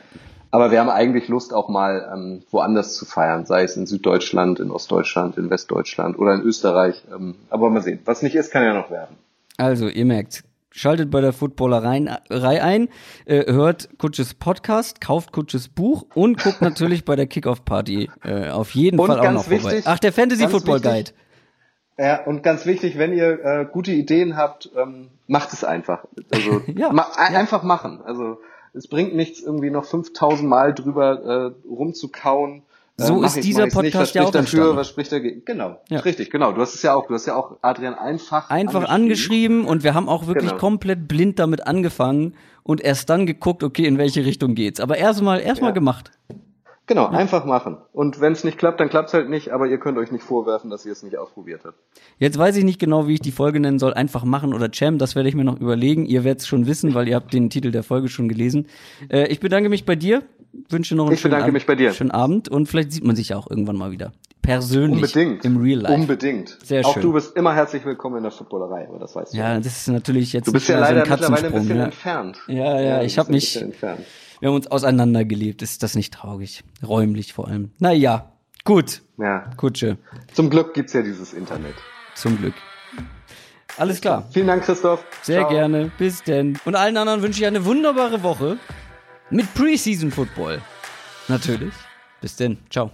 Aber wir haben eigentlich Lust auch mal ähm, woanders zu feiern, sei es in Süddeutschland, in Ostdeutschland, in Westdeutschland oder in Österreich. Ähm, aber mal sehen. Was nicht ist, kann ja noch werden. Also, ihr merkt, schaltet bei der Footballerei ein, äh, hört Kutsches Podcast, kauft Kutsches Buch und guckt natürlich bei der Kickoff-Party äh, auf jeden Und Fall auch noch vorbei. wichtig, Ach, der Fantasy Football wichtig, Guide. Ja, und ganz wichtig, wenn ihr äh, gute Ideen habt, ähm, macht es einfach. Also <laughs> Ja, ma ein- einfach machen. Also es bringt nichts, irgendwie noch 5000 Mal drüber äh, rumzukauen. Äh, So mach ist dieser ich's nicht, Podcast was ja auch dafür, entstanden. was spricht dagegen. Genau, Ja. richtig, genau. Du hast es ja auch, du hast ja auch Adrian einfach Einfach angeschrieben und wir haben auch wirklich Genau. komplett blind damit angefangen und erst dann geguckt, okay, in welche Richtung geht's. Aber erstmal erstmal Ja. gemacht. Genau, einfach machen. Und wenn es nicht klappt, dann klappt's halt nicht, aber ihr könnt euch nicht vorwerfen, dass ihr es nicht ausprobiert habt. Jetzt weiß ich nicht genau, wie ich die Folge nennen soll. Einfach machen oder Jam, das werde ich mir noch überlegen. Ihr werdet es schon wissen, weil ihr habt den Titel der Folge schon gelesen. Äh, ich bedanke mich bei dir, wünsche noch einen Ich schönen, bedanke mich bei dir. schönen Abend und vielleicht sieht man sich ja auch irgendwann mal wieder. Persönlich. Unbedingt. Im Real Life. Unbedingt. Sehr auch schön. du bist immer herzlich willkommen in der Footballerei, aber das weißt du. Ja, das ist natürlich jetzt Du bist ja leider so ein mittlerweile ein bisschen ja. entfernt. Ja, ja, du ich bist hab ein mich-. Wir haben uns auseinandergelebt. Ist das nicht traurig? Räumlich vor allem. Naja, gut. Ja. Kutsche. Zum Glück gibt's ja dieses Internet. Zum Glück. Alles klar. Vielen Dank, Christoph. Sehr Ciao. gerne. Bis denn. Und allen anderen wünsche ich eine wunderbare Woche mit Preseason Football. Natürlich. Bis denn. Ciao.